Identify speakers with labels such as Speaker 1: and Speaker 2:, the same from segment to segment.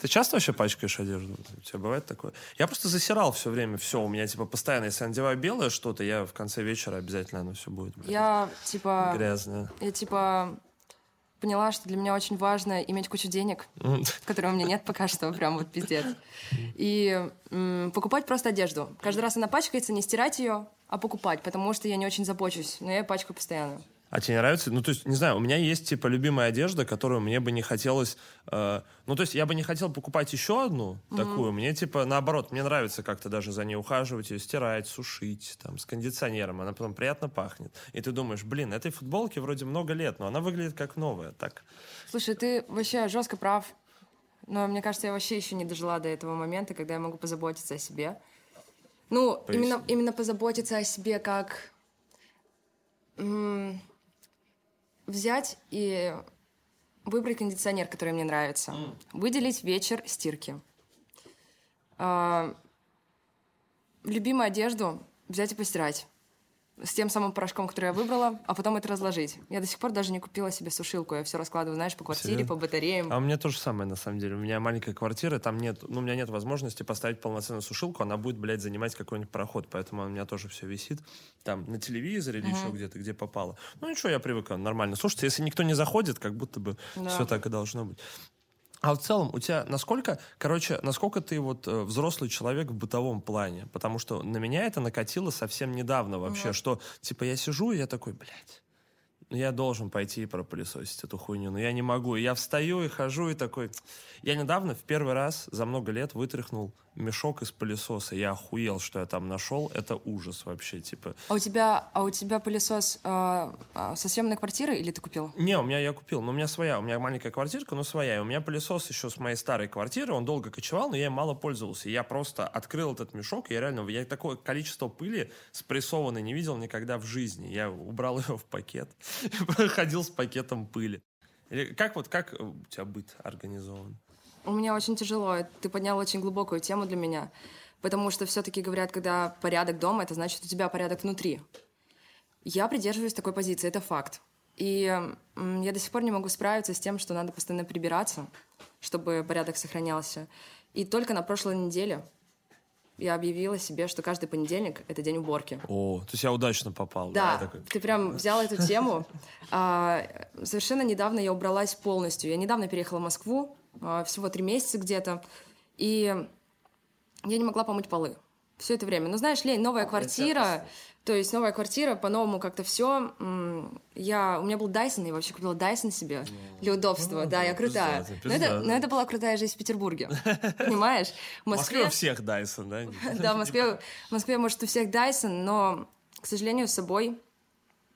Speaker 1: Ты часто вообще пачкаешь одежду? У тебя бывает такое? Я просто засирал все время все. У меня, типа, постоянно, если я надеваю белое что-то, я в конце вечера обязательно оно все будет. блядь,
Speaker 2: Я, типа...
Speaker 1: Грязное.
Speaker 2: Я, типа, поняла, что для меня очень важно иметь кучу денег,
Speaker 1: М.
Speaker 2: которой у меня нет пока что, прям вот пиздец. И м, покупать просто одежду. Каждый раз она пачкается, не стирать ее, а покупать, потому что я не очень забочусь, но я пачкаю постоянно.
Speaker 1: А тебе не нравится? Ну, то есть, не знаю, у меня есть, типа, любимая одежда, которую мне бы не хотелось... э, ну, то есть, я бы не хотел покупать еще одну такую. Мне, типа, наоборот, мне нравится как-то даже за ней ухаживать, ее стирать, сушить, там, с кондиционером. Она потом приятно пахнет. И ты думаешь, блин, этой футболке вроде много лет, но она выглядит как новая. Так,
Speaker 2: Слушай, ты вообще жестко прав. Но мне кажется, я вообще еще не дожила до этого момента, когда я могу позаботиться о себе. Ну,
Speaker 1: Поясни.
Speaker 2: именно, именно позаботиться о себе как м, взять и выбрать кондиционер, который мне нравится. Выделить вечер стирки. А, любимую одежду взять и постирать. С тем самым порошком, который я выбрала, а потом это разложить. Я до сих пор даже не купила себе сушилку. Я все раскладываю, знаешь, по квартире,
Speaker 1: Серьезно?
Speaker 2: по батареям.
Speaker 1: А у меня то же самое, на самом деле. У меня маленькая квартира, там нет, ну, у меня нет возможности поставить полноценную сушилку, она будет, блядь, занимать какой-нибудь проход, поэтому у меня тоже все висит там на телевизоре или еще где-то, где попало. Ну, ничего, я привыкаю, нормально. Слушайте, если никто не заходит, как будто бы
Speaker 2: Да.
Speaker 1: все так и должно быть. А в целом, у тебя насколько, короче, насколько ты вот э, взрослый человек в бытовом плане? Потому что на меня это накатило совсем недавно вообще, что, типа, я сижу, и я такой, блядь, ну, я должен пойти и пропылесосить эту хуйню, но я не могу. И я встаю и хожу, и такой... Я недавно в первый раз за много лет вытряхнул мешок из пылесоса. Я охуел, что я там нашел. Это ужас вообще, типа...
Speaker 2: А у тебя, а у тебя пылесос а, а, со съемной квартиры или ты купил?
Speaker 1: Не, у меня я купил, но у меня своя. У меня маленькая квартирка, но своя. И у меня пылесос еще с моей старой квартиры. Он долго кочевал, но я им мало пользовался. И я просто открыл этот мешок, и я реально... Я такое количество пыли спрессованной не видел никогда в жизни. Я убрал его в пакет. Ходил с пакетом пыли. Или Как вот, как э, у тебя быт организован?
Speaker 2: У меня очень тяжело. Ты поднял очень глубокую тему для меня. Потому что все-таки говорят, когда порядок дома, это значит, у тебя порядок внутри. Я придерживаюсь такой позиции, это факт. И я до сих пор не могу справиться с тем, что надо постоянно прибираться, чтобы порядок сохранялся. И только на прошлой неделе я объявила себе, что каждый понедельник — это день уборки.
Speaker 1: О, то есть я удачно попал.
Speaker 2: Да,
Speaker 1: я такой,
Speaker 2: ты прям взял эту тему. А, совершенно недавно я убралась полностью. Я недавно переехала в Москву, всего три месяца где-то, и я не могла помыть полы все это время. Ну, знаешь, Лень, новая квартира, то есть новая квартира, по-новому как-то все. Я, у меня был Дайсон, я вообще купила Дайсон себе для удобства. Да, я крутая.
Speaker 1: пиздато,
Speaker 2: Но это, но это была крутая жизнь в Петербурге, понимаешь? В
Speaker 1: Москве у всех Дайсон, да?
Speaker 2: да, в Москве, в Москве, может, у всех Дайсон, но, к сожалению, с собой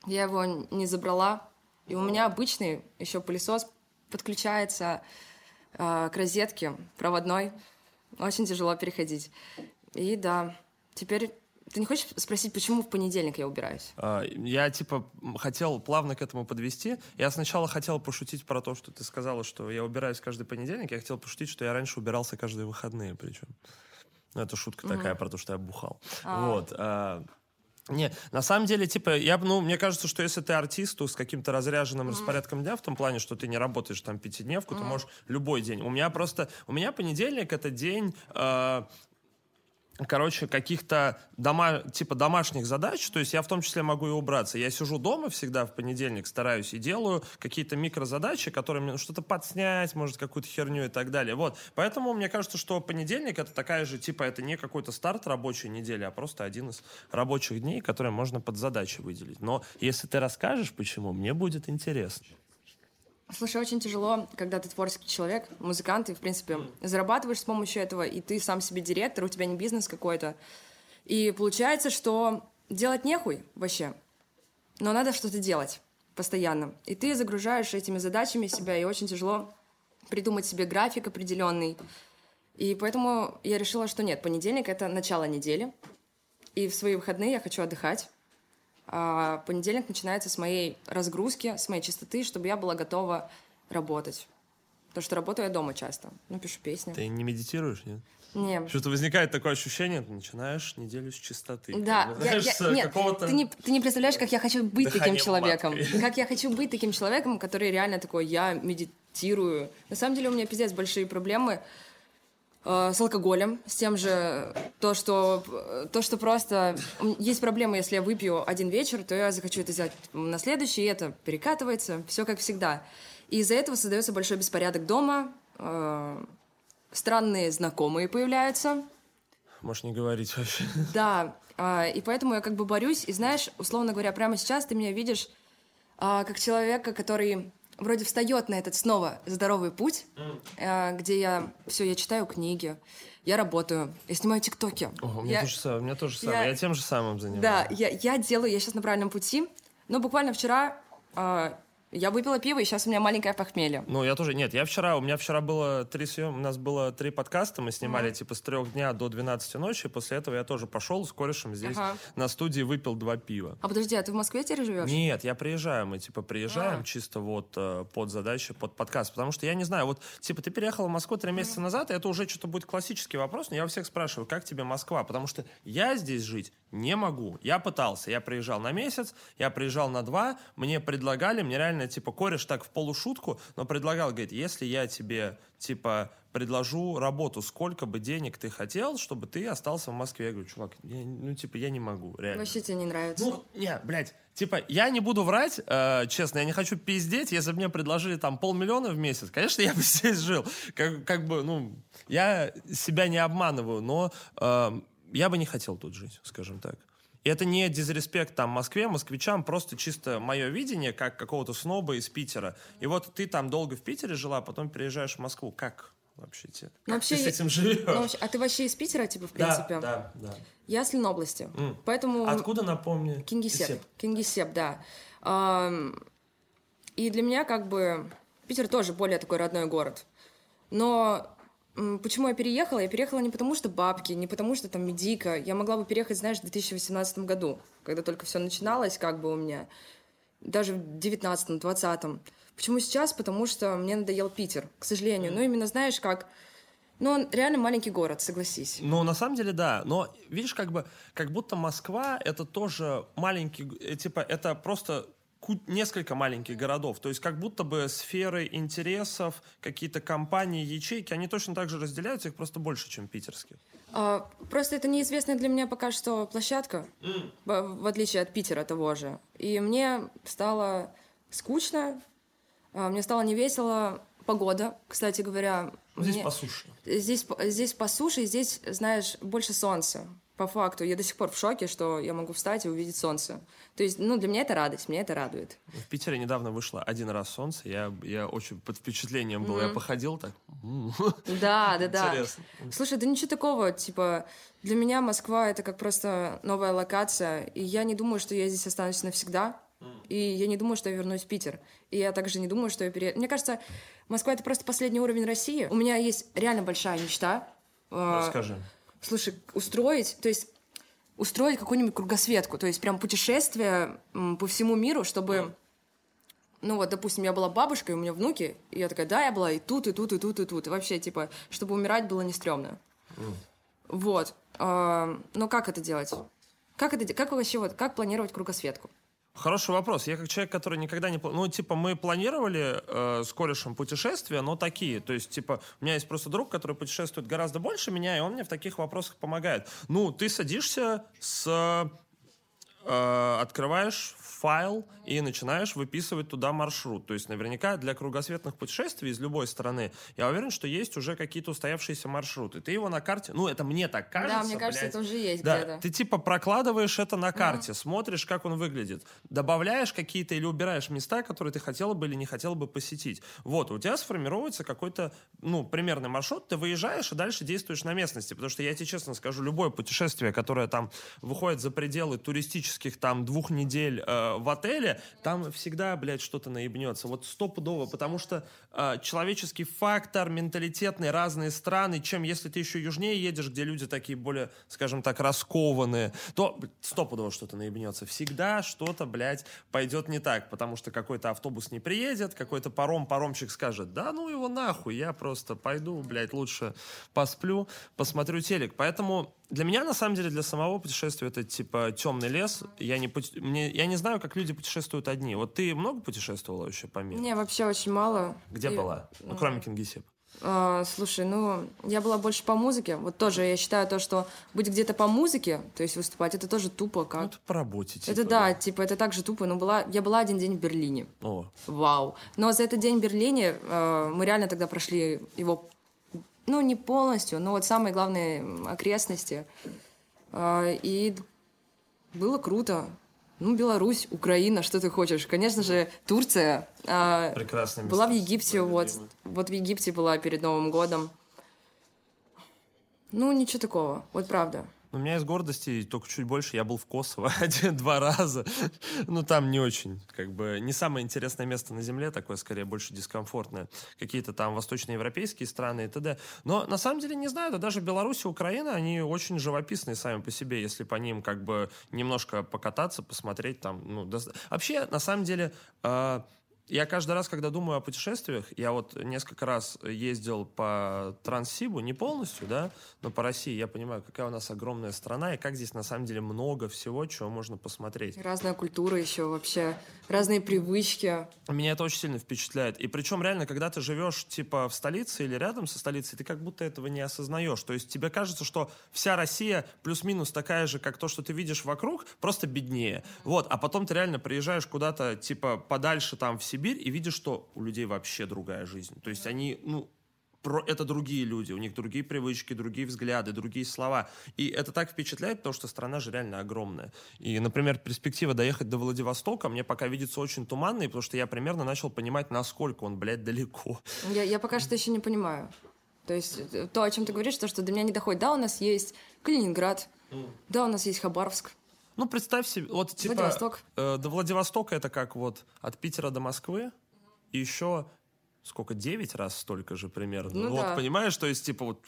Speaker 2: я его не забрала. И у меня обычный еще пылесос подключается э, к розетке проводной. Очень тяжело переходить. И да, теперь... Ты не хочешь спросить, почему в понедельник я убираюсь?
Speaker 1: А, Я, типа, хотел плавно к этому подвести. Я сначала хотел пошутить про то, что ты сказала, что я убираюсь каждый понедельник. Я хотел пошутить, что я раньше убирался каждые выходные причем. Ну, это шутка такая про то, что я бухал. Вот. а, Не, на самом деле, типа, я, ну, мне кажется, что если ты артист, то с каким-то разряженным распорядком дня, в том плане, что ты не работаешь там пятидневку, ты можешь любой день. У меня просто, у меня понедельник это день, э, короче, каких-то дома, типа домашних задач, то есть я в том числе могу и убраться. Я сижу дома всегда в понедельник, стараюсь и делаю какие-то микрозадачи, которые мне ну, что-то подснять, может, какую-то херню и так далее. Вот. Поэтому мне кажется, что понедельник это такая же, типа, это не какой-то старт рабочей недели, а просто один из рабочих дней, которые можно под задачи выделить. Но если ты расскажешь, почему, мне будет интересно.
Speaker 2: Слушай, очень тяжело, когда ты творческий человек, музыкант, и, в принципе, зарабатываешь с помощью этого, и ты сам себе директор, у тебя не бизнес какой-то. И получается, что делать нехуй вообще, но надо что-то делать постоянно. И ты загружаешь этими задачами себя, и очень тяжело придумать себе график определенный. И поэтому я решила, что нет, понедельник — это начало недели, и в свои выходные я хочу отдыхать. А понедельник начинается с моей разгрузки, с моей чистоты, чтобы я была готова работать. Потому что работаю я дома часто. Ну, пишу песни.
Speaker 1: Ты не медитируешь, нет?
Speaker 2: Не.
Speaker 1: Что-то возникает такое ощущение, ты начинаешь неделю с чистоты.
Speaker 2: Да, я,
Speaker 1: знаешь,
Speaker 2: я- нет, ты не, ты не представляешь, как я хочу быть таким человеком.
Speaker 1: матки.
Speaker 2: Как я хочу быть таким человеком, который реально такой, я медитирую. На самом деле у меня пиздец большие проблемы с алкоголем, с тем же, то, что, то, что просто есть проблема, если я выпью один вечер, то я захочу это сделать на следующий, и это перекатывается, все как всегда. И из-за этого создается большой беспорядок дома, э, странные знакомые появляются.
Speaker 1: Можешь не говорить вообще.
Speaker 2: Да, э, и поэтому я как бы борюсь, и знаешь, условно говоря, прямо сейчас ты меня видишь э, как человека, который вроде встает на этот снова здоровый путь, mm. где я все, я читаю книги, я работаю, я снимаю тиктоки.
Speaker 1: О, у, меня
Speaker 2: я,
Speaker 1: тоже, самое, у меня тоже самое, я, я тем же самым занимаюсь.
Speaker 2: Да, я, я делаю, я сейчас на правильном пути, но буквально вчера э, я выпила пиво, и сейчас у меня маленькое похмелье.
Speaker 1: Ну, я тоже... Нет, я вчера... У меня вчера было три съем... У нас было три подкаста, мы снимали, mm типа, с трех дня до 12 ночи. После этого я тоже пошел с корешем здесь ага. на студии, выпил два пива.
Speaker 2: А подожди, а ты в Москве теперь живешь?
Speaker 1: Нет, я приезжаю. Мы, типа, приезжаем а. чисто вот э, под задачу, под подкаст. Потому что я не знаю, вот, типа, ты переехал в Москву три месяца mm назад, и это уже что-то будет классический вопрос, но я у всех спрашиваю, как тебе Москва? Потому что я здесь жить не могу. Я пытался. Я приезжал на месяц, я приезжал на два, мне предлагали, мне реально, типа, кореш так в полушутку, но предлагал, говорит, если я тебе, типа, предложу работу, сколько бы денег ты хотел, чтобы ты остался в Москве. Я говорю, чувак, я, ну, типа, я не могу, реально.
Speaker 2: Вообще тебе не нравится?
Speaker 1: Ну, не, блядь, типа, я не буду врать, э, честно, я не хочу пиздеть, если бы мне предложили там полмиллиона в месяц, конечно, я бы здесь жил. Как, как бы, ну, я себя не обманываю, но э, я бы не хотел тут жить, скажем так. И это не дизреспект там Москве, москвичам, просто чисто мое видение, как какого-то сноба из Питера. И вот ты там долго в Питере жила, а потом приезжаешь в Москву. Как вообще тебе? Ну, вообще, ты с этим живешь? Ну,
Speaker 2: а ты вообще из Питера, типа, в принципе?
Speaker 1: Да, да, да.
Speaker 2: Я с Ленобласти. Mm. Поэтому...
Speaker 1: Откуда, напомни?
Speaker 2: Кингисепп. Кингисепп, да. И для меня, как бы, Питер тоже более такой родной город. Но Почему я переехала? Я переехала не потому, что бабки, не потому, что там медика. Я могла бы переехать, знаешь, в 2018 году, когда только все начиналось, как бы у меня. Даже в 19 20 Почему сейчас? Потому что мне надоел Питер, к сожалению. Ну, именно знаешь, как... Ну, он реально маленький город, согласись.
Speaker 1: Ну, на самом деле, да. Но, видишь, как бы, как будто Москва — это тоже маленький... Э, типа, это просто несколько маленьких городов. То есть как будто бы сферы интересов, какие-то компании, ячейки, они точно так же разделяются, их просто больше, чем питерские.
Speaker 2: А, просто это неизвестная для меня пока что площадка, mm. в, в отличие от Питера того же. И мне стало скучно, а, мне стало невесело. Погода, кстати говоря.
Speaker 1: Здесь мне... по суше.
Speaker 2: Здесь, здесь по суше, здесь, знаешь, больше солнца по факту я до сих пор в шоке, что я могу встать и увидеть солнце. То есть, ну, для меня это радость, меня это радует.
Speaker 1: В Питере недавно вышло один раз солнце, я, я очень под впечатлением был, mm-hmm. я походил так.
Speaker 2: Да, да, да. Интересно. Слушай, да ничего такого, типа, для меня Москва это как просто новая локация, и я не думаю, что я здесь останусь навсегда, и я не думаю, что я вернусь в Питер. И я также не думаю, что я перееду. Мне кажется, Москва — это просто последний уровень России. У меня есть реально большая мечта.
Speaker 1: А, Расскажи
Speaker 2: слушай, устроить, то есть устроить какую-нибудь кругосветку, то есть прям путешествие по всему миру, чтобы, ну вот, допустим, я была бабушкой, у меня внуки, и я такая, да, я была и тут, и тут, и тут, и тут, и вообще, типа, чтобы умирать было не стрёмно. Mm. Вот. А, но как это делать? Как это, как вообще вот, как планировать кругосветку?
Speaker 1: Хороший вопрос. Я как человек, который никогда не... Ну, типа, мы планировали э, с корешем путешествия, но такие. То есть, типа, у меня есть просто друг, который путешествует гораздо больше меня, и он мне в таких вопросах помогает. Ну, ты садишься с... Э, открываешь файл и начинаешь выписывать туда маршрут. То есть наверняка для кругосветных путешествий из любой страны, я уверен, что есть уже какие-то устоявшиеся маршруты. Ты его на карте, ну это мне так кажется.
Speaker 2: Да, мне кажется,
Speaker 1: блядь.
Speaker 2: это уже есть
Speaker 1: да,
Speaker 2: где-то.
Speaker 1: Ты типа прокладываешь это на карте, mm. смотришь, как он выглядит, добавляешь какие-то или убираешь места, которые ты хотела бы или не хотела бы посетить. Вот, у тебя сформируется какой-то, ну, примерный маршрут, ты выезжаешь и дальше действуешь на местности. Потому что я тебе честно скажу, любое путешествие, которое там выходит за пределы туристических там двух недель э, в отеле, там всегда, блядь, что-то наебнется. Вот стопудово, потому что э, человеческий фактор, менталитетный, разные страны, чем если ты еще южнее едешь, где люди такие более, скажем так, раскованные, то стопудово что-то наебнется. Всегда что-то, блядь, пойдет не так, потому что какой-то автобус не приедет, какой-то паром, паромщик скажет, да ну его нахуй, я просто пойду, блядь, лучше посплю, посмотрю телек. Поэтому для меня, на самом деле, для самого путешествия это типа темный лес. Я не, мне, я не знаю, как люди путешествуют одни. Вот ты много путешествовала вообще по миру?
Speaker 2: Не, вообще очень мало.
Speaker 1: Где и... была? Ну, кроме Кингисеппа.
Speaker 2: А, слушай, ну, я была больше по музыке. Вот тоже я считаю то, что быть где-то по музыке, то есть выступать, это тоже тупо как. Ну,
Speaker 1: это по работе, типа.
Speaker 2: Это да, типа, это так же тупо. Но была, я была один день в Берлине.
Speaker 1: О.
Speaker 2: Вау. Но за этот день в Берлине э, мы реально тогда прошли его, ну, не полностью, но вот самые главные окрестности. Э, и было круто. Ну, Беларусь, Украина, что ты хочешь? Конечно же, Турция.
Speaker 1: А, Прекрасно.
Speaker 2: Была в Египте, вот, вот в Египте была перед Новым годом. Ну, ничего такого, вот правда.
Speaker 1: У меня из гордости только чуть больше. Я был в Косово один-два раза. ну, там не очень, как бы, не самое интересное место на Земле, такое, скорее, больше дискомфортное. Какие-то там восточноевропейские страны и т.д. Но, на самом деле, не знаю, да даже Беларусь и Украина, они очень живописные сами по себе, если по ним, как бы, немножко покататься, посмотреть там, ну, до... Вообще, на самом деле, э я каждый раз, когда думаю о путешествиях, я вот несколько раз ездил по Транссибу, не полностью, да, но по России, я понимаю, какая у нас огромная страна, и как здесь на самом деле много всего, чего можно посмотреть.
Speaker 2: Разная культура еще вообще, разные привычки.
Speaker 1: Меня это очень сильно впечатляет. И причем реально, когда ты живешь типа в столице или рядом со столицей, ты как будто этого не осознаешь. То есть тебе кажется, что вся Россия плюс-минус такая же, как то, что ты видишь вокруг, просто беднее. Вот, а потом ты реально приезжаешь куда-то типа подальше там в Сибирь и видишь, что у людей вообще другая жизнь. То есть они, ну, про это другие люди, у них другие привычки, другие взгляды, другие слова. И это так впечатляет, потому что страна же реально огромная. И, например, перспектива доехать до Владивостока мне пока видится очень туманной, потому что я примерно начал понимать, насколько он, блядь, далеко.
Speaker 2: Я, я пока что еще не понимаю. То есть э, то, о чем ты говоришь, то, что до меня не доходит. Да, у нас есть Калининград, mm. да, у нас есть Хабаровск,
Speaker 1: ну, представь себе, вот типа... Владивосток. Э, до Владивостока это как вот от Питера до Москвы, и еще сколько, 9 раз столько же примерно. Ну, вот, да. понимаешь, то есть, типа, вот,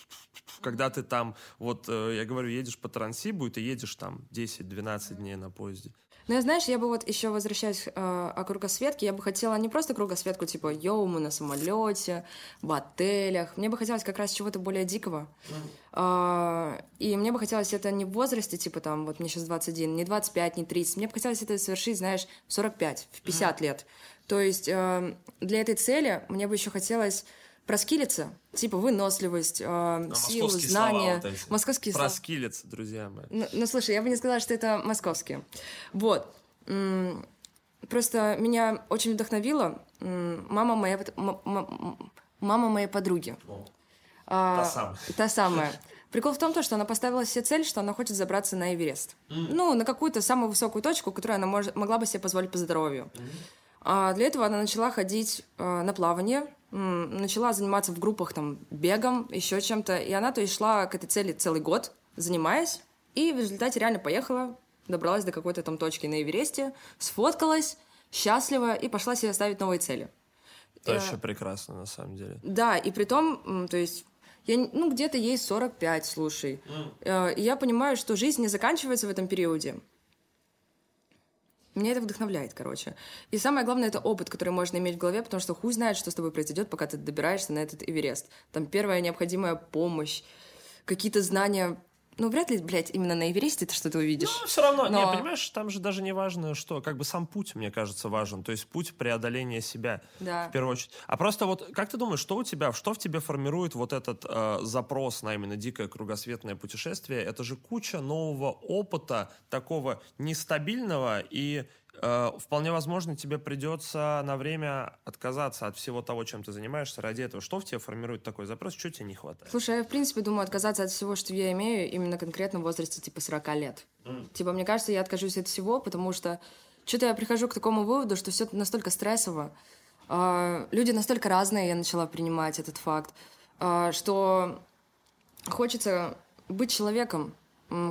Speaker 1: когда ты там, вот, э, я говорю, едешь по Транссибу, и ты едешь там 10-12 дней на поезде.
Speaker 2: Ну, я, знаешь, я бы вот еще возвращаясь э, о кругосветке, я бы хотела не просто кругосветку, типа, йоу, мы на самолете, в отелях. Мне бы хотелось как раз чего-то более дикого. Mm. Э, и мне бы хотелось это не в возрасте, типа, там, вот мне сейчас 21, не 25, не 30. Мне бы хотелось это совершить, знаешь, в 45, в 50 mm. лет. То есть э, для этой цели мне бы еще хотелось проскилиться, типа выносливость, э, силу, знания.
Speaker 1: Слова, вот московские слова. Проскилиться, друзья мои.
Speaker 2: Ну, ну, слушай, я бы не сказала, что это московские. Вот. Просто меня очень вдохновила мама моя, мама моей подруги.
Speaker 1: О, а, та самая.
Speaker 2: Та самая. Прикол в том, что она поставила себе цель, что она хочет забраться на Эверест. Mm. Ну, на какую-то самую высокую точку, которую она могла бы себе позволить по здоровью. Mm. А для этого она начала ходить э, на плавание, начала заниматься в группах там бегом, еще чем-то. И она то есть шла к этой цели целый год, занимаясь, и в результате реально поехала, добралась до какой-то там точки на Эвересте, сфоткалась, счастлива и пошла себе ставить новые цели.
Speaker 1: Это вообще прекрасно, на самом деле.
Speaker 2: Да, и при том, то есть я, ну, где-то ей 45, слушай. Mm. И я понимаю, что жизнь не заканчивается в этом периоде. Меня это вдохновляет, короче. И самое главное, это опыт, который можно иметь в голове, потому что хуй знает, что с тобой произойдет, пока ты добираешься на этот Эверест. Там первая необходимая помощь, какие-то знания ну, вряд ли, блядь, именно на Эвересте ты что-то увидишь.
Speaker 1: Ну, все равно, Но... не, понимаешь, там же даже не важно, что, как бы сам путь, мне кажется, важен. То есть путь преодоления себя,
Speaker 2: да.
Speaker 1: в первую очередь. А просто вот, как ты думаешь, что у тебя, что в тебе формирует вот этот э, запрос на именно дикое кругосветное путешествие? Это же куча нового опыта, такого нестабильного и вполне возможно, тебе придется на время отказаться от всего того, чем ты занимаешься ради этого. Что в тебе формирует такой запрос? Что тебе не хватает?
Speaker 2: Слушай, я, в принципе, думаю отказаться от всего, что я имею, именно конкретно в возрасте, типа, 40 лет. Mm. Типа, мне кажется, я откажусь от всего, потому что что-то я прихожу к такому выводу, что все настолько стрессово. Э, люди настолько разные, я начала принимать этот факт, э, что хочется быть человеком,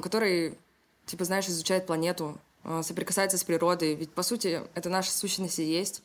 Speaker 2: который, типа, знаешь, изучает планету, Э, соприкасается с природой. Ведь, по сути, это наша сущность и есть.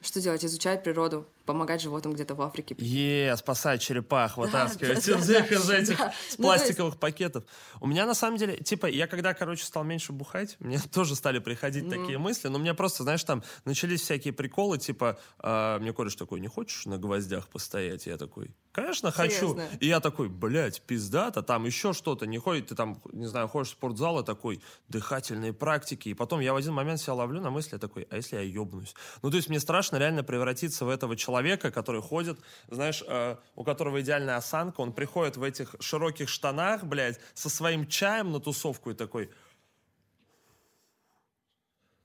Speaker 2: Что делать? Изучать природу, помогать животным где-то в Африке.
Speaker 1: Е, спасать черепах, вытаскивать из этих ну, пластиковых пакетов. У меня на самом деле, типа, я когда, короче, стал меньше бухать, мне тоже стали приходить такие мысли, но мне просто, знаешь, там начались всякие приколы, типа, а, мне кореш такой, не хочешь на гвоздях постоять? Я такой, Конечно, хочу. И я такой, блядь, пиздата, там еще что-то, не ходит, ты там, не знаю, ходишь в спортзал, и такой, дыхательные практики. И потом я в один момент себя ловлю на мысли, такой, а если я ебнусь? Ну, то есть мне страшно реально превратиться в этого человека, человека, который ходит, знаешь, э, у которого идеальная осанка, он приходит в этих широких штанах, блядь, со своим чаем на тусовку и такой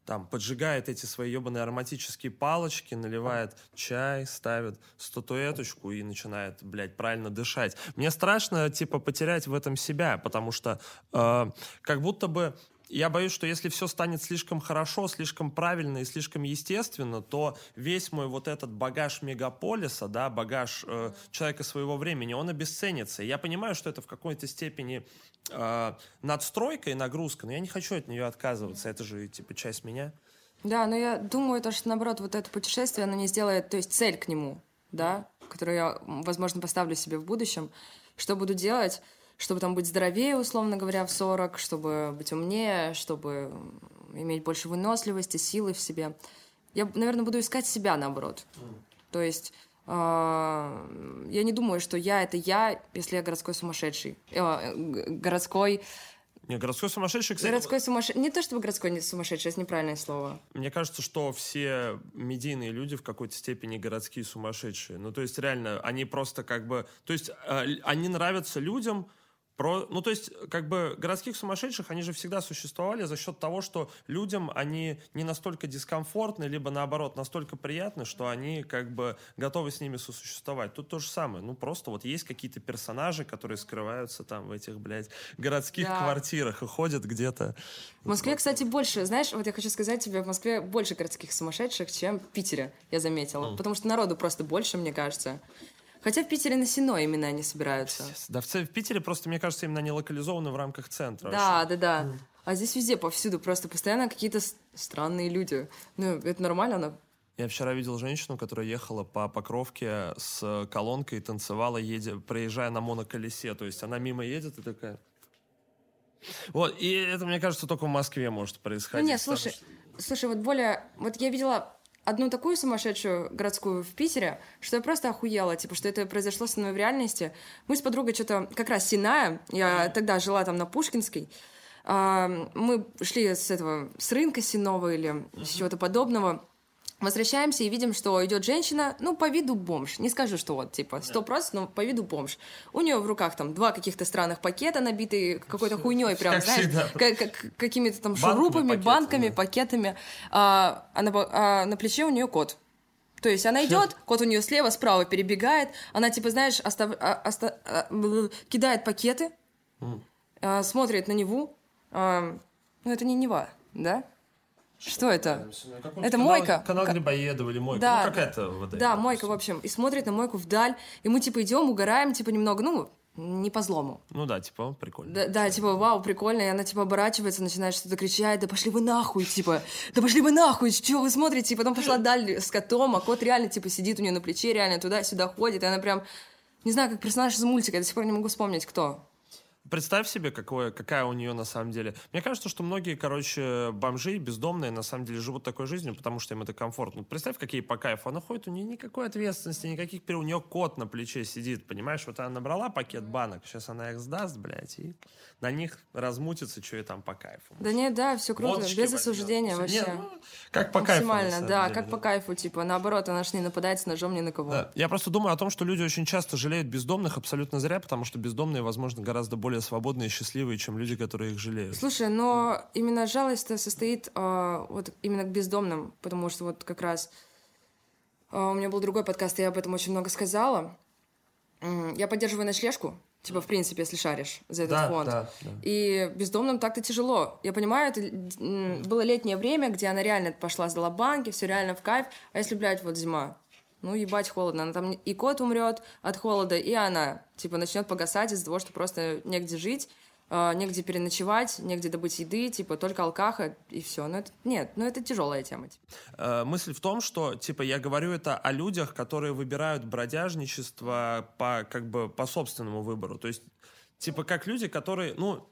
Speaker 1: там поджигает эти свои ебаные ароматические палочки, наливает чай, ставит статуэточку и начинает, блядь, правильно дышать. Мне страшно, типа, потерять в этом себя, потому что э, как будто бы я боюсь, что если все станет слишком хорошо, слишком правильно и слишком естественно, то весь мой вот этот багаж мегаполиса, да, багаж э, человека своего времени, он обесценится. я понимаю, что это в какой-то степени э, надстройка и нагрузка, но я не хочу от нее отказываться. Это же типа часть меня.
Speaker 2: Да, но я думаю, то, что наоборот, вот это путешествие, оно не сделает, то есть цель к нему, да, которую я, возможно, поставлю себе в будущем, что буду делать чтобы там быть здоровее, условно говоря, в 40, чтобы быть умнее, чтобы иметь больше выносливости, силы в себе. Я, наверное, буду искать себя наоборот. Mm. То есть э, я не думаю, что я это я, если я городской сумасшедший. Э, городской
Speaker 1: не, городской сумасшедший, кстати...
Speaker 2: Городской сумасшедший... Не то чтобы городской не сумасшедший, это неправильное слово.
Speaker 1: Мне кажется, что все медийные люди в какой-то степени городские сумасшедшие. Ну, то есть, реально, они просто как бы... То есть, э, они нравятся людям, про, ну, то есть, как бы городских сумасшедших, они же всегда существовали за счет того, что людям они не настолько дискомфортны, либо наоборот, настолько приятны, что они как бы готовы с ними сосуществовать. Тут то же самое. Ну, просто вот есть какие-то персонажи, которые скрываются там в этих, блядь, городских да. квартирах и ходят где-то.
Speaker 2: В Москве, кстати, больше, знаешь, вот я хочу сказать тебе, в Москве больше городских сумасшедших, чем в Питере, я заметила. Mm. Потому что народу просто больше, мне кажется. Хотя в Питере на Сино именно они собираются.
Speaker 1: Да, в, в Питере просто, мне кажется, именно они локализованы в рамках центра.
Speaker 2: Да, вообще. да, да. А здесь везде, повсюду, просто постоянно какие-то странные люди. Ну, это нормально, но
Speaker 1: я вчера видел женщину, которая ехала по Покровке с колонкой и танцевала, едя, проезжая на моноколесе. То есть она мимо едет и такая... Вот, и это, мне кажется, только в Москве может происходить.
Speaker 2: Ну, нет, слушай, что... слушай, вот более... Вот я видела одну такую сумасшедшую городскую в Питере, что я просто охуела, типа, что это произошло со мной в реальности. Мы с подругой что-то, как раз Синая, я тогда жила там на Пушкинской, а, мы шли с этого, с рынка Синова или с чего-то подобного, Возвращаемся и видим, что идет женщина, ну, по виду бомж. Не скажу, что вот, типа, сто процентов, но по виду бомж. У нее в руках там два каких-то странных пакета, набитые какой-то хуйней, прям, как знаешь, как, как, какими-то там банками, шурупами, пакеты, банками, да. пакетами. А, а, на, а на плече у нее кот. То есть она идет, кот у нее слева, справа перебегает, она типа, знаешь, остав... а, оста... а, кидает пакеты, mm. а, смотрит на Неву. А, ну, это не Нева, да? Что это? Это
Speaker 1: канал,
Speaker 2: мойка.
Speaker 1: Канал Грибоедова или мойка. Да, ну, какая-то
Speaker 2: вода. Да, мойка, в общем. И смотрит на мойку вдаль. И мы, типа, идем, угораем, типа, немного, ну, не по злому.
Speaker 1: Ну да, типа, прикольно.
Speaker 2: Да, да, типа, вау, прикольно. И она, типа, оборачивается, начинает что-то кричать. Да пошли вы нахуй, типа. Да пошли вы нахуй, что вы смотрите? И потом пошла даль с котом, а кот реально, типа, сидит у нее на плече, реально туда-сюда ходит. И она прям, не знаю, как персонаж из мультика. Я до сих пор не могу вспомнить, кто.
Speaker 1: Представь себе, какое, какая у нее на самом деле. Мне кажется, что многие, короче, бомжи, бездомные, на самом деле живут такой жизнью, потому что им это комфортно. Представь, какие по кайфу. Она ходит, у нее никакой ответственности, никаких... У нее кот на плече сидит, понимаешь? Вот она набрала пакет банок, сейчас она их сдаст, блядь, и на них размутится, что и там по кайфу.
Speaker 2: Да нет, да, все круто, Водочки без осуждения вообще. Нет, ну,
Speaker 1: как по кайфу.
Speaker 2: Максимально, да, деле, как да. по кайфу, типа, наоборот, она ж не нападает с ножом ни на кого. Да.
Speaker 1: Я просто думаю о том, что люди очень часто жалеют бездомных абсолютно зря, потому что бездомные, возможно, гораздо более свободные и счастливые чем люди, которые их жалеют.
Speaker 2: Слушай, но именно жалость состоит э, вот именно к бездомным, потому что вот как раз э, у меня был другой подкаст, и я об этом очень много сказала. Я поддерживаю ночлежку, Типа, в принципе, если шаришь за этот
Speaker 1: да,
Speaker 2: фонд.
Speaker 1: Да, да.
Speaker 2: И бездомным так-то тяжело. Я понимаю, это было летнее время, где она реально пошла, сдала банки, все реально в кайф. А если, блядь, вот зима? Ну, ебать, холодно. Она там и кот умрет от холода, и она, типа, начнет погасать из-за того, что просто негде жить. А, негде переночевать, негде добыть еды, типа только алкаха и все. Но это, нет, ну это тяжелая тема. Типа.
Speaker 1: Э, мысль в том, что, типа, я говорю это о людях, которые выбирают бродяжничество по, как бы, по собственному выбору. То есть, типа, как люди, которые, ну,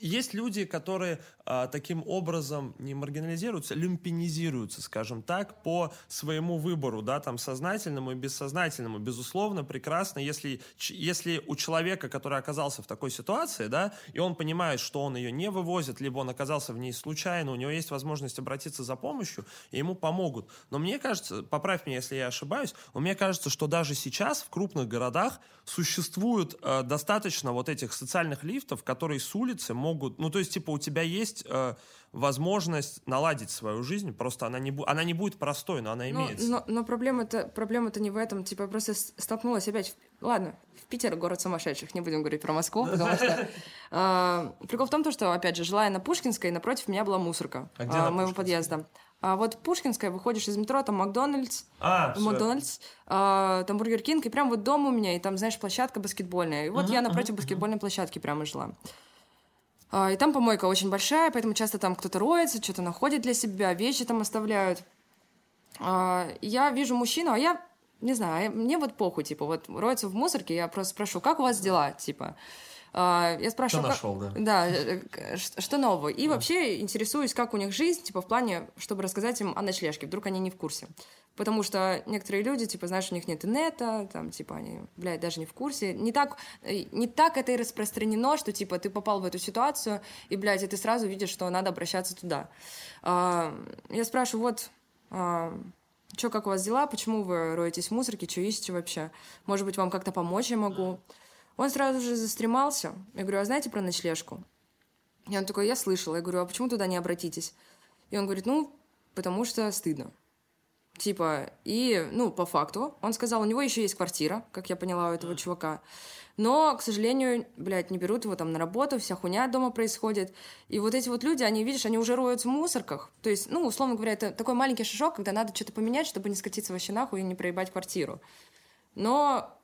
Speaker 1: есть люди, которые а, таким образом не маргинализируются, люмпинизируются, скажем так, по своему выбору, да, там, сознательному и бессознательному. Безусловно, прекрасно, если, если у человека, который оказался в такой ситуации, да, и он понимает, что он ее не вывозит, либо он оказался в ней случайно, у него есть возможность обратиться за помощью, и ему помогут. Но мне кажется, поправь меня, если я ошибаюсь, но мне кажется, что даже сейчас в крупных городах существует э, достаточно вот этих социальных лифтов, которые с улицы могут, ну, то есть, типа, у тебя есть э, возможность наладить свою жизнь, просто она не, бу- она не будет простой, но она
Speaker 2: но,
Speaker 1: имеется.
Speaker 2: Но, но проблема-то проблема не в этом, типа, я просто столкнулась опять, ладно, в Питер город сумасшедших, не будем говорить про Москву, потому что... Э, прикол в том, что, опять же, жила я на Пушкинской, напротив меня была мусорка
Speaker 1: а где
Speaker 2: э, моего подъезда. А вот Пушкинская, выходишь из метро, там Макдональдс,
Speaker 1: а,
Speaker 2: Макдональдс, а, там Бургер Кинг, и прям вот дом у меня, и там, знаешь, площадка баскетбольная. И вот uh-huh, я напротив uh-huh, баскетбольной площадки прямо жила. А, и там помойка очень большая, поэтому часто там кто-то роется, что-то находит для себя, вещи там оставляют. А, я вижу мужчину, а я не знаю, мне вот похуй, типа, вот роется в мусорке, я просто спрошу, как у вас дела, типа. А, я спрашиваю,
Speaker 1: что нашел,
Speaker 2: как... да. Да, э, что нового. И да. вообще интересуюсь, как у них жизнь, типа, в плане, чтобы рассказать им о ночлежке, вдруг они не в курсе. Потому что некоторые люди, типа, знаешь, у них нет инета, там, типа, они, блядь, даже не в курсе. Не так, э, не так это и распространено, что, типа, ты попал в эту ситуацию, и, блядь, и ты сразу видишь, что надо обращаться туда. А, я спрашиваю, вот, а, что, как у вас дела, почему вы роетесь в мусорке, что ищете вообще? Может быть, вам как-то помочь я могу? Он сразу же застремался. Я говорю, а знаете про ночлежку? И он такой, я слышала. Я говорю, а почему туда не обратитесь? И он говорит, ну, потому что стыдно. Типа, и, ну, по факту, он сказал, у него еще есть квартира, как я поняла, у этого чувака. Но, к сожалению, блядь, не берут его там на работу, вся хуйня дома происходит. И вот эти вот люди, они, видишь, они уже роются в мусорках. То есть, ну, условно говоря, это такой маленький шажок, когда надо что-то поменять, чтобы не скатиться вообще нахуй и не проебать квартиру. Но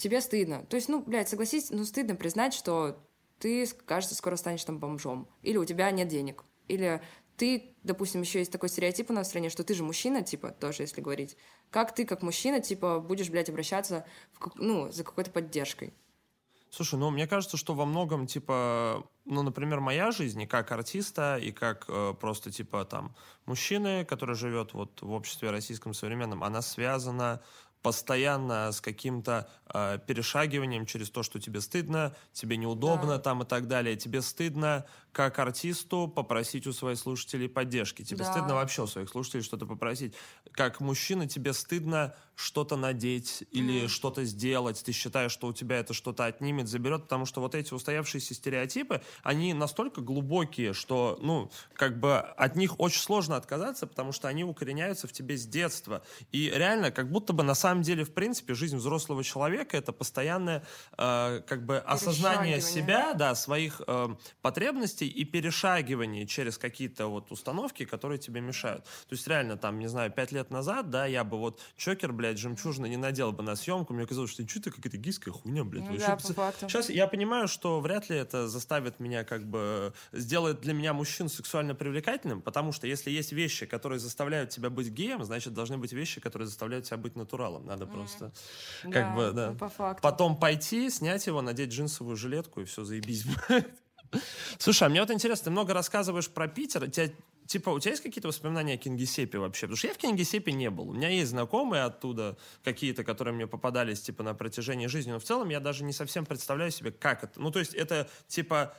Speaker 2: тебе стыдно. То есть, ну, блядь, согласись, ну, стыдно признать, что ты, кажется, скоро станешь там бомжом. Или у тебя нет денег. Или ты, допустим, еще есть такой стереотип у нас в стране, что ты же мужчина, типа, тоже, если говорить. Как ты, как мужчина, типа, будешь, блядь, обращаться, в, ну, за какой-то поддержкой?
Speaker 1: Слушай, ну, мне кажется, что во многом, типа, ну, например, моя жизнь и как артиста, и как э, просто, типа, там, мужчины, который живет вот в обществе российском современном, она связана постоянно с каким-то э, перешагиванием через то, что тебе стыдно, тебе неудобно да. там и так далее. Тебе стыдно как артисту попросить у своих слушателей поддержки. Тебе да. стыдно вообще у своих слушателей что-то попросить. Как мужчина тебе стыдно что-то надеть или mm. что-то сделать. Ты считаешь, что у тебя это что-то отнимет, заберет, потому что вот эти устоявшиеся стереотипы, они настолько глубокие, что, ну, как бы от них очень сложно отказаться, потому что они укореняются в тебе с детства. И реально, как будто бы на самом деле, в принципе, жизнь взрослого человека это постоянное, э, как бы, осознание себя, да, своих э, потребностей потребностей и перешагивание через какие-то вот установки, которые тебе мешают. То есть реально там, не знаю, пять лет назад, да, я бы вот чокер, блядь, жемчужина не надел бы на съемку, мне казалось, что что-то какая-то гейская хуйня, блядь. Ну,
Speaker 2: да, по.
Speaker 1: Сейчас я понимаю, что вряд ли это заставит меня как бы, сделает для меня мужчин сексуально привлекательным, потому что если есть вещи, которые заставляют тебя быть геем, значит, должны быть вещи, которые заставляют тебя быть натуралом. Надо mm. просто как да, бы, да.
Speaker 2: По факту.
Speaker 1: Потом пойти, снять его, надеть джинсовую жилетку и все, заебись. Слушай, а мне вот интересно, ты много рассказываешь про Питер. У тебя, типа, у тебя есть какие-то воспоминания о Кингисеппе вообще? Потому что я в Кингисеппе не был. У меня есть знакомые оттуда, какие-то, которые мне попадались, типа, на протяжении жизни. Но в целом я даже не совсем представляю себе, как это. Ну, то есть это, типа...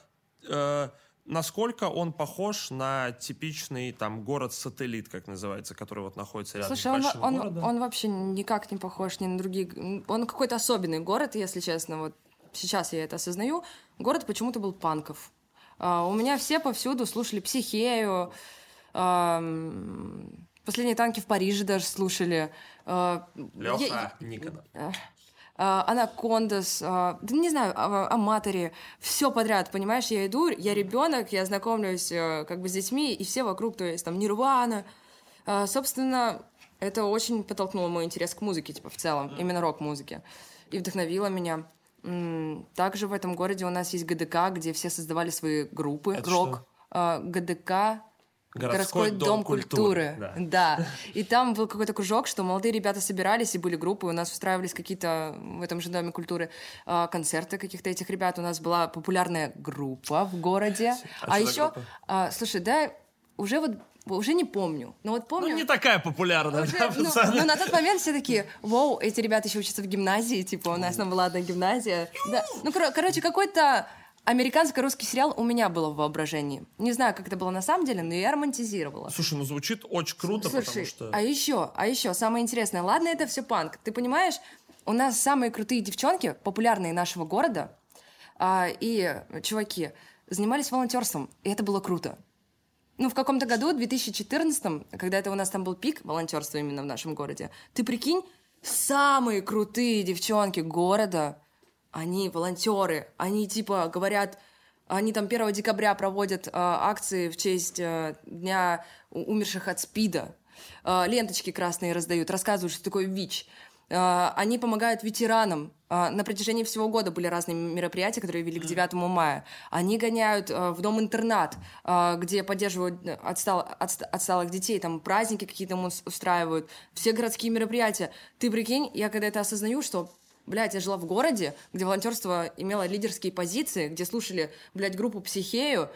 Speaker 1: Э, насколько он похож на типичный там город-сателлит, как называется, который вот находится рядом
Speaker 2: Слушай, с большим он, городом? Он, он вообще никак не похож ни на другие... Он какой-то особенный город, если честно. Вот сейчас я это осознаю, город почему-то был панков. Uh, у меня все повсюду слушали психею, последние танки в Париже даже слушали.
Speaker 1: Uh, Леха я, Никонов.
Speaker 2: Uh, Анакондас, да не знаю, Аматори, все подряд, понимаешь, я иду, я ребенок, я знакомлюсь э, как бы с детьми, и все вокруг, то есть там Нирвана. Собственно, это очень подтолкнуло мой интерес к музыке, типа, в целом, именно рок-музыке, и вдохновило меня. Также в этом городе у нас есть ГДК, где все создавали свои группы.
Speaker 1: Это
Speaker 2: Рок. Что? ГДК Городской, дом, культуры.
Speaker 1: Да.
Speaker 2: Да. И там был какой-то кружок, что молодые ребята собирались, и были группы, у нас устраивались какие-то в этом же доме культуры а, концерты каких-то этих ребят. У нас была популярная группа в городе.
Speaker 1: А
Speaker 2: А, еще,
Speaker 1: группа?
Speaker 2: а, слушай, да, уже вот уже не помню. Но вот помню.
Speaker 1: Ну, не такая популярная,
Speaker 2: Уже,
Speaker 1: да,
Speaker 2: ну,
Speaker 1: пацаны?
Speaker 2: ну, на тот момент все такие, вау, эти ребята еще учатся в гимназии, типа, у нас там была одна гимназия. Да. Ну, кор- короче, какой-то американско-русский сериал у меня было в воображении. Не знаю, как это было на самом деле, но я романтизировала.
Speaker 1: Слушай, ну звучит очень круто,
Speaker 2: Слушай,
Speaker 1: потому что...
Speaker 2: а еще, а еще, самое интересное, ладно, это все панк. Ты понимаешь, у нас самые крутые девчонки, популярные нашего города, а, и чуваки занимались волонтерством, и это было круто. Ну, в каком-то году, в 2014, когда это у нас там был пик волонтерства именно в нашем городе, ты прикинь, самые крутые девчонки города, они волонтеры, они типа говорят, они там 1 декабря проводят э, акции в честь э, Дня умерших от СПИДа, Э, ленточки красные раздают, рассказывают, что такое ВИЧ. Э, Они помогают ветеранам. Э, На протяжении всего года были разные мероприятия, которые вели к 9 мая. Они гоняют э, в дом-интернат, где поддерживают отстал- отст- отсталых детей, там праздники какие-то устраивают, все городские мероприятия. Ты прикинь, я когда это осознаю, что Блядь, я жила в городе, где волонтерство имело лидерские позиции, где слушали, блядь, группу «Психею»,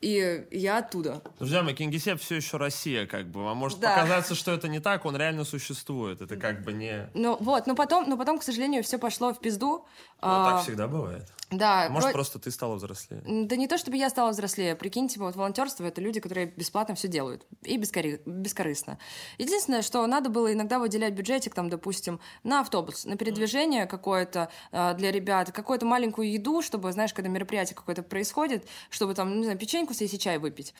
Speaker 2: и я оттуда.
Speaker 1: Друзья мои, Кингисепп все еще Россия, как бы. Вам может
Speaker 2: Да.
Speaker 1: показаться, что это не так, он реально существует. Это как бы не...
Speaker 2: Ну вот, но потом, но потом, к сожалению, все пошло в пизду.
Speaker 1: Ну,
Speaker 2: А,
Speaker 1: так всегда бывает.
Speaker 2: Да,
Speaker 1: Может,
Speaker 2: про-
Speaker 1: просто ты стала взрослее.
Speaker 2: Да не то, чтобы я стала взрослее. Прикинь, типа, вот волонтерство — это люди, которые бесплатно все делают. И бескори- бескорыстно. Единственное, что надо было иногда выделять бюджетик, там, допустим, на автобус, на передвижение какое-то э, для ребят, какую-то маленькую еду, чтобы, знаешь, когда мероприятие какое-то происходит, чтобы там, не знаю, съесть и чай выпить.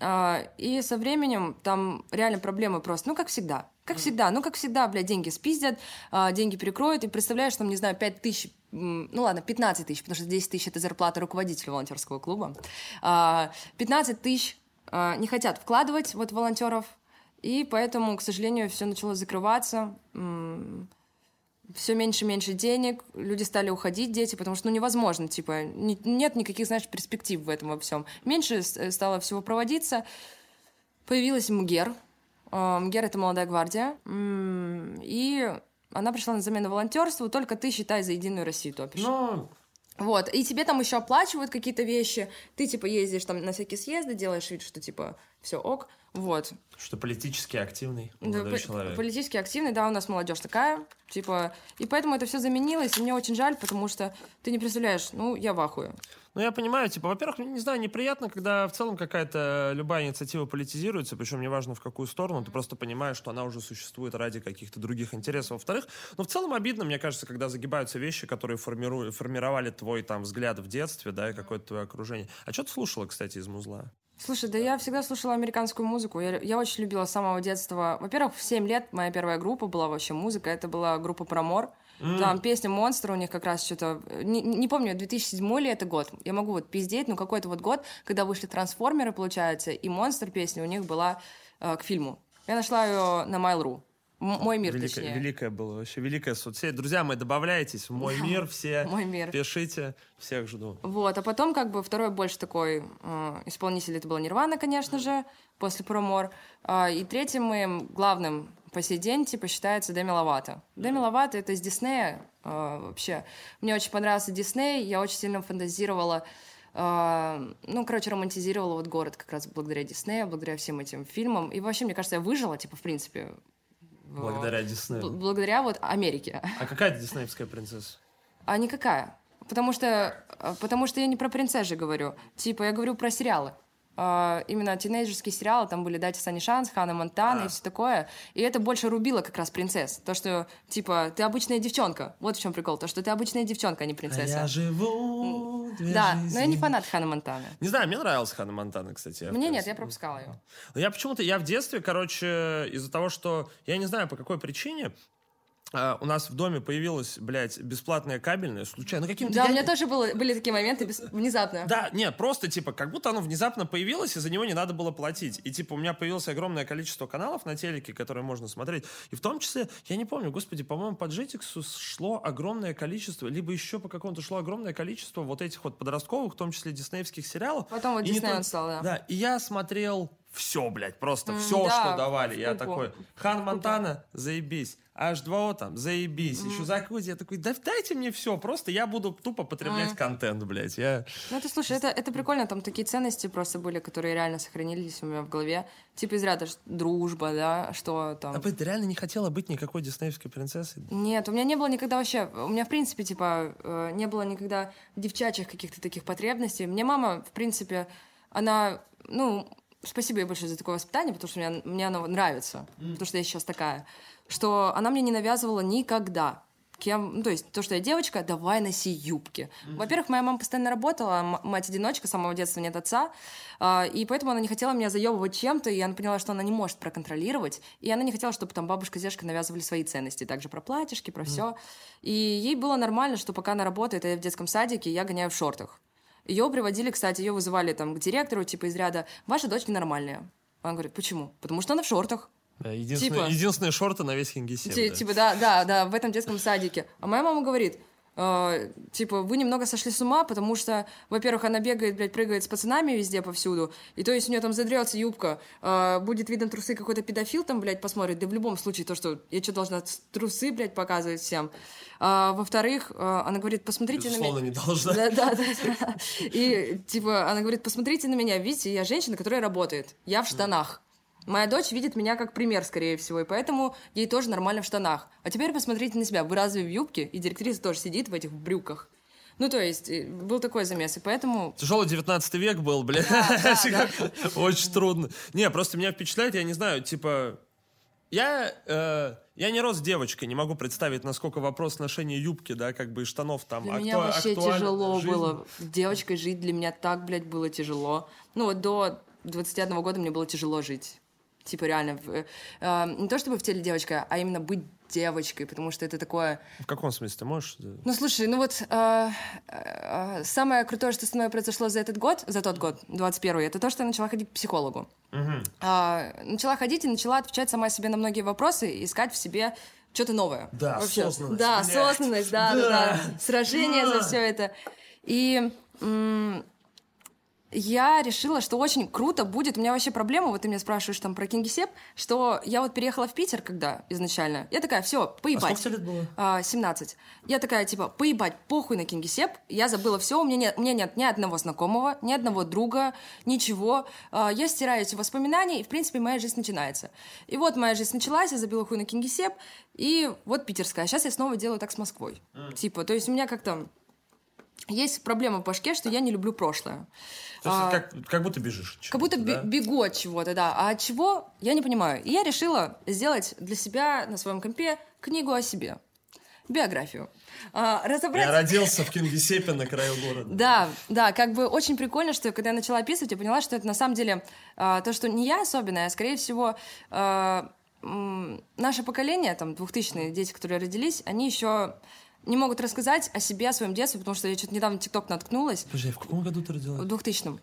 Speaker 2: А, и со временем там реально проблемы просто, ну, как всегда. Как всегда, ну, как всегда, блядь, деньги спиздят, а, деньги перекроют, и представляешь, там, не знаю, 5 тысяч, ну, ладно, 15 тысяч, потому что 10 тысяч — это зарплата руководителя волонтерского клуба. А, 15 тысяч а, не хотят вкладывать вот волонтеров, и поэтому, к сожалению, все начало закрываться, все меньше и меньше денег, люди стали уходить, дети, потому что, ну, невозможно, типа, не- нет никаких, знаешь, перспектив в этом во всем. Меньше с- стало всего проводиться, появилась МГЕР, А, МГЕР — это молодая гвардия, и она пришла на замену волонтерству, только ты, считай, за Единую Россию топишь.
Speaker 1: Ну,
Speaker 2: Вот, и тебе там еще оплачивают какие-то вещи, ты, типа, ездишь там на всякие съезды, делаешь вид, что, типа, все ок, вот.
Speaker 1: что политически активный молодой человек.
Speaker 2: Политически активный, да, у нас молодежь такая, типа, и поэтому это все заменилось, и мне очень жаль, потому что ты не представляешь, ну, я в ахуе.
Speaker 1: Ну, я понимаю, типа, во-первых, не знаю, неприятно, когда в целом какая-то любая инициатива политизируется, причем неважно в какую сторону, ты просто понимаешь, что она уже существует ради каких-то других интересов. Во-вторых, ну, в целом обидно, мне кажется, когда загибаются вещи, которые формируют, формировали твой там взгляд в детстве, да, и какое-то твое окружение. А что ты слушала, кстати, из музла?
Speaker 2: Слушай, да я всегда слушала американскую музыку. Я, я очень любила с самого детства. Во-первых, в 7 лет моя первая группа была вообще музыка. Это была группа Промор. Там песня «Монстр» у них как раз что-то... Не, не помню, 2007 ли это год. Я могу вот пиздеть, но какой-то вот год, когда вышли «Трансформеры», получается, и «Монстр» песня у них была э, к фильму. Я нашла ее на Mail.ru. Мой мир,
Speaker 1: Великая,
Speaker 2: точнее.
Speaker 1: великая была вообще, великая соцсеть. Друзья мои, добавляйтесь в мой мир все.
Speaker 2: Мой мир.
Speaker 1: Пишите, всех жду.
Speaker 2: Вот, а потом как бы второй больше такой э, исполнитель это был Нирвана, конечно же, после Промор. А, и третьим моим главным по сей день типа считается Деми Ловато. Деми Ловато это из Диснея э, вообще. Мне очень понравился Дисней, я очень сильно фантазировала э, ну, короче, романтизировала вот город как раз благодаря Диснею, благодаря всем этим фильмам. И вообще, мне кажется, я выжила, типа, в принципе.
Speaker 1: Благодаря
Speaker 2: бл-
Speaker 1: Диснею.
Speaker 2: Благодаря вот Америке.
Speaker 1: А какая диснеевская принцесса?
Speaker 2: А никакая. Потому что, э, потому что я не про принцесс же говорю. Типа, я говорю про сериалы. А, именно тинейджерские сериалы, там были «Дайте Сани шанс», «Ханна Монтана»
Speaker 1: А.
Speaker 2: и все такое. И это больше рубило как раз принцесс. То, что, типа, ты обычная девчонка. Вот в чем прикол. То, что ты обычная девчонка, а не принцесса.
Speaker 1: А я живу две
Speaker 2: Да,
Speaker 1: жизни.
Speaker 2: но я не фанат Ханны Монтаны.
Speaker 1: Не знаю, мне нравилась Ханна Монтана, кстати.
Speaker 2: Мне нет, я пропускала ее.
Speaker 1: Но я почему-то, я в детстве, короче, из-за того, что, я не знаю по какой причине, а, у нас в доме появилась, блядь, бесплатная кабельная, случайно, ну каким-то...
Speaker 2: Да,
Speaker 1: я
Speaker 2: у меня тоже было, были такие моменты без- внезапно.
Speaker 1: Да, нет, просто, типа, как будто оно внезапно появилось, и за него не надо было платить. И, типа, у меня появилось огромное количество каналов на телеке, которые можно смотреть. И в том числе, я не помню, господи, по-моему, по Jetix шло огромное количество, либо еще по какому-то шло огромное количество вот этих вот подростковых, в том числе диснеевских сериалов.
Speaker 2: Потом вот
Speaker 1: И
Speaker 2: Дисней он стал, да.
Speaker 1: Да, и я смотрел все, блядь, просто все,
Speaker 2: да,
Speaker 1: что давали. Я такой, Хан Монтана, заебись. H2O там, заебись. Еще Закузи. Я такой, да дайте мне все, просто я буду тупо потреблять контент, блядь. Я...
Speaker 2: Ну, это, слушай, это, это прикольно, там такие ценности просто были, которые реально сохранились у меня в голове. Типа из ряда дружба, да, что там...
Speaker 1: А ты реально не хотела быть никакой диснеевской принцессой?
Speaker 2: Нет, у меня не было никогда вообще, у меня, в принципе, типа, э, не было никогда девчачьих каких-то таких потребностей. Мне мама, в принципе, она, ну, спасибо ей большое за такое воспитание, потому что мне, мне оно нравится, потому что я сейчас такая, что она мне не навязывала никогда. Кем, ну, то есть то, что я девочка, давай носи юбки. Во-первых, моя мама постоянно работала, мать-одиночка, с самого детства нет отца, а, и поэтому она не хотела меня заебывать чем-то, и она поняла, что она не может проконтролировать, и она не хотела, чтобы там бабушка с дедушкой навязывали свои ценности, также про платьишки, про все. И ей было нормально, что пока она работает, а я в детском садике, я гоняю в шортах. Ее приводили, кстати, ее вызывали там к директору, типа из ряда «Ваша дочь ненормальная». Она говорит, почему? Потому что она в шортах.
Speaker 1: Да, единственные,
Speaker 2: Типа-
Speaker 1: единственные шорты на весь Хингисепп.
Speaker 2: Ти-
Speaker 1: да.
Speaker 2: Типа, да, да, да, в этом детском садике. А моя мама говорит, э, типа, вы немного сошли с ума, потому что, во-первых, она бегает, блядь, прыгает с пацанами везде повсюду, и то есть у нее там задрется юбка, э, будет видно трусы, какой-то педофил там, блядь, посмотрит, да в любом случае то, что я что, должна трусы, блядь, показывать всем. А, во-вторых, э, она говорит, посмотрите на меня.
Speaker 1: Безусловно, не должна.
Speaker 2: Да, да, да. И, типа, она говорит, посмотрите на меня, видите, я женщина, которая работает. Я в штанах. Моя дочь видит меня как пример, скорее всего, и поэтому ей тоже нормально в штанах. А теперь посмотрите на себя. Вы разве в юбке? И директриса тоже сидит в этих брюках. Ну, то есть, э, был такой замес, и поэтому...
Speaker 1: Тяжелый 19 век был, бля.
Speaker 2: да,
Speaker 1: Очень трудно. Не, просто меня впечатляет, я не знаю, типа... Я, э, я не рос девочкой, не могу представить, насколько вопрос ношения юбки, да, как бы и штанов там.
Speaker 2: Для
Speaker 1: акту-
Speaker 2: меня вообще тяжело
Speaker 1: жизнь.
Speaker 2: было. Девочкой жить для меня так, блядь, было тяжело. Ну, вот до 21 года мне было тяжело жить. Типа, реально, в- э, не то чтобы в теле девочка, а именно быть девочкой, потому что это такое...
Speaker 1: В каком смысле? Ты можешь? э,
Speaker 2: Ну, слушай, ну вот э, э, самое крутое, что со мной произошло за этот год, за тот год, 21 это то, что я начала ходить к психологу. А, начала ходить и начала отвечать сама себе на многие вопросы, и искать в себе что-то новое.
Speaker 1: Да, осознанность,
Speaker 2: Да,
Speaker 1: блядь.
Speaker 2: осознанность, да, да,
Speaker 1: Да.
Speaker 2: да. Сражение за все это. И м, я решила, что очень круто будет. У меня вообще проблема, вот ты меня спрашиваешь там про Кингисепп, что я вот переехала в Питер, когда изначально. Я такая, все, поебать.
Speaker 1: А сколько лет было?
Speaker 2: А, 17. Я такая, типа, поебать, похуй на Кингисепп. Я забыла все, у меня нет, у меня нет ни одного знакомого, ни одного друга, ничего. А, я стираю эти воспоминания, и, в принципе, моя жизнь начинается. И вот моя жизнь началась, я забила хуй на Кингисепп, и вот питерская. Сейчас я снова делаю так с Москвой. Типа, то есть у меня как-то есть проблема в башке, что я не люблю прошлое.
Speaker 1: То есть
Speaker 2: А,
Speaker 1: как, как будто бежишь.
Speaker 2: как будто
Speaker 1: да?
Speaker 2: бегу от чего-то, да. А от чего, я не понимаю. И я решила сделать для себя на своем компе книгу о себе. Биографию. А, разобрать...
Speaker 1: Я родился в Кингисеппе на краю города.
Speaker 2: Да, да, как бы очень прикольно, что когда я начала описывать, я поняла, что это на самом деле а, то, что не я особенная, а скорее всего а, м, наше поколение, там, двухтысячные дети, которые родились, они еще не могут рассказать о себе, о своем детстве, потому что я что-то недавно в ТикТок наткнулась,
Speaker 1: Подожди, в каком году ты
Speaker 2: в
Speaker 1: родилась?
Speaker 2: 2000-м.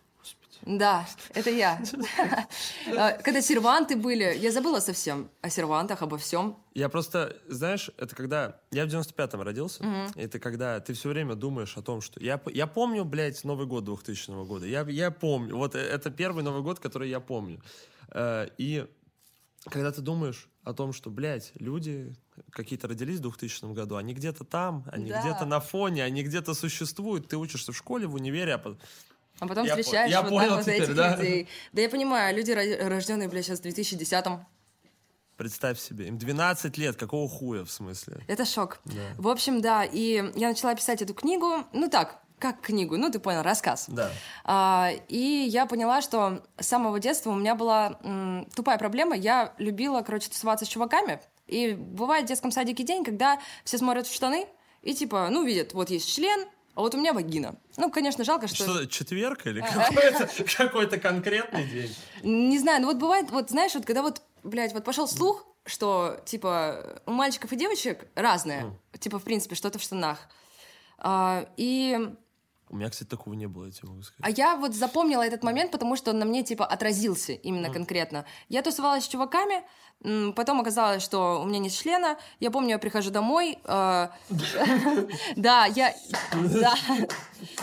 Speaker 2: Да, это я. А, Когда серванты были, я забыла совсем о сервантах, обо всем.
Speaker 1: Я просто, знаешь, это когда... Я в 95-м родился. Это когда ты все время думаешь о том, что... Я, я помню, блядь, Новый год 2000 года. Я, я помню. Вот э- это первый Новый год, который я помню. Э, И когда ты думаешь о том, что, блядь, люди какие-то родились в 2000 году, они где-то там, они
Speaker 2: Да.
Speaker 1: где-то на фоне, они где-то существуют. Ты учишься в школе, в универе, а потом...
Speaker 2: А потом
Speaker 1: Я по-
Speaker 2: встречаешь
Speaker 1: я
Speaker 2: вот
Speaker 1: понял
Speaker 2: вот
Speaker 1: теперь,
Speaker 2: этих
Speaker 1: да.
Speaker 2: людей. Да я понимаю, люди, ро- рожденные, блядь, сейчас в 2010-м,
Speaker 1: Представь себе, им 12 лет, какого хуя в смысле?
Speaker 2: Это шок.
Speaker 1: Да.
Speaker 2: В общем, да, и я начала писать эту книгу, ну так, как книгу, ну ты понял, рассказ.
Speaker 1: Да.
Speaker 2: А, и я поняла, что с самого детства у меня была м, тупая проблема. Я любила, короче, тусоваться с чуваками. И бывает в детском садике день, когда все смотрят в штаны и типа, ну, видят, вот есть член, а вот у меня вагина. Ну, конечно, жалко, что...
Speaker 1: Что, четверг или какой-то, конкретный день?
Speaker 2: Не знаю, ну вот бывает, вот знаешь, вот когда вот, блядь, вот пошел слух, что, типа, у мальчиков и девочек разное. Типа, в принципе, что-то в штанах. А, и
Speaker 1: У меня, кстати, такого не было, я тебе могу сказать.
Speaker 2: А я вот запомнила этот момент, потому что он на мне, типа, отразился именно mm. конкретно. Я тусовалась с чуваками, потом оказалось, что у меня нет члена. Я помню, я прихожу домой. Э, да, я... Да,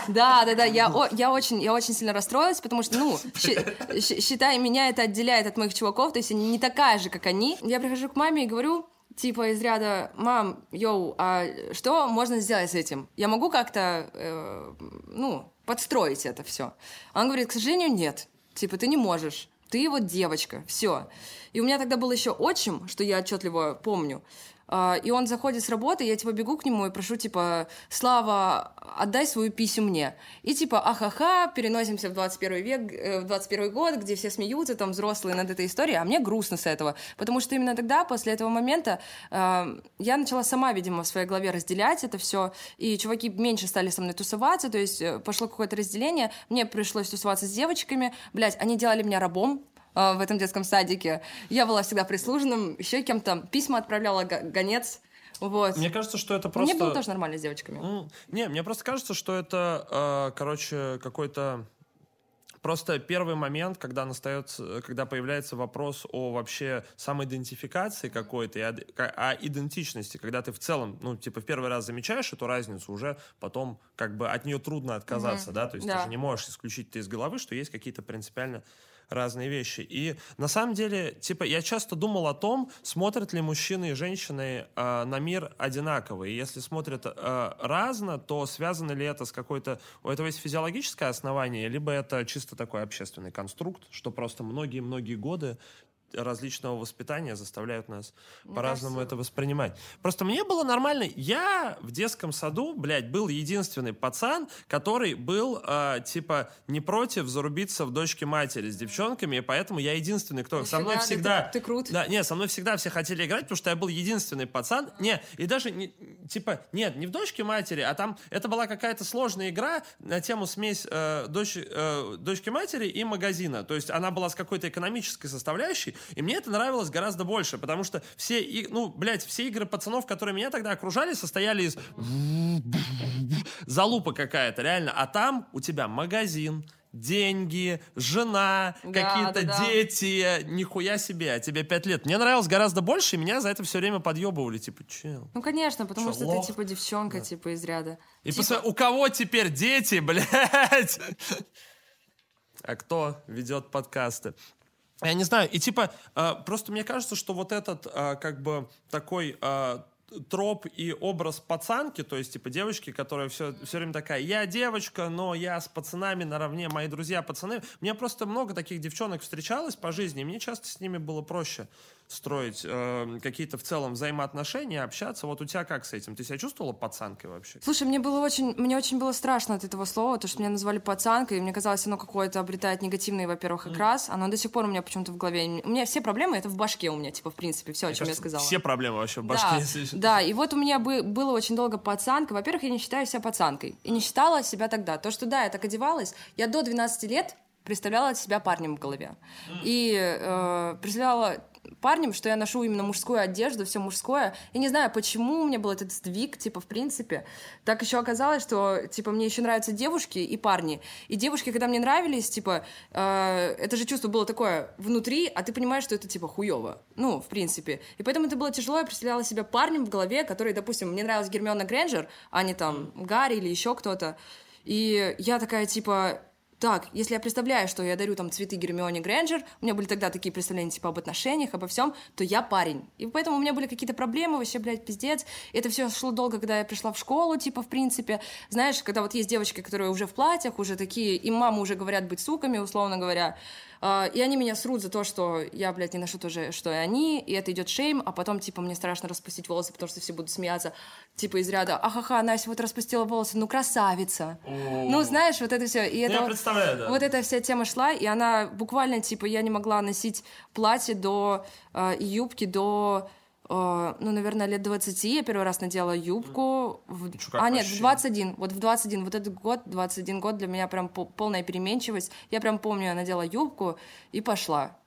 Speaker 2: да, да, да. Я очень я очень сильно расстроилась, потому что, ну, считай, меня это отделяет от моих чуваков, то есть я не такая же, как они. Я прихожу к маме и говорю, типа из ряда «Мам, йоу, а что можно сделать с этим? Я могу как-то, э, ну, подстроить это все?» Он говорит «К сожалению, нет. Типа, ты не можешь. Ты вот девочка. Все». И у меня тогда был еще отчим, что я отчетливо помню. А, и он заходит с работы, я, типа, бегу к нему и прошу, типа, Слава, отдай свою писю мне. И, типа, ахаха, переносимся в 21 век, э, в 21 год, где все смеются, там, взрослые над этой историей, а мне грустно с этого. Потому что именно тогда, после этого момента, э, я начала сама, видимо, в своей голове разделять это все, и чуваки меньше стали со мной тусоваться, то есть э, пошло какое-то разделение, мне пришлось тусоваться с девочками, блядь, они делали меня рабом, в этом детском садике. Я была всегда прислуженным, еще кем-то письма отправляла, гонец. Вот.
Speaker 1: Мне кажется, что это просто...
Speaker 2: Мне было тоже нормально с девочками. Mm.
Speaker 1: Не, мне просто кажется, что это, э, короче, какой-то... Просто первый момент, когда настается, когда появляется вопрос о вообще самоидентификации какой-то, и о, о идентичности, когда ты в целом, ну, типа, в первый раз замечаешь эту разницу, уже потом как бы от нее трудно отказаться, mm-hmm. да, то есть да. ты же не можешь исключить это из головы, что есть какие-то принципиально разные вещи. И на самом деле, типа, я часто думал о том, смотрят ли мужчины и женщины э, на мир одинаково. И если смотрят э, разно, то связано ли это с какой-то... У этого есть физиологическое основание, либо это чисто такой общественный конструкт, что просто многие-многие годы различного воспитания заставляют нас по-разному это воспринимать. Просто мне было нормально. Я в детском саду, блядь, был единственный пацан, который был, э, типа, не против зарубиться в дочке матери с девчонками, и поэтому я единственный, кто... Нифига, со мной всегда...
Speaker 2: Ты, ты крут.
Speaker 1: Да, нет, со мной всегда все хотели играть, потому что я был единственный пацан. Не, и даже, не, типа, нет, не в дочке матери, а там это была какая-то сложная игра на тему смесь э, дочь, э, дочки матери и магазина. То есть она была с какой-то экономической составляющей, и мне это нравилось гораздо больше, потому что все, ну, блядь, все игры пацанов, которые меня тогда окружали, состояли из залупа какая-то, реально. А там у тебя магазин, деньги, жена, да, какие-то да, дети, нихуя себе, а тебе пять лет. Мне нравилось гораздо больше, и меня за это все время подъебывали, типа, чел.
Speaker 2: Ну, конечно, потому Чё, что лох? ты, типа, девчонка, да. типа, из ряда.
Speaker 1: И
Speaker 2: типа...
Speaker 1: посмотри, у кого теперь дети, блядь? А кто ведет подкасты? Я не знаю, и типа, э, просто мне кажется, что вот этот, э, как бы, такой э, троп и образ пацанки, то есть, типа, девочки, которая все, все время такая, я девочка, но я с пацанами наравне, мои друзья пацаны. Мне просто много таких девчонок встречалось по жизни, и мне часто с ними было проще строить э, какие-то в целом взаимоотношения, общаться. Вот у тебя как с этим? Ты себя чувствовала пацанкой вообще?
Speaker 2: Слушай, мне было очень, мне очень было страшно от этого слова, то, что меня назвали пацанкой, и мне казалось, оно какое-то обретает негативный, во-первых, окрас. Оно до сих пор у меня почему-то в голове. У меня все проблемы это в башке у меня, типа, в принципе, все, о чем кажется, я сказала.
Speaker 1: Все проблемы вообще в башке.
Speaker 2: Да, если... да и вот у меня бы, было очень долго пацанка. Во-первых, я не считаю себя пацанкой. И не считала себя тогда. То, что да, я так одевалась, я до 12 лет представляла себя парнем в голове. И э, представляла парнем, что я ношу именно мужскую одежду, все мужское. Я не знаю, почему у меня был этот сдвиг, типа, в принципе. Так еще оказалось, что, типа, мне еще нравятся девушки и парни. И девушки, когда мне нравились, типа, э, это же чувство было такое внутри, а ты понимаешь, что это, типа, хуево. Ну, в принципе. И поэтому это было тяжело, я представляла себя парнем в голове, который, допустим, мне нравилась Гермиона Грэнджер, а не там Гарри или еще кто-то. И я такая, типа, так, если я представляю, что я дарю там цветы Гермионе Грэнджер, у меня были тогда такие представления типа об отношениях, обо всем, то я парень. И поэтому у меня были какие-то проблемы, вообще, блядь, пиздец. И это все шло долго, когда я пришла в школу, типа, в принципе. Знаешь, когда вот есть девочки, которые уже в платьях, уже такие, им мамы уже говорят быть суками, условно говоря. А, и они меня срут за то, что я, блядь, не ношу то же, что и они, и это идет шейм, а потом, типа, мне страшно распустить волосы, потому что все будут смеяться, типа, из ряда, ахаха, Настя вот распустила волосы, ну, красавица. Ну, знаешь, вот это все. И это,
Speaker 1: я представляю, да.
Speaker 2: Вот эта вся тема шла, и она буквально, типа, я не могла носить платье до, э, юбки до Uh, ну, наверное, лет 20 я первый раз надела юбку. В... А, нет, в 21. Вот в 21. Вот этот год, 21 год для меня прям полная переменчивость. Я прям помню, я надела юбку и пошла.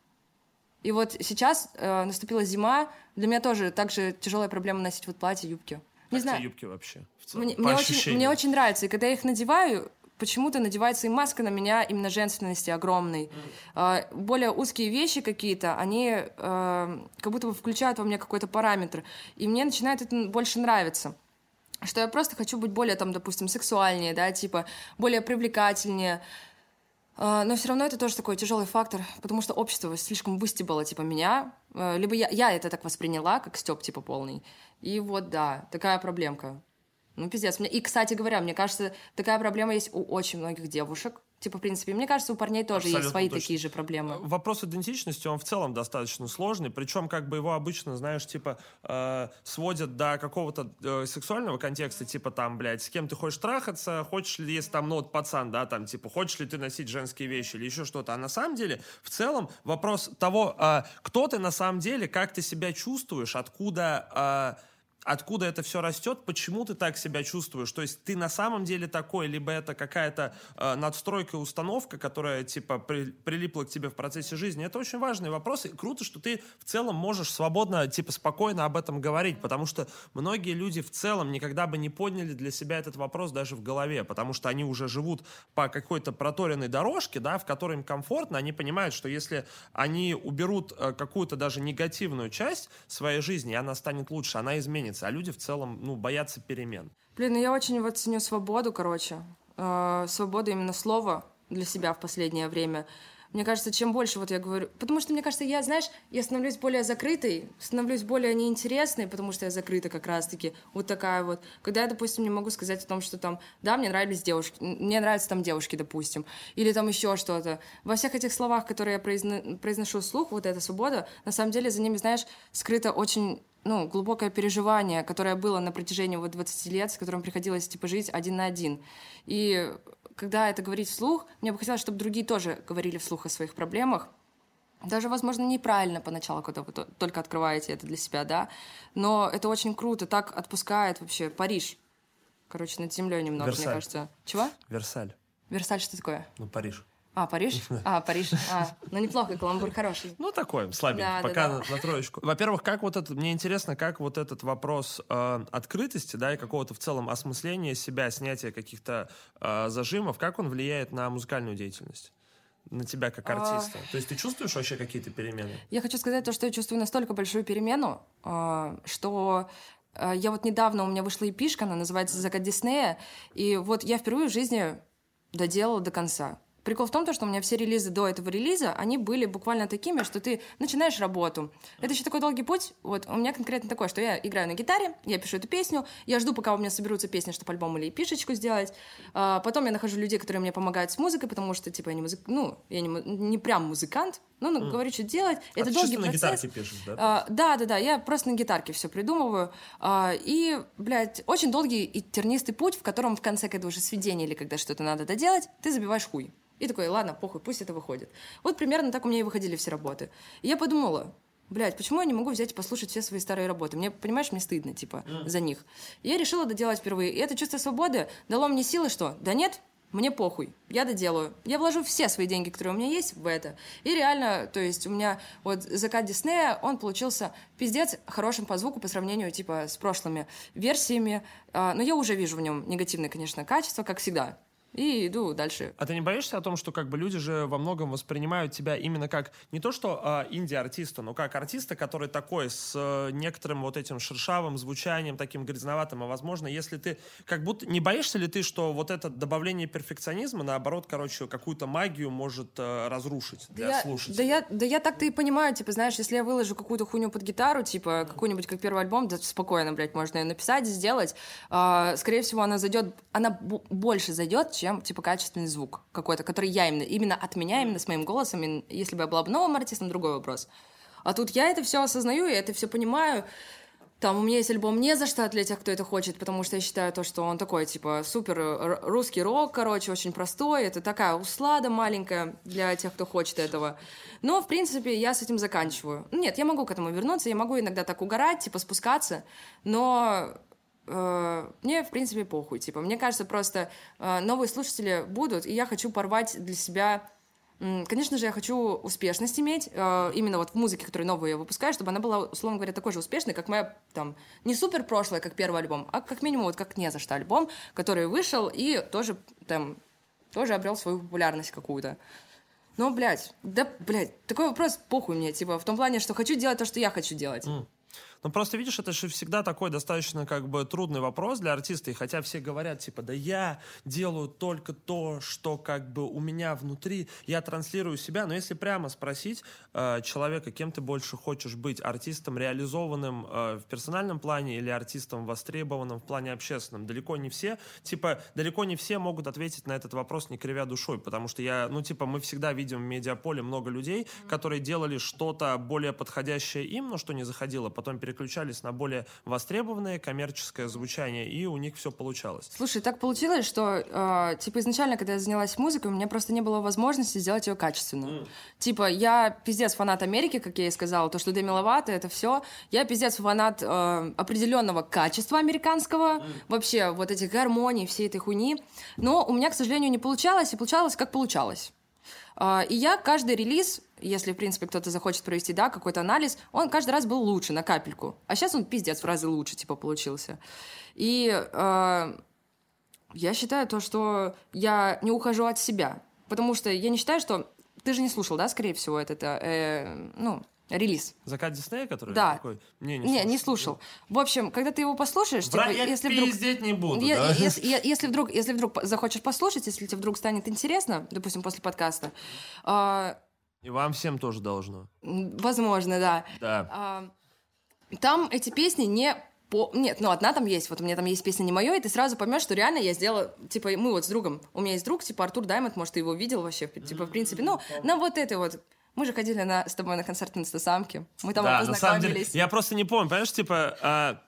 Speaker 2: И вот сейчас э, наступила зима. Для меня тоже так же тяжелая проблема носить вот платье, юбки.
Speaker 1: Не как знаю. юбки вообще?
Speaker 2: Мне, мне, очень, мне очень нравится. И когда я их надеваю, почему-то надевается и маска на меня именно женственности огромной. Э, более узкие вещи какие-то, они э, как будто бы включают во мне какой-то параметр. И мне начинает это больше нравиться что я просто хочу быть более, там, допустим, сексуальнее, да, типа, более привлекательнее, а, но все равно это тоже такой тяжелый фактор, потому что общество слишком выстебало, типа, меня. А, либо я, я это так восприняла, как степ, типа, полный. И вот, да, такая проблемка. Ну, пиздец. И, кстати говоря, мне кажется, такая проблема есть у очень многих девушек. Типа, в принципе, мне кажется, у парней тоже Абсолютно есть свои точно. такие же проблемы.
Speaker 1: Вопрос идентичности, он в целом достаточно сложный, причем как бы его обычно, знаешь, типа, э, сводят до какого-то э, сексуального контекста, типа там, блядь, с кем ты хочешь трахаться, хочешь ли, есть там, ну, вот пацан, да, там, типа, хочешь ли ты носить женские вещи или еще что-то. А на самом деле, в целом, вопрос того, э, кто ты на самом деле, как ты себя чувствуешь, откуда... Э, откуда это все растет, почему ты так себя чувствуешь. То есть ты на самом деле такой, либо это какая-то э, надстройка, установка, которая типа при, прилипла к тебе в процессе жизни. Это очень важный вопрос. И круто, что ты в целом можешь свободно, типа спокойно об этом говорить, потому что многие люди в целом никогда бы не подняли для себя этот вопрос даже в голове, потому что они уже живут по какой-то проторенной дорожке, да, в которой им комфортно, они понимают, что если они уберут э, какую-то даже негативную часть своей жизни, она станет лучше, она изменится изменится, а люди в целом, ну, боятся перемен.
Speaker 2: Блин, ну я очень вот ценю свободу, короче. Э, свободу именно слова для себя в последнее время. Мне кажется, чем больше вот я говорю... Потому что, мне кажется, я, знаешь, я становлюсь более закрытой, становлюсь более неинтересной, потому что я закрыта как раз-таки. Вот такая вот. Когда я, допустим, не могу сказать о том, что там, да, мне нравились девушки, мне нравятся там девушки, допустим, или там еще что-то. Во всех этих словах, которые я произно... произношу вслух, вот эта свобода, на самом деле за ними, знаешь, скрыто очень ну, глубокое переживание, которое было на протяжении вот 20 лет, с которым приходилось, типа, жить один на один. И когда это говорить вслух, мне бы хотелось, чтобы другие тоже говорили вслух о своих проблемах. Даже, возможно, неправильно поначалу, когда вы только открываете это для себя, да, но это очень круто, так отпускает вообще Париж. Короче, над землей немного, Версаль. мне кажется. Чего?
Speaker 1: Версаль.
Speaker 2: Версаль что такое?
Speaker 1: Ну, Париж.
Speaker 2: А, Париж? А, Париж. А, ну неплохо, каламбур хороший.
Speaker 1: Ну, такой, слабенький, да, пока да, да. На, на троечку. Во-первых, как вот это, мне интересно, как вот этот вопрос э, открытости, да, и какого-то в целом осмысления себя, снятия каких-то э, зажимов, как он влияет на музыкальную деятельность? на тебя как а. артиста? А... То есть ты чувствуешь вообще какие-то перемены?
Speaker 2: Я хочу сказать то, что я чувствую настолько большую перемену, э, что я вот недавно у меня вышла эпишка, она называется «Закат Диснея», и вот я впервые в жизни доделала до конца. Прикол в том, что у меня все релизы до этого релиза, они были буквально такими, что ты начинаешь работу. Это еще такой долгий путь. Вот у меня конкретно такой, что я играю на гитаре, я пишу эту песню, я жду, пока у меня соберутся песни, чтобы альбом или пишечку сделать. А, потом я нахожу людей, которые мне помогают с музыкой, потому что, типа, я не музык... ну, я не, не прям музыкант, ну, ну mm. говорю, что делать. А это долгий процесс. на гитарке пишешь, да? А, да, да, да, я просто на гитарке все придумываю. А, и, блядь, очень долгий и тернистый путь, в котором в конце, когда уже сведение или когда что-то надо доделать, ты забиваешь хуй. И такой, ладно, похуй, пусть это выходит. Вот примерно так у меня и выходили все работы. И я подумала, блядь, почему я не могу взять и послушать все свои старые работы? Мне, понимаешь, мне стыдно, типа, mm. за них. И я решила доделать впервые. И это чувство свободы дало мне силы, что, да нет, мне похуй, я доделаю. Я вложу все свои деньги, которые у меня есть, в это. И реально, то есть у меня вот закат Диснея, он получился пиздец хорошим по звуку по сравнению, типа, с прошлыми версиями. А, но я уже вижу в нем негативное, конечно, качество, как всегда и иду дальше.
Speaker 1: А ты не боишься о том, что как бы люди же во многом воспринимают тебя именно как не то что а, инди-артиста, но как артиста, который такой с а, некоторым вот этим шершавым звучанием, таким грязноватым, а возможно, если ты как будто не боишься ли ты, что вот это добавление перфекционизма, наоборот, короче, какую-то магию может а, разрушить для
Speaker 2: да
Speaker 1: слушателя?
Speaker 2: Да я, да я так-то и понимаю, типа, знаешь, если я выложу какую-то хуйню под гитару, типа, какой-нибудь как первый альбом, да спокойно, блядь, можно ее написать, сделать, а, скорее всего, она зайдет, она больше зайдет, чем, типа, качественный звук какой-то, который я именно, именно от меня, именно с моим голосом, если бы я была бы новым артистом, другой вопрос. А тут я это все осознаю, я это все понимаю. Там у меня есть альбом «Не за что» для тех, кто это хочет, потому что я считаю то, что он такой, типа, супер русский рок, короче, очень простой. Это такая услада маленькая для тех, кто хочет этого. Но, в принципе, я с этим заканчиваю. Нет, я могу к этому вернуться, я могу иногда так угорать, типа, спускаться, но Э, мне, в принципе, похуй. Типа, мне кажется, просто э, новые слушатели будут, и я хочу порвать для себя Конечно же, я хочу успешность иметь, э, именно вот в музыке, которую новую я выпускаю, чтобы она была, условно говоря, такой же успешной, как моя, там, не супер прошлая, как первый альбом, а как минимум вот как «Не за что» альбом, который вышел и тоже, там, тоже обрел свою популярность какую-то. Но, блядь, да, блядь, такой вопрос похуй мне, типа, в том плане, что хочу делать то, что я хочу делать.
Speaker 1: Mm. Ну, просто, видишь, это же всегда такой достаточно, как бы, трудный вопрос для артиста, и хотя все говорят, типа, да я делаю только то, что, как бы, у меня внутри, я транслирую себя, но если прямо спросить э, человека, кем ты больше хочешь быть, артистом реализованным э, в персональном плане или артистом востребованным в плане общественном, далеко не все, типа, далеко не все могут ответить на этот вопрос, не кривя душой, потому что я, ну, типа, мы всегда видим в медиаполе много людей, которые делали что-то более подходящее им, но что не заходило, потом переключились переключались на более востребованное коммерческое звучание, и у них все получалось.
Speaker 2: Слушай, так получилось, что, э, типа, изначально, когда я занялась музыкой, у меня просто не было возможности сделать ее качественную. Mm. Типа, я пиздец фанат Америки, как я и сказала, то, что Деми Ловато, это все. Я пиздец фанат э, определенного качества американского, mm. вообще вот этих гармоний, всей этой хуйни. Но у меня, к сожалению, не получалось, и получалось, как получалось. Э, и я каждый релиз если, в принципе, кто-то захочет провести, да, какой-то анализ, он каждый раз был лучше на капельку. А сейчас он пиздец в разы лучше, типа, получился. И э, я считаю то, что я не ухожу от себя. Потому что я не считаю, что... Ты же не слушал, да, скорее всего, этот, э, ну, релиз.
Speaker 1: Закат Диснея, который
Speaker 2: да.
Speaker 1: такой? Не,
Speaker 2: не, не, не слушал. В общем, когда ты его послушаешь,
Speaker 1: типа, я если вдруг
Speaker 2: не
Speaker 1: буду, я, да?
Speaker 2: если, если, если вдруг, если вдруг захочешь послушать, если тебе вдруг станет интересно, допустим, после подкаста, э,
Speaker 1: и вам всем тоже должно.
Speaker 2: Возможно, да.
Speaker 1: Да.
Speaker 2: А, там эти песни не по... Нет, ну одна там есть, вот у меня там есть песня «Не мое», и ты сразу поймешь, что реально я сделала, типа, мы вот с другом, у меня есть друг, типа Артур Даймонд, может, ты его видел вообще, типа, в принципе, ну, на вот этой вот мы же ходили на, с тобой на концерт на Инстасамке. Мы там да, познакомились. На самом деле,
Speaker 1: я просто не помню, понимаешь, типа, а,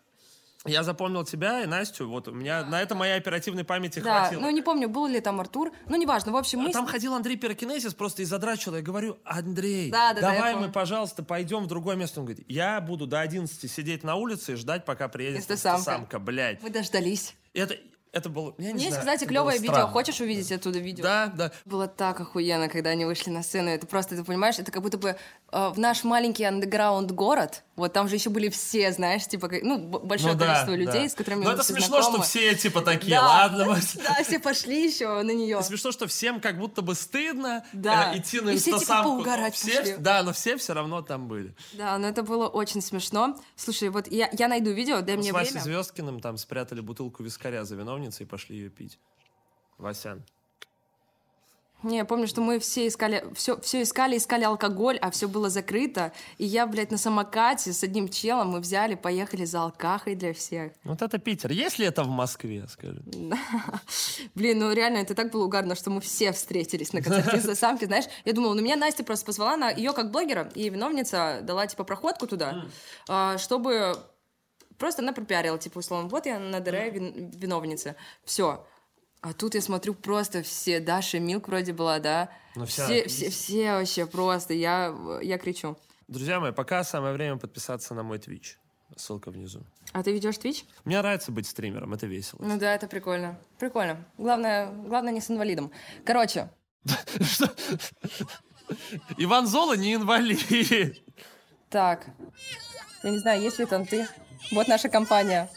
Speaker 1: я запомнил тебя и Настю, вот у меня на это моей оперативной памяти
Speaker 2: да,
Speaker 1: хватило.
Speaker 2: ну не помню, был ли там Артур, ну неважно, в общем мы...
Speaker 1: Там ходил Андрей Пирокинезис просто и задрачивал, я говорю, Андрей,
Speaker 2: да, да,
Speaker 1: давай
Speaker 2: да,
Speaker 1: мы, пожалуйста, пойдем в другое место. Он говорит, я буду до 11 сидеть на улице и ждать, пока приедет самка. самка, блядь.
Speaker 2: Вы дождались.
Speaker 1: Это, это было... Я не
Speaker 2: Есть,
Speaker 1: знаю,
Speaker 2: кстати, клевое видео. Странно. Хочешь увидеть оттуда видео?
Speaker 1: Да, да.
Speaker 2: Было так охуенно, когда они вышли на сцену. Это просто, ты понимаешь, это как будто бы э, в наш маленький андеграунд город. Вот там же еще были все, знаешь, типа, ну, большое ну, количество да, людей, да. с которыми
Speaker 1: Ну,
Speaker 2: это
Speaker 1: смешно,
Speaker 2: знакомы.
Speaker 1: что все, типа, такие, да, ладно.
Speaker 2: Да, все пошли еще на нее.
Speaker 1: Смешно, что всем как будто бы стыдно
Speaker 2: да.
Speaker 1: э, идти на
Speaker 2: И все, типа, поугарать
Speaker 1: все,
Speaker 2: пошли.
Speaker 1: Да, но все все равно там были.
Speaker 2: Да, но это было очень смешно. Слушай, вот я, я найду видео, дай
Speaker 1: Мы
Speaker 2: мне
Speaker 1: с
Speaker 2: время.
Speaker 1: Васей Звездкиным там спрятали бутылку вискаря за виновницей и пошли ее пить. Васян.
Speaker 2: Не, я помню, что мы все искали, все, все искали, искали алкоголь, а все было закрыто. И я, блядь, на самокате с одним челом мы взяли, поехали за алкахой для всех.
Speaker 1: Вот это Питер. Есть ли это в Москве, скажи?
Speaker 2: Блин, ну реально, это так было угарно, что мы все встретились на концерте за самки, знаешь. Я думала, ну меня Настя просто позвала, на ее как блогера, и виновница дала, типа, проходку туда, а, чтобы просто она пропиарила, типа, условно, вот я на ДР виновница. Все. А тут я смотрю просто все, Даша Милк вроде была, да?
Speaker 1: Ну, вся...
Speaker 2: все, все, все вообще просто, я, я кричу.
Speaker 1: Друзья мои, пока самое время подписаться на мой Twitch. Ссылка внизу.
Speaker 2: А ты ведешь Twitch?
Speaker 1: Мне нравится быть стримером, это весело.
Speaker 2: Ну да, это прикольно. Прикольно. Главное, главное не с инвалидом. Короче.
Speaker 1: Иван Зола не инвалид.
Speaker 2: Так. Я не знаю, есть ли там ты. Вот наша компания.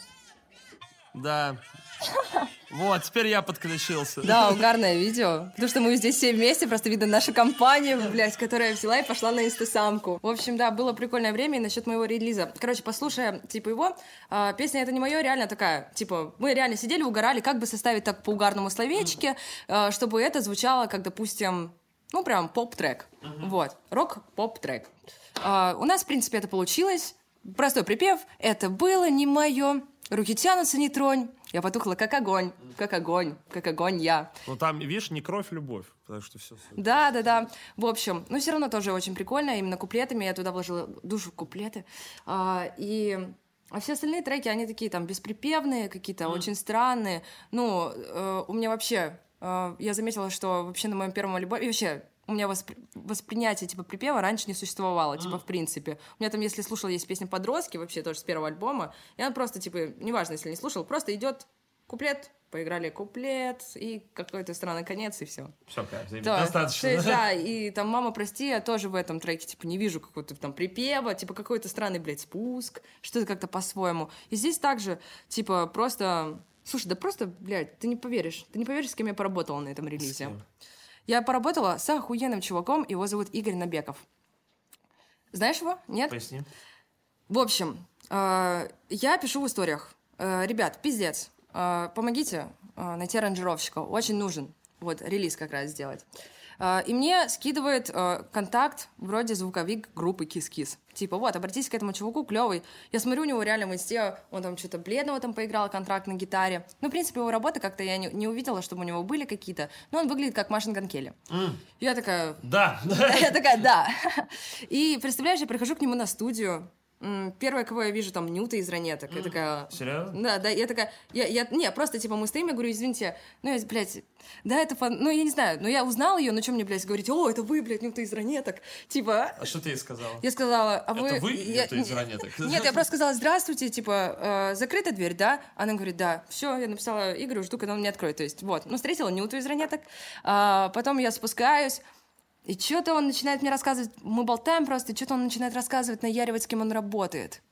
Speaker 1: Да. Вот, теперь я подключился.
Speaker 2: Да, угарное видео. Потому что мы здесь все вместе, просто видно наша компания, блядь, которая взяла и пошла на инстасамку. В общем, да, было прикольное время и насчет моего релиза. Короче, послушая, типа, его, а, песня «Это не мое» реально такая, типа, мы реально сидели, угорали, как бы составить так по угарному словечке, а, чтобы это звучало, как, допустим, ну, прям поп-трек. Вот, рок-поп-трек. А, у нас, в принципе, это получилось. Простой припев «Это было не мое», «Руки тянутся, не тронь», я потухла как огонь, как огонь, как огонь я.
Speaker 1: Ну там, видишь, не кровь, любовь, потому что все.
Speaker 2: Да, да, да. В общем, ну все равно тоже очень прикольно, именно куплетами я туда вложила душу в куплеты. А, и а все остальные треки, они такие там бесприпевные, какие-то mm. очень странные. Ну, э, у меня вообще, э, я заметила, что вообще на моем первом альбоме, вообще у меня воспри... воспринятие типа припева раньше не существовало, типа в принципе. У меня там, если слушал, есть песня «Подростки», вообще тоже с первого альбома, и она просто, типа, неважно, если не слушал, просто идет куплет, поиграли куплет, и какой-то странный конец, и все.
Speaker 1: Все, да, достаточно.
Speaker 2: То есть, да, и там «Мама, прости», я тоже в этом треке, типа, не вижу какого-то там припева, типа, какой-то странный, блядь, спуск, что-то как-то по-своему. И здесь также, типа, просто Слушай, да просто, блядь, ты не поверишь. Ты не поверишь, с кем я поработала на этом релизе.
Speaker 1: кем?
Speaker 2: Я поработала с охуенным чуваком, его зовут Игорь Набеков. Знаешь его? Нет?
Speaker 1: Поясни.
Speaker 2: В общем, э, я пишу в историях. Э, Ребят, пиздец, э, помогите найти аранжировщика. Очень нужен. Вот, релиз как раз сделать. Э, И мне скидывает э, контакт вроде звуковик группы Кис-Кис. Типа, вот, обратитесь к этому чуваку, клевый. Я смотрю, у него реально в инсте, он там что-то бледного там поиграл, контракт на гитаре. Ну, в принципе, его работы как-то я не, не увидела, чтобы у него были какие-то. Но он выглядит как Машин Ганкели. Я такая,
Speaker 1: Да.
Speaker 2: я такая, да. И представляешь, я прихожу к нему на студию. Первое, кого я вижу, там, Нюта из ранеток. Я такая...
Speaker 1: Серьезно?
Speaker 2: Да, да, я такая... Я, я, не, просто, типа, мы стоим, я говорю, извините, ну, я, блядь, да, это фан... Ну, я не знаю, но я узнала ее, ну, что мне, блядь, говорить, о, это вы, блядь, Нюта из ранеток. Типа,
Speaker 1: А что ты ей сказала?
Speaker 2: я сказала, а вы...
Speaker 1: Это вы
Speaker 2: я-
Speaker 1: Нюта из ранеток?
Speaker 2: Нет, я просто сказала, здравствуйте, типа, э, закрыта дверь, да? Она говорит, да. Все, я написала Игорю, жду, когда он мне откроет. То есть, вот, ну, встретила Нюту из ранеток. А, потом я спускаюсь, и что-то он начинает мне рассказывать, мы болтаем просто, и что-то он начинает рассказывать, наяривать, с кем он работает.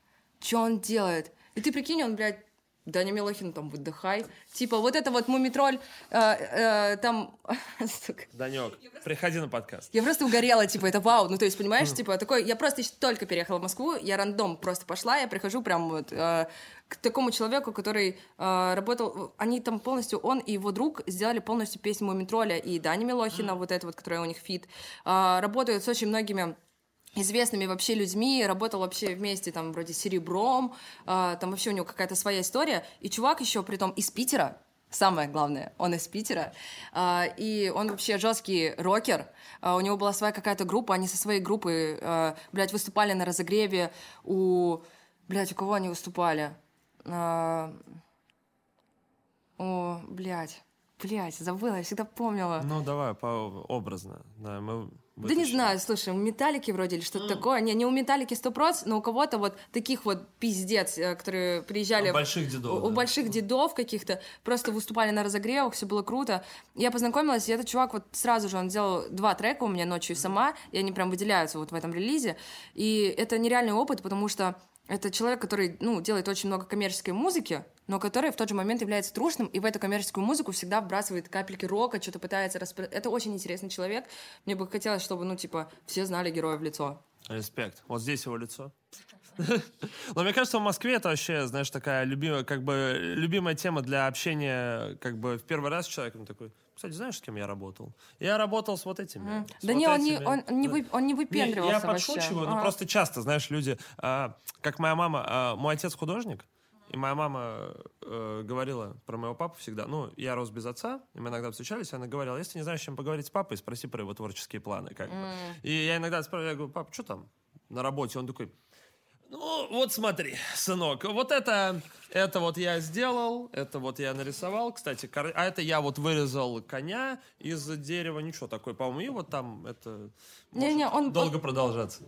Speaker 2: Что он делает. И ты прикинь, он, блядь, Даня Милохин там выдыхай. Типа вот это вот мумитроль, э, э, там...
Speaker 1: Данек, приходи на подкаст.
Speaker 2: Я просто угорела, типа, это вау. Ну, то есть, понимаешь, типа, такой... Я просто еще только переехала в Москву, я random просто пошла, я прихожу прям вот э, к такому человеку, который э, работал... Они там полностью, он и его друг сделали полностью песню Мумий Тролля и Дани Милохина, вот это вот, которая у них feat. Э, работают с очень многими известными вообще людьми, работал вообще вместе там вроде Серебром, э, там вообще у него какая-то своя история. И чувак еще при том из Питера, Самое главное, он из Питера, а, и он вообще жесткий рокер. У него была своя какая-то группа, они со своей группой, а, блядь, выступали на разогреве у... Блядь, у кого они выступали? А, О, блядь, блядь, забыла, я всегда помнила.
Speaker 1: Ну, давай, по образно. Да, мы
Speaker 2: Да не знаю, слушай, у Металлики вроде или что-то такое. Не, не у Металлики 100%, но у кого-то вот таких вот пиздец, э, которые приезжали...
Speaker 1: У больших дедов,
Speaker 2: У, у
Speaker 1: да.
Speaker 2: больших дедов каких-то. Просто выступали на разогревах, все было круто. Я познакомилась, и этот чувак вот сразу же, он сделал два трека у меня ночью сама, и они прям выделяются вот в этом релизе. И это нереальный опыт, потому что это человек, который, ну, делает очень много коммерческой музыки, но который в тот же момент является трушным, и в эту коммерческую музыку всегда вбрасывает капельки рока, что-то пытается распро... Это очень интересный человек. Мне бы хотелось, чтобы, ну, типа, все знали героя в лицо.
Speaker 1: Респект. Вот здесь его лицо. Но мне кажется, в Москве это вообще, знаешь, такая любимая, как бы, любимая тема для общения, как бы, в первый раз с человеком такой, кстати, знаешь, с кем я работал? Я работал с вот этими. с
Speaker 2: Да
Speaker 1: вот
Speaker 2: не, он не,
Speaker 1: этими».
Speaker 2: он не, вы- он не
Speaker 1: Не,
Speaker 2: выпендривался
Speaker 1: я
Speaker 2: вообще.
Speaker 1: подшучиваю, но
Speaker 2: Ага.
Speaker 1: просто часто, знаешь, люди, а, как моя мама, а, мой отец художник, и моя мама э, говорила про моего папу всегда. Ну, я рос без отца, и мы иногда встречались, и она говорила, если не знаешь, с чем поговорить с папой, спроси про его творческие планы. Как бы. И я иногда спрашиваю, я говорю, пап, что там на работе? Он такой, ну, вот смотри, сынок, вот это, это вот я сделал, это вот я нарисовал, кстати, кор- а это я вот вырезал коня из дерева, ничего такой, по-моему, и вот там это
Speaker 2: Не-не,
Speaker 1: может
Speaker 2: он-
Speaker 1: долго продолжаться.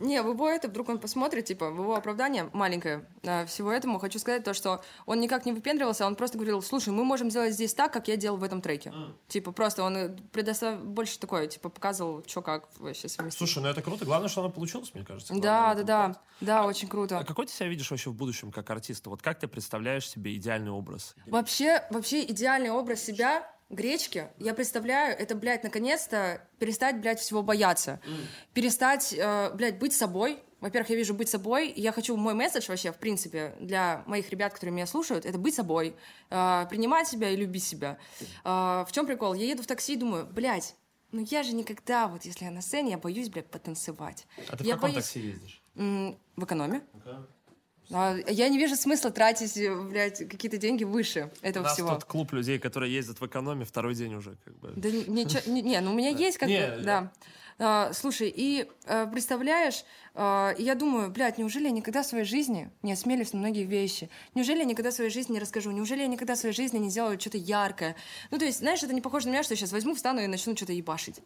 Speaker 2: Не, в его это, вдруг он посмотрит, типа, в его оправдание маленькое э, всего этому, хочу сказать то, что он никак не выпендривался, он просто говорил, слушай, мы можем сделать здесь так, как я делал в этом треке. Типа, просто он э, предостав... больше такое, типа, показывал, что как вообще совместить.
Speaker 1: Слушай, ну это круто. Главное, что оно получилось, мне кажется.
Speaker 2: да, да, да,
Speaker 1: плане.
Speaker 2: да, очень круто.
Speaker 1: А какой ты себя видишь вообще в будущем как артиста? Вот как ты представляешь себе идеальный образ?
Speaker 2: Вообще, вообще идеальный образ себя гречки, я представляю, это, блядь, наконец-то перестать, блядь, всего бояться. Перестать, э, блядь, быть собой. Во-первых, я вижу быть собой. и Я хочу, мой месседж вообще, в принципе, для моих ребят, которые меня слушают, это быть собой, э, принимать себя и любить себя. Э, в чем прикол? Я еду в такси и думаю, блядь, ну я же никогда, вот если я на сцене, я боюсь, блядь, потанцевать.
Speaker 1: А ты в
Speaker 2: я
Speaker 1: каком
Speaker 2: боюсь-
Speaker 1: такси ездишь?
Speaker 2: М, В экономе. А, Я не вижу смысла тратить, э, блядь, какие-то деньги выше
Speaker 1: У
Speaker 2: этого
Speaker 1: нас
Speaker 2: всего.
Speaker 1: тут клуб людей, которые ездят в экономе второй день уже. Как бы.
Speaker 2: Да ни- ничего, не, не, ну у меня есть как бы, да. А, слушай, и а, представляешь, а, я думаю, блядь, неужели я никогда в своей жизни не осмелюсь на многие вещи? Неужели я никогда в своей жизни не расскажу? Неужели я никогда в своей жизни не сделаю что-то яркое? Ну, то есть, знаешь, это не похоже на меня, что я сейчас возьму, встану и начну что-то ебашить.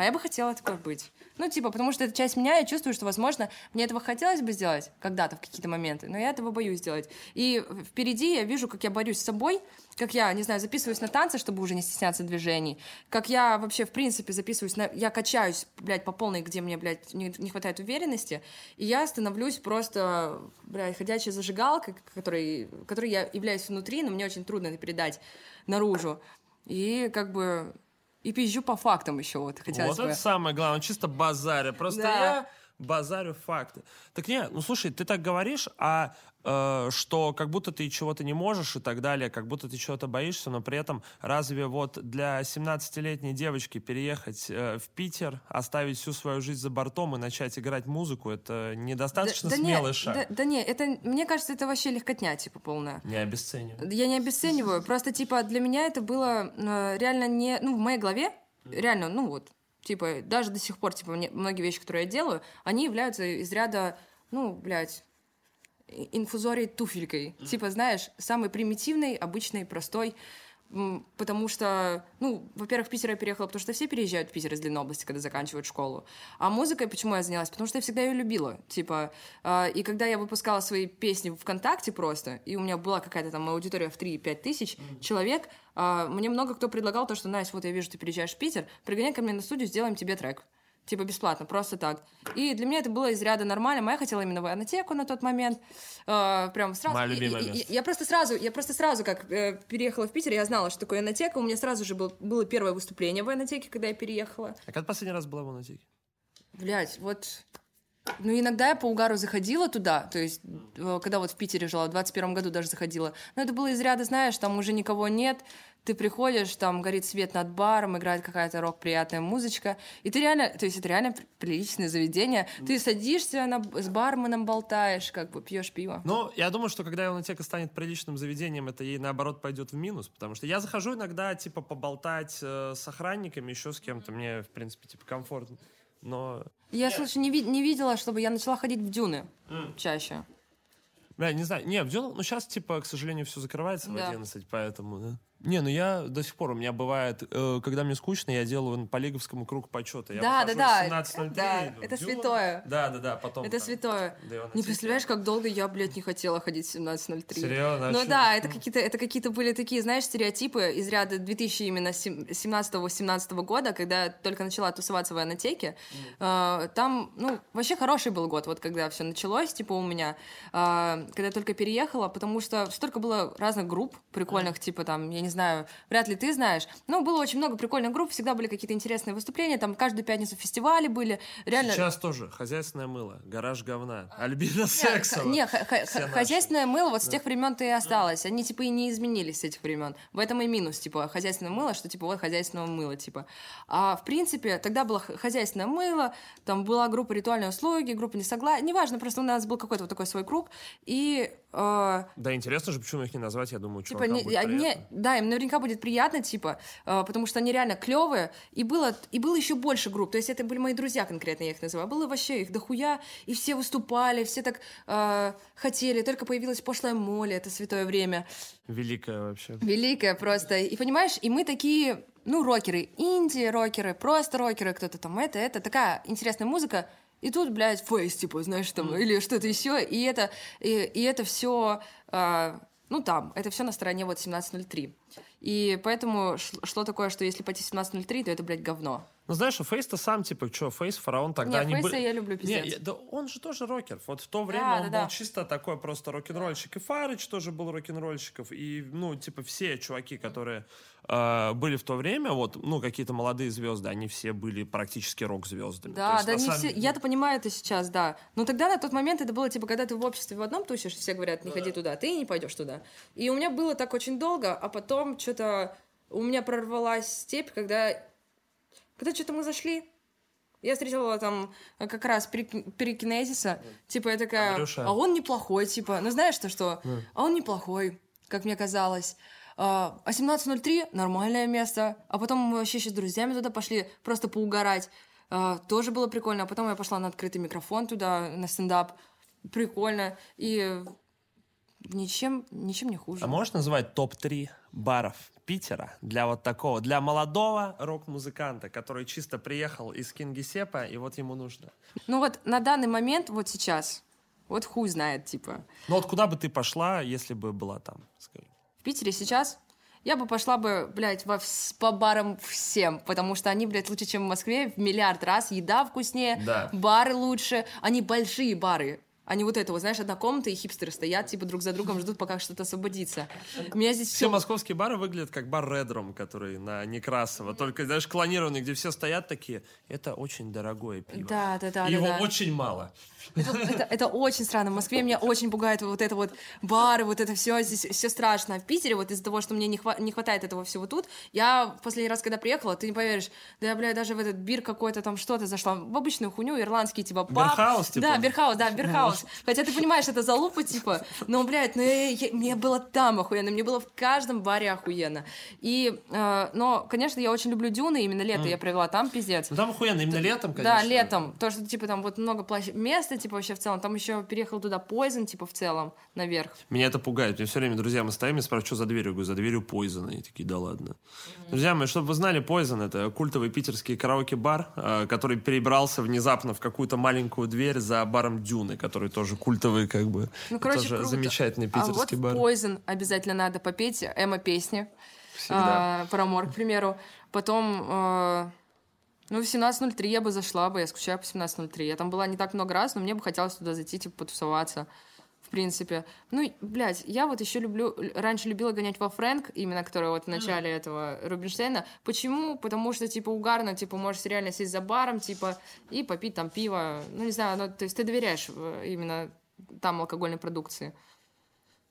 Speaker 2: А я бы хотела такой быть. Ну, типа, потому что это часть меня, я чувствую, что, возможно, мне этого хотелось бы сделать когда-то, в какие-то моменты, но я этого боюсь сделать. И впереди я вижу, как я борюсь с собой, как я, не знаю, записываюсь на танцы, чтобы уже не стесняться движений, как я вообще, в принципе, записываюсь на... Я качаюсь, блядь, по полной, где мне, блядь, не, не хватает уверенности, и я становлюсь просто, блядь, ходячей зажигалкой, которой, которой я являюсь внутри, но мне очень трудно это передать наружу. И как бы и пизжу по фактам еще вот хотелось
Speaker 1: вот
Speaker 2: бы.
Speaker 1: это самое главное, чисто базаря. Просто
Speaker 2: Да.
Speaker 1: я базарю факты. Так нет, ну слушай, ты так говоришь, а что как будто ты чего-то не можешь и так далее, как будто ты чего-то боишься, но при этом разве вот для 17-летней девочки переехать э, в Питер, оставить всю свою жизнь за бортом и начать играть музыку, это недостаточно
Speaker 2: да, да
Speaker 1: смелый
Speaker 2: не,
Speaker 1: шаг?
Speaker 2: Да, да не, это, мне кажется, это вообще легкотня, типа, полная.
Speaker 1: Не обесценивай.
Speaker 2: Я не обесцениваю, просто, типа, для меня это было э, реально не... Ну, в моей голове, реально, ну вот, типа, даже до сих пор, типа, мне- многие вещи, которые я делаю, они являются из ряда, ну, блядь, и- инфузорией туфелькой. Типа, знаешь, самый примитивный, обычный, простой, потому что, ну, во-первых, в Питер я переехала, потому что все переезжают в Питер из Ленобласти, когда заканчивают школу. А музыкой почему я занялась? Потому что я всегда ее любила. Типа, а, и когда я выпускала свои песни ВКонтакте просто, и у меня была какая-то там аудитория в 3-5 тысяч человек, а, мне много кто предлагал то, что, Настя, вот я вижу, ты переезжаешь в Питер, пригоняй ко мне на студию, сделаем тебе трек. Типа бесплатно, просто так. И для меня это было из ряда нормально. Моя хотела именно военотеку на тот момент. Э, прям сразу.
Speaker 1: Моё
Speaker 2: И-
Speaker 1: любимое
Speaker 2: и- и- я просто сразу, я просто сразу, как э, переехала в Питер, я знала, что такое военотека. У меня сразу же был, было первое выступление в военотеке, когда я переехала.
Speaker 1: А когда последний раз была в Монотеке?
Speaker 2: Блять, вот... Ну, иногда я по угару заходила туда, то есть, э, когда вот в Питере жила, в 21 году даже заходила. Но это было из ряда, знаешь, там уже никого нет, ты приходишь, там горит свет над баром, играет какая-то рок-приятная музычка, и ты реально, то есть это реально при- приличное заведение, ты садишься на, с барменом болтаешь, как бы пьешь пиво.
Speaker 1: Ну, я думаю, что когда Ионотека станет приличным заведением, это ей наоборот пойдет в минус, потому что я захожу иногда, типа, поболтать э, с охранниками, еще с кем-то, мне, в принципе, типа, комфортно. Но,
Speaker 2: Я, слушай, не, ви- не видела, чтобы я начала ходить в дюны чаще.
Speaker 1: бля, не знаю, не, в Дюну- ну, сейчас, типа, к сожалению, все закрывается в
Speaker 2: Да.
Speaker 1: 11, поэтому, да. Не, ну я до сих пор, у меня бывает, э, когда мне скучно, я делаю по лиговскому круг почета. Я
Speaker 2: Да, да,
Speaker 1: в
Speaker 2: да.
Speaker 1: 17:03,
Speaker 2: Да,
Speaker 1: иду
Speaker 2: это
Speaker 1: Дюну.
Speaker 2: святое.
Speaker 1: Да, да, да, потом.
Speaker 2: Это
Speaker 1: там
Speaker 2: святое.
Speaker 1: Ионотеки.
Speaker 2: Не представляешь, как долго я, блядь, не хотела ходить в 17.03.
Speaker 1: Серьезно? А
Speaker 2: Ну да, это какие-то, это какие-то были такие, знаешь, стереотипы из ряда 2000 именно 17-18 года, когда я только начала тусоваться в Анатеке. Э, там, ну, вообще хороший был год, вот когда все началось, типа у меня, э, когда я только переехала, потому что столько было разных групп прикольных, типа там, я не знаю, вряд ли ты знаешь, но было очень много прикольных групп, всегда были какие-то интересные выступления, там каждую пятницу фестивали были, реально...
Speaker 1: Сейчас тоже. Хозяйственное мыло, гараж говна, Альбина
Speaker 2: Не,
Speaker 1: Сексова.
Speaker 2: Не, хозяйственное мыло вот с тех времен-то и осталось. Они типа и не изменились с этих времен. В этом и минус, типа, хозяйственное мыло, что типа вот хозяйственного мыла, типа. А в принципе, тогда было хозяйственное мыло, там была группа ритуальной услуги, группа несогласия. Неважно, просто у нас был какой-то вот такой свой круг. И э,
Speaker 1: Да, интересно же, почему их не назвать, я думаю,
Speaker 2: Типа, не,
Speaker 1: будет
Speaker 2: а, не-
Speaker 1: приятно.
Speaker 2: да, им наверняка будет приятно, типа, э, потому что они реально клевые. И было, и было еще больше групп. То есть это были мои друзья конкретно, я их называю. Было вообще их дохуя, и все выступали, все так э, хотели. Только появилась пошлая моли, это святое время.
Speaker 1: Великая вообще.
Speaker 2: Великая просто. И понимаешь, и мы такие, ну, рокеры, инди-рокеры, просто рокеры, кто-то там это, это. Такая интересная музыка. И тут, блядь, фейс, типа, знаешь, там, или что-то еще. И это, и, и это все, ну, там, это все на стороне вот 17.03. И поэтому шло такое, что если пойти 17.03, то это, блядь, говно.
Speaker 1: Ну, знаешь, Фейс-то сам, типа, что, Фейс, Фараон тогда
Speaker 2: Не,
Speaker 1: они
Speaker 2: Фейса
Speaker 1: были...
Speaker 2: я люблю,
Speaker 1: Не,
Speaker 2: пиздец.
Speaker 1: я- да он же тоже рокер. Вот в то время
Speaker 2: Да,
Speaker 1: он
Speaker 2: да,
Speaker 1: был
Speaker 2: да.
Speaker 1: чисто такой просто рок-н-ролльщик. И Фарыч тоже был рок-н-ролльщиков. И, ну, типа, все чуваки, которые э, были в то время, вот, ну, какие-то молодые звезды, они все были практически рок-звездами. То
Speaker 2: Да,
Speaker 1: есть,
Speaker 2: да, не
Speaker 1: самом
Speaker 2: все. Я-то понимаю это сейчас, да. Но тогда на тот момент это было типа, когда ты в обществе в одном тусишь, все говорят, не ходи туда, ты не пойдешь туда. И у меня было так очень долго, а потом что-то у меня прорвалась степь, когда когда что-то мы зашли. Я встретила там как раз перекинезиса. Типа я такая,
Speaker 1: Андрюша.
Speaker 2: а он неплохой, типа. Ну знаешь что, что? А он неплохой, как мне казалось. А а 17.03 нормальное место. А потом мы вообще еще с друзьями туда пошли просто поугарать. А, тоже было прикольно. А потом я пошла на открытый микрофон туда, на стендап. Прикольно. И ничем, ничем не хуже.
Speaker 1: А можешь назвать топ-3 баров Питера для вот такого, для молодого рок-музыканта, который чисто приехал из Кингисеппа, и вот ему нужно?
Speaker 2: Ну вот на данный момент, вот сейчас, вот хуй знает, типа.
Speaker 1: Ну вот куда бы ты пошла, если бы была там, скажем?
Speaker 2: В Питере сейчас я бы пошла бы, блядь, во вс- по барам всем, потому что они, блядь, лучше, чем в Москве в миллиард раз. Еда вкуснее,
Speaker 1: Да.
Speaker 2: бары лучше. Они большие бары. Они вот это, вот, знаешь, одна комната, и хипстеры стоят, типа, друг за другом, ждут, пока что-то освободится. У меня здесь
Speaker 1: Все
Speaker 2: все...
Speaker 1: московские бары выглядят как бар Redrum, который на Некрасова, только, знаешь, клонированный, где все стоят такие, это очень дорогое пиво.
Speaker 2: Да, да, да,
Speaker 1: И
Speaker 2: да,
Speaker 1: Его
Speaker 2: да.
Speaker 1: очень мало.
Speaker 2: Это, это- это очень странно. В Москве меня очень пугает вот это вот бары, вот это все, здесь все страшно. А в Питере вот из-за того, что мне не, хва- не хватает этого всего тут, я в последний раз, когда приехала, ты не поверишь, да я, бля, даже в этот бир какой-то там что-то зашла, в обычную хуйню, ирландский, типа, паб.
Speaker 1: Бирхаус, типа?
Speaker 2: Да, бирхаус, да, бирхаус. Хотя ты понимаешь, это залупа, типа, но, блядь, ну, я- я- мне было там охуенно, мне было в каждом баре охуенно. И, э, но, конечно, я очень люблю дюны, именно лето я провела там, пиздец.
Speaker 1: Ну там охуенно, именно летом, конечно.
Speaker 2: Да, летом. То, что, типа, там вот много площадь... места, типа, вообще в целом. Там еще переехал туда Poison, типа, в целом, наверх.
Speaker 1: Меня это пугает. Мне все время, друзья, мы стоим и спрашивают, что за дверью? Я говорю, за дверью Poison. И такие, да ладно. Друзья мои, чтобы вы знали, Poison — это культовый питерский караоке-бар, э, который перебрался внезапно в какую-то маленькую дверь за баром Дюны, который тоже культовый, как бы.
Speaker 2: Ну, короче,
Speaker 1: тоже
Speaker 2: круто.
Speaker 1: замечательный
Speaker 2: а вот
Speaker 1: питерский
Speaker 2: в
Speaker 1: бар.
Speaker 2: Poison обязательно надо попеть Эма песни.
Speaker 1: Всегда.
Speaker 2: А, Парамор, к примеру. Потом... ну, в 17.03 я бы зашла бы, я скучаю по 17.03. Я там была не так много раз, но мне бы хотелось туда зайти, типа, потусоваться. В принципе. Ну, блядь, я вот еще люблю... Раньше любила гонять во Фрэнк, именно который вот в начале этого Рубинштейна. Почему? Потому что, типа, угарно, типа, можешь реально сесть за баром, типа, и попить там пиво. Ну, не знаю, ну, то есть ты доверяешь э, именно там алкогольной продукции.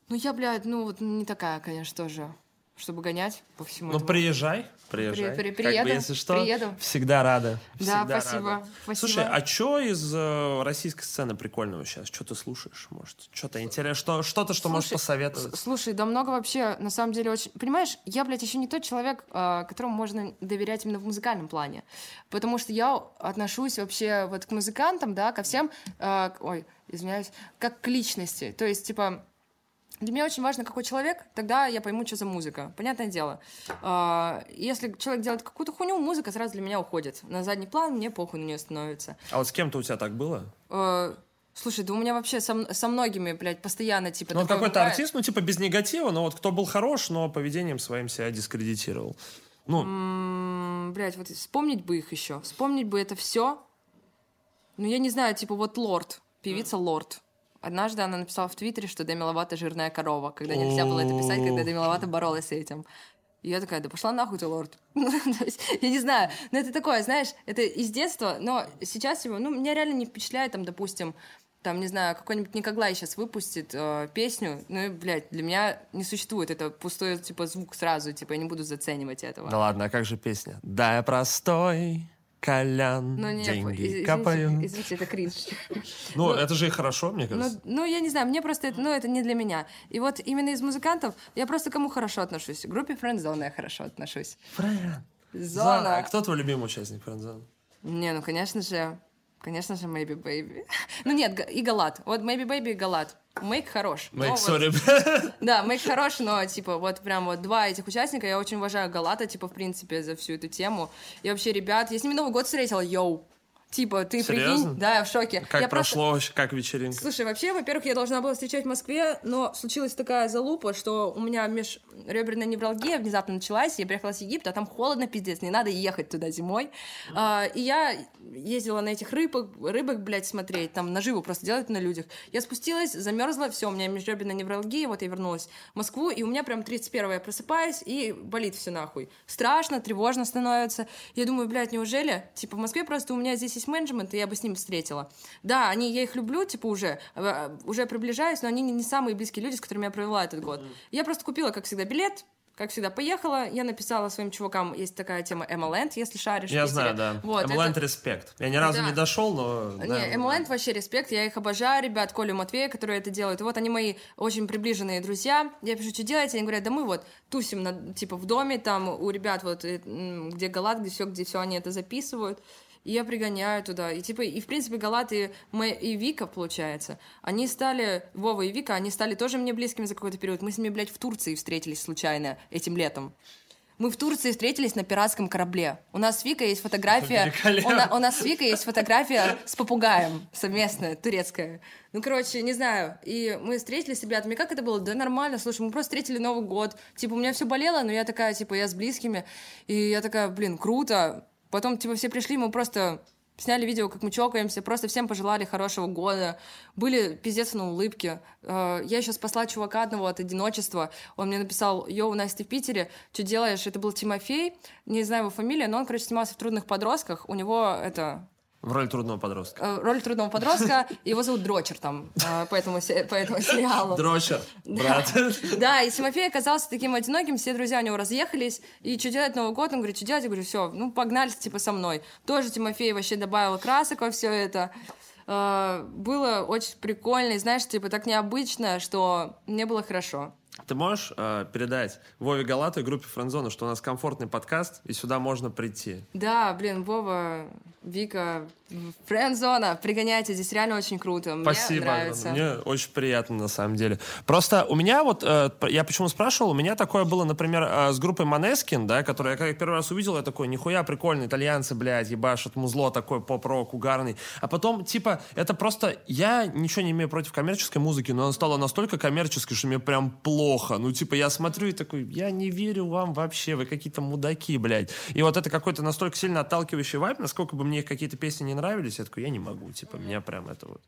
Speaker 2: Ну, я, блядь, ну, вот не такая, конечно, тоже, чтобы гонять по всему
Speaker 1: Ну,
Speaker 2: этому.
Speaker 1: приезжай, приезжай.
Speaker 2: при-
Speaker 1: Как бы,
Speaker 2: приеду,
Speaker 1: если что,
Speaker 2: приеду.
Speaker 1: всегда рада.
Speaker 2: Да,
Speaker 1: всегда
Speaker 2: спасибо,
Speaker 1: рада.
Speaker 2: спасибо.
Speaker 1: Слушай, а что из э, российской сцены прикольного сейчас? Что ты слушаешь, может? Что-то интересное, что, что-то, что можешь
Speaker 2: Слушай,
Speaker 1: посоветовать?
Speaker 2: с- Слушай, да много вообще, на самом деле, очень... Понимаешь, я, блядь, еще не тот человек, а, которому можно доверять именно в музыкальном плане. Потому что я отношусь вообще вот к музыкантам, да, ко всем... к- Ой, извиняюсь. Как к личности. То есть, типа... Для меня очень важно, какой человек, тогда я пойму, что за музыка. Понятное дело. А, Если человек делает какую-то хуйню, музыка сразу для меня уходит. На задний план мне похуй на нее становится.
Speaker 1: А вот с кем-то у тебя так было?
Speaker 2: Э, Слушай, да у меня вообще со, со многими, блядь, постоянно, типа,
Speaker 1: Ну, какой-то
Speaker 2: бывает.
Speaker 1: артист, ну, типа, без негатива, но вот кто был хорош, но поведением своим себя дискредитировал. Ну,
Speaker 2: М, Блядь, вот вспомнить бы их еще. Вспомнить бы это все. Ну, я не знаю, типа вот Лорд, певица Лорд. Однажды она написала в Твиттере, что Деми Ловато жирная корова, когда нельзя было это писать, когда Деми Ловато боролась с этим. И я такая, да пошла нахуй ты, лорд. Ну, я не знаю, но это такое, знаешь, это из детства, но сейчас его, ну, меня реально не впечатляет, там, допустим, там, не знаю, какой-нибудь Никоглай сейчас выпустит э, песню, ну, и, блядь, для меня не существует, это пустой, типа, звук сразу, типа, я не буду заценивать этого.
Speaker 1: да ладно, а как же песня? Да, я простой, колян,
Speaker 2: Ну, нет,
Speaker 1: деньги
Speaker 2: из- извините,
Speaker 1: капают.
Speaker 2: извините, это кринж.
Speaker 1: Ну, это же и хорошо, мне
Speaker 2: Ну,
Speaker 1: кажется.
Speaker 2: ну, я не знаю, мне просто это, ну, это не для меня. И вот именно из музыкантов я просто кому хорошо отношусь. К группе Friendzone я хорошо отношусь.
Speaker 1: Фрэн.
Speaker 2: Зона.
Speaker 1: А кто твой любимый участник Френдзона?
Speaker 2: Не, ну, конечно же, конечно же, Maybe Baby. ну, нет, и Галат. Вот Maybe Baby и Галат. Мейк хорош.
Speaker 1: Мейк,
Speaker 2: вот-
Speaker 1: сори.
Speaker 2: Да, Мейк хорош, но, типа, вот прям вот два этих участника, я очень уважаю Галата, типа, в принципе, за всю эту тему. И вообще, ребят, я с ними Новый год встретила, йоу. Типа, ты
Speaker 1: Серьезно?
Speaker 2: прикинь? Да, я в шоке.
Speaker 1: Как
Speaker 2: я просто-
Speaker 1: прошло, вообще, как вечеринка?
Speaker 2: Слушай, вообще, во-первых, я должна была встречать в Москве, но случилась такая залупа, что у меня межреберная невралгия внезапно началась, я приехала с Египта, а там холодно, пиздец, не надо ехать туда зимой. А, и я ездила на этих рыбок, рыбок, блядь, смотреть, там наживу просто делать на людях. Я спустилась, замерзла, все, у меня межреберная невралгия, вот я вернулась в Москву, и у меня прям 31 я просыпаюсь, и болит все нахуй. Страшно, тревожно становится. Я думаю, блядь, неужели? Типа, в Москве просто у меня здесь есть менеджмент, и я бы с ним встретила. Да, они, я их люблю, типа, уже, э, уже приближаюсь, но они не, не самые близкие люди, с которыми я провела этот год. Я просто купила, как всегда, билет, как всегда, поехала. Я написала своим чувакам, есть такая тема MLN, если шаришь.
Speaker 1: Я знаю, да.
Speaker 2: Вот,
Speaker 1: Эмленд
Speaker 2: это-
Speaker 1: респект. Я ни разу
Speaker 2: Да.
Speaker 1: не дошел, но... да.
Speaker 2: не, MLN вообще респект, я их обожаю, ребят, Колю Матвея, которые это делают. И вот они мои очень приближенные друзья. Я пишу, что делаете? Они говорят, да мы вот тусим, на, типа, в доме, там у ребят вот, э, где Галат, где все, где все, они это записывают. И я пригоняю туда. И, типа, и, в принципе, Галат и, Мэ, и Вика, получается, они стали, Вова и Вика, они стали тоже мне близкими за какой-то период. Мы с ними, блядь, в Турции встретились случайно этим летом. Мы в Турции встретились на пиратском корабле. У нас с Викой есть фотография... У, на, у нас с Викой есть фотография с попугаем совместная, турецкая. Ну, короче, не знаю. И мы встретились с ребятами. Как это было? Да нормально, слушай, мы просто встретили Новый год. Типа, у меня все болело, но я такая, типа, я с близкими. И я такая, блин, круто. Потом, типа, все пришли, мы просто сняли видео, как мы чокаемся, просто всем пожелали хорошего года. Были пиздец на улыбке. Э, я еще спасла чувака одного от одиночества. Он мне написал, йоу, Настя в Питере, что делаешь? Это был Тимофей, не знаю его фамилию, но он, короче, снимался в «Трудных подростках». У него это
Speaker 1: в роли трудного подростка.
Speaker 2: Э, роль трудного подростка. Его зовут Дрочер там, э, по этому, по этому сериалу.
Speaker 1: Дрочер, брат.
Speaker 2: Да, и Тимофей оказался таким одиноким, все друзья у него разъехались, и что делать Новый год? Он говорит, что делать? Я говорю, все, ну погнали, типа, со мной. Тоже Тимофей вообще добавил красок во все это. Э, было очень прикольно, и знаешь, типа, так необычно, что мне было хорошо.
Speaker 1: Ты можешь э, передать Вове Галату и группе Френдзона, что у нас комфортный подкаст, и сюда можно прийти?
Speaker 2: Да, блин, Вова, Вика, Френдзона, пригоняйте, здесь реально очень круто. Мне
Speaker 1: Спасибо,
Speaker 2: нравится.
Speaker 1: мне очень приятно на самом деле. Просто у меня вот, э, я почему спрашивал, у меня такое было, например, э, с группой Манескин, да, которую я как первый раз увидел, я такой, нихуя прикольно, итальянцы, блядь, ебашат музло такой поп-рок угарный. А потом, типа, это просто, я ничего не имею против коммерческой музыки, но она стала настолько коммерческой, что мне прям плохо. Ну, типа, я смотрю и такой, я не верю вам вообще, вы какие-то мудаки, блядь. И вот это какой-то настолько сильно отталкивающий вайб, насколько бы мне какие-то песни не нравились, я такой, я не могу, типа, меня прям это вот...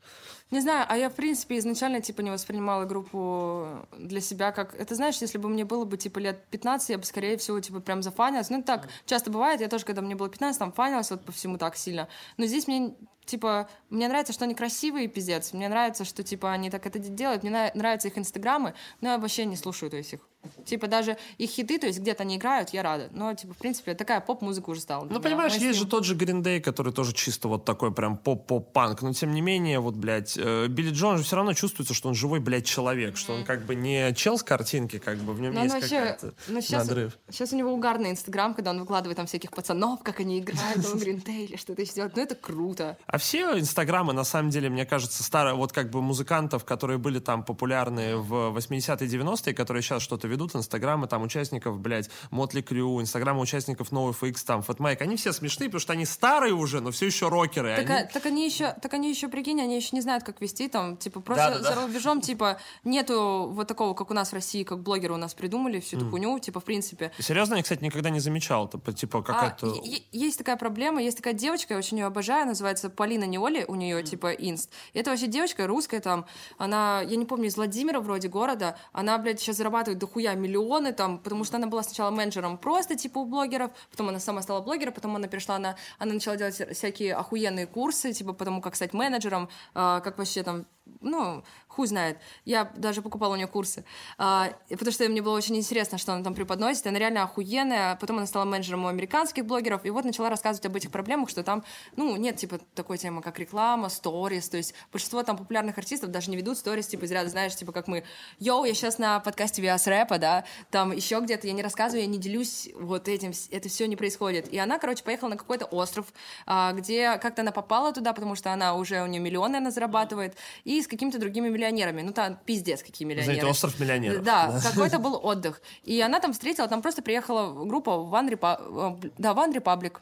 Speaker 2: Не знаю, а я, в принципе, изначально, типа, не воспринимала группу для себя как... Это, знаешь, если бы мне было бы, типа, лет 15, я бы, скорее всего, типа, прям зафанилась. Ну, так часто бывает, я тоже, когда мне было 15, там, фанилась вот по всему так сильно. Но здесь мне типа, мне нравится, что они красивые, пиздец. Мне нравится, что, типа, они так это делают. Мне нравятся их инстаграмы, но я вообще не слушаю, то есть, их. Типа, даже их хиты, то есть, где-то они играют, я рада. Но, типа, в принципе, такая поп-музыка уже стала.
Speaker 1: Ну, понимаешь, есть же тот же Green Day, который тоже чисто вот такой прям поп-поп-панк. Но, тем не менее, вот, блядь, Билли Джон же все равно чувствуется, что он живой, блядь, человек. Что он как бы не чел с картинки, как бы в нем но есть какая-то
Speaker 2: ну, сейчас, надрыв. Сейчас у него угарный инстаграм, когда он выкладывает там всяких пацанов, как они играют, Day или что-то еще делают. Ну, это круто.
Speaker 1: А все инстаграмы, на самом деле, мне кажется, старые, вот как бы музыкантов, которые были там популярны в 80-е, 90-е, которые сейчас что-то ведут, инстаграмы там участников, блядь, Мотли Крю, инстаграмы участников NoFX, там, Фатмайк, они все смешные, потому что они старые уже, но все еще рокеры.
Speaker 2: Так,
Speaker 1: они...
Speaker 2: А, так они еще, так они еще, прикинь, они еще не знают, как вести, там, типа, просто да, да, за рубежом, типа, нету вот такого, как у нас в России, как блогеры у нас придумали всю эту mm. хуйню, типа, в принципе.
Speaker 1: Серьезно, я, кстати, никогда не замечал, типа, как
Speaker 2: а,
Speaker 1: это...
Speaker 2: Есть такая проблема, есть такая девочка, я очень ее обожаю, называется Полина Неоли, у нее, mm. типа, инст. И это вообще девочка русская, там, она, я не помню, из Владимира вроде города, она, блядь, сейчас зарабатывает дохуя миллионы, там, потому что она была сначала менеджером просто, типа, у блогеров, потом она сама стала блогером, потом она перешла на... Она начала делать всякие охуенные курсы, типа, потому как стать менеджером, э, как вообще там ну, хуй знает. Я даже покупала у нее курсы. А, потому что мне было очень интересно, что она там преподносит. Она реально охуенная. Потом она стала менеджером у американских блогеров. И вот начала рассказывать об этих проблемах, что там, ну, нет, типа, такой темы, как реклама, сторис. То есть большинство там популярных артистов даже не ведут сторис, типа, из ряда, знаешь, типа, как мы, йоу, я сейчас на подкасте Виас Рэпа, да, там еще где-то, я не рассказываю, я не делюсь вот этим, это все не происходит. И она, короче, поехала на какой-то остров, а, где как-то она попала туда, потому что она уже, у нее миллионы она зарабатывает, и с какими-то другими миллионерами. Ну, там пиздец какие миллионеры.
Speaker 1: Знаете, остров миллионеров.
Speaker 2: Да, да. какой-то был отдых. И она там встретила, там просто приехала группа One, Repa- э, да, One Republic.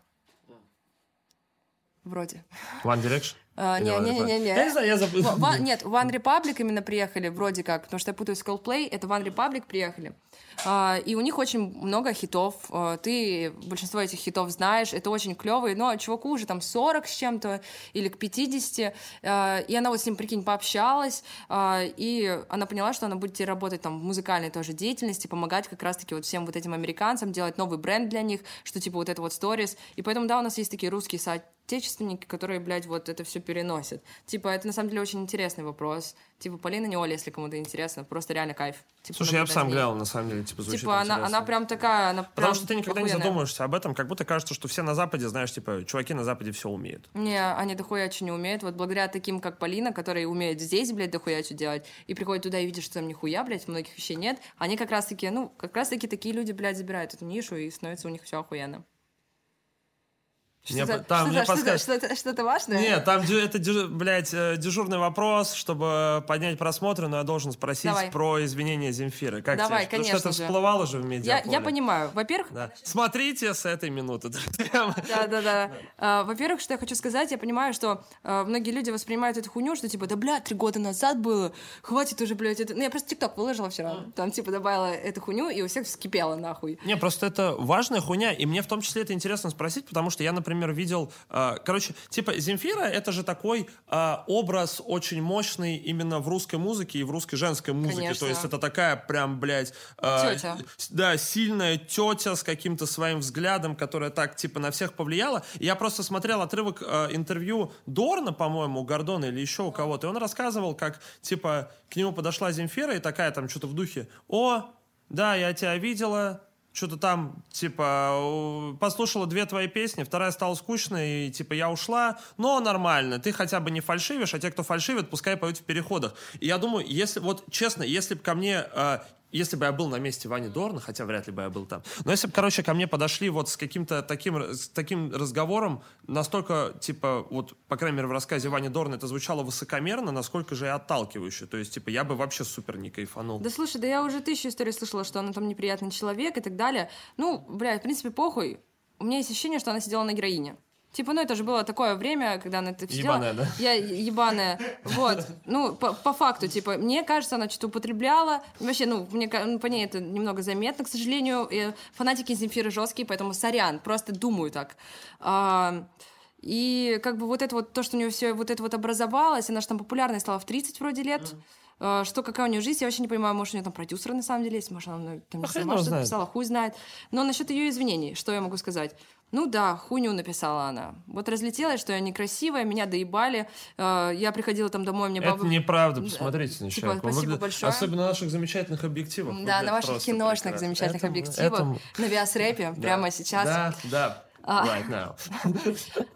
Speaker 2: Вроде.
Speaker 1: One Direction?
Speaker 2: А, не, не, не, не, не.
Speaker 1: Я не знаю, я забыл.
Speaker 2: Нет, One Republic именно приехали, вроде как, потому что я путаюсь с Coldplay, это One Republic приехали. А, и у них очень много хитов. А, ты большинство этих хитов знаешь. Это очень клевые. Но чуваку уже там 40 с чем-то или к 50. А, и она вот с ним, прикинь, пообщалась. И она поняла, что она будет работать там в музыкальной тоже деятельности, помогать как раз-таки вот всем вот этим американцам, делать новый бренд для них, что типа вот это вот сторис. И поэтому, да, у нас есть такие русские соотечественники, которые, блядь, вот это все переносят. Типа, это на самом деле очень интересный вопрос. Типа, Полина Неоли, если кому-то интересно, просто реально кайф. Типа,
Speaker 1: Слушай, я бы сам глянул, на самом деле, типа, звучит
Speaker 2: Типа, она, она прям такая, она
Speaker 1: Потому
Speaker 2: прям
Speaker 1: что ты никогда
Speaker 2: охуенная.
Speaker 1: не задумываешься об этом, как будто кажется, что все на Западе, знаешь, типа, чуваки на Западе все умеют.
Speaker 2: Не, они дохуя что не умеют. Вот благодаря таким, как Полина, которые умеют здесь, блядь, дохуя что делать, и приходят туда и видят, что там нихуя, блядь, многих вещей нет, они как раз-таки, ну, как раз-таки такие люди, блядь, забирают эту нишу, и становится у них все охуенно.
Speaker 1: Мне
Speaker 2: Что-то,
Speaker 1: там мне
Speaker 2: что-то,
Speaker 1: подскажет-
Speaker 2: что-то, что-то, что-то важное?
Speaker 1: Нет, там это, блядь, э, дежурный вопрос, чтобы поднять просмотры, но я должен спросить
Speaker 2: Давай.
Speaker 1: про извинения Земфиры. Как
Speaker 2: Давай,
Speaker 1: тебе?
Speaker 2: Конечно же.
Speaker 1: всплывало же в
Speaker 2: я,
Speaker 1: медиаполе.
Speaker 2: я понимаю. Во-первых,
Speaker 1: Да. Смотрите с этой минуты, друзья.
Speaker 2: Да, да, да. А, Во-первых, что я хочу сказать, я понимаю, что а, многие люди воспринимают эту хуйню, что типа, да, бля, три года назад было, хватит уже, блядь, это... Ну, я просто ТикТок выложила вчера, там, типа, добавила эту хуйню, и у всех вскипело, нахуй.
Speaker 1: Не, просто это важная хуйня, и мне в том числе это интересно спросить, потому что я, например, видел, э, короче, типа Земфира это же такой э, образ очень мощный именно в русской музыке и в русской женской музыке,
Speaker 2: Конечно.
Speaker 1: то есть это такая прям, блядь, э,
Speaker 2: Тётя.
Speaker 1: с- да, сильная тетя с каким-то своим взглядом, которая так типа на всех повлияла. Я просто смотрел отрывок интервью Дорна, по-моему, у Гордона или еще у кого-то, и он рассказывал, как типа к нему подошла Земфира и такая там что-то в духе, о, да, я тебя видела, что-то там, типа, послушала две твои песни, вторая стала скучной, и, типа, я ушла, но нормально, ты хотя бы не фальшивишь, а те, кто фальшивит, пускай поют в переходах. И я думаю, если, вот, честно, если бы ко мне, э, если бы я был на месте Вани Дорна, хотя вряд ли бы я был там, но если бы, короче, ко мне подошли вот с каким-то таким, с таким разговором, настолько, типа, вот, по крайней мере, в рассказе Вани Дорна это звучало высокомерно, насколько же и отталкивающе, то есть, типа, я бы вообще супер не кайфанул.
Speaker 2: Да слушай, да я уже тысячу историй слышала, что она там неприятный человек и так далее. Ну, блядь, в принципе, похуй. У меня есть ощущение, что она сидела на героине. Типа, ну это же было такое время, когда она это все.
Speaker 1: Ебаная, да?
Speaker 2: Я ебаная. Вот. Ну, по, по факту, типа, мне кажется, она что-то употребляла. Вообще, ну, мне ну, по ней это немного заметно, к сожалению. И фанатики Земфиры жесткие, поэтому сорян, просто думаю так. А, и как бы вот это вот, то, что у нее все вот это вот образовалось, она же там популярной стала в 30 вроде лет. А, Что, какая у нее жизнь, я вообще не понимаю, может, у нее там продюсеры на самом деле есть, может, она там, не что-то
Speaker 1: знает.
Speaker 2: писала, хуй знает. Но насчет ее извинений, что я могу сказать? Ну да, хуйню написала она. Вот разлетелась, что я некрасивая, меня доебали. Э, Я приходила там домой, мне
Speaker 1: Это
Speaker 2: баба...
Speaker 1: неправда, посмотрите на
Speaker 2: Типа,
Speaker 1: человека.
Speaker 2: Спасибо
Speaker 1: выглядит-
Speaker 2: большое.
Speaker 1: Особенно на наших замечательных объективах.
Speaker 2: Да, на ваших киношных
Speaker 1: прекрасно.
Speaker 2: замечательных
Speaker 1: Этому-
Speaker 2: объективах,
Speaker 1: этому-
Speaker 2: на Виасрэпе,
Speaker 1: да.
Speaker 2: прямо сейчас.
Speaker 1: Да, да.
Speaker 2: А.
Speaker 1: Right now.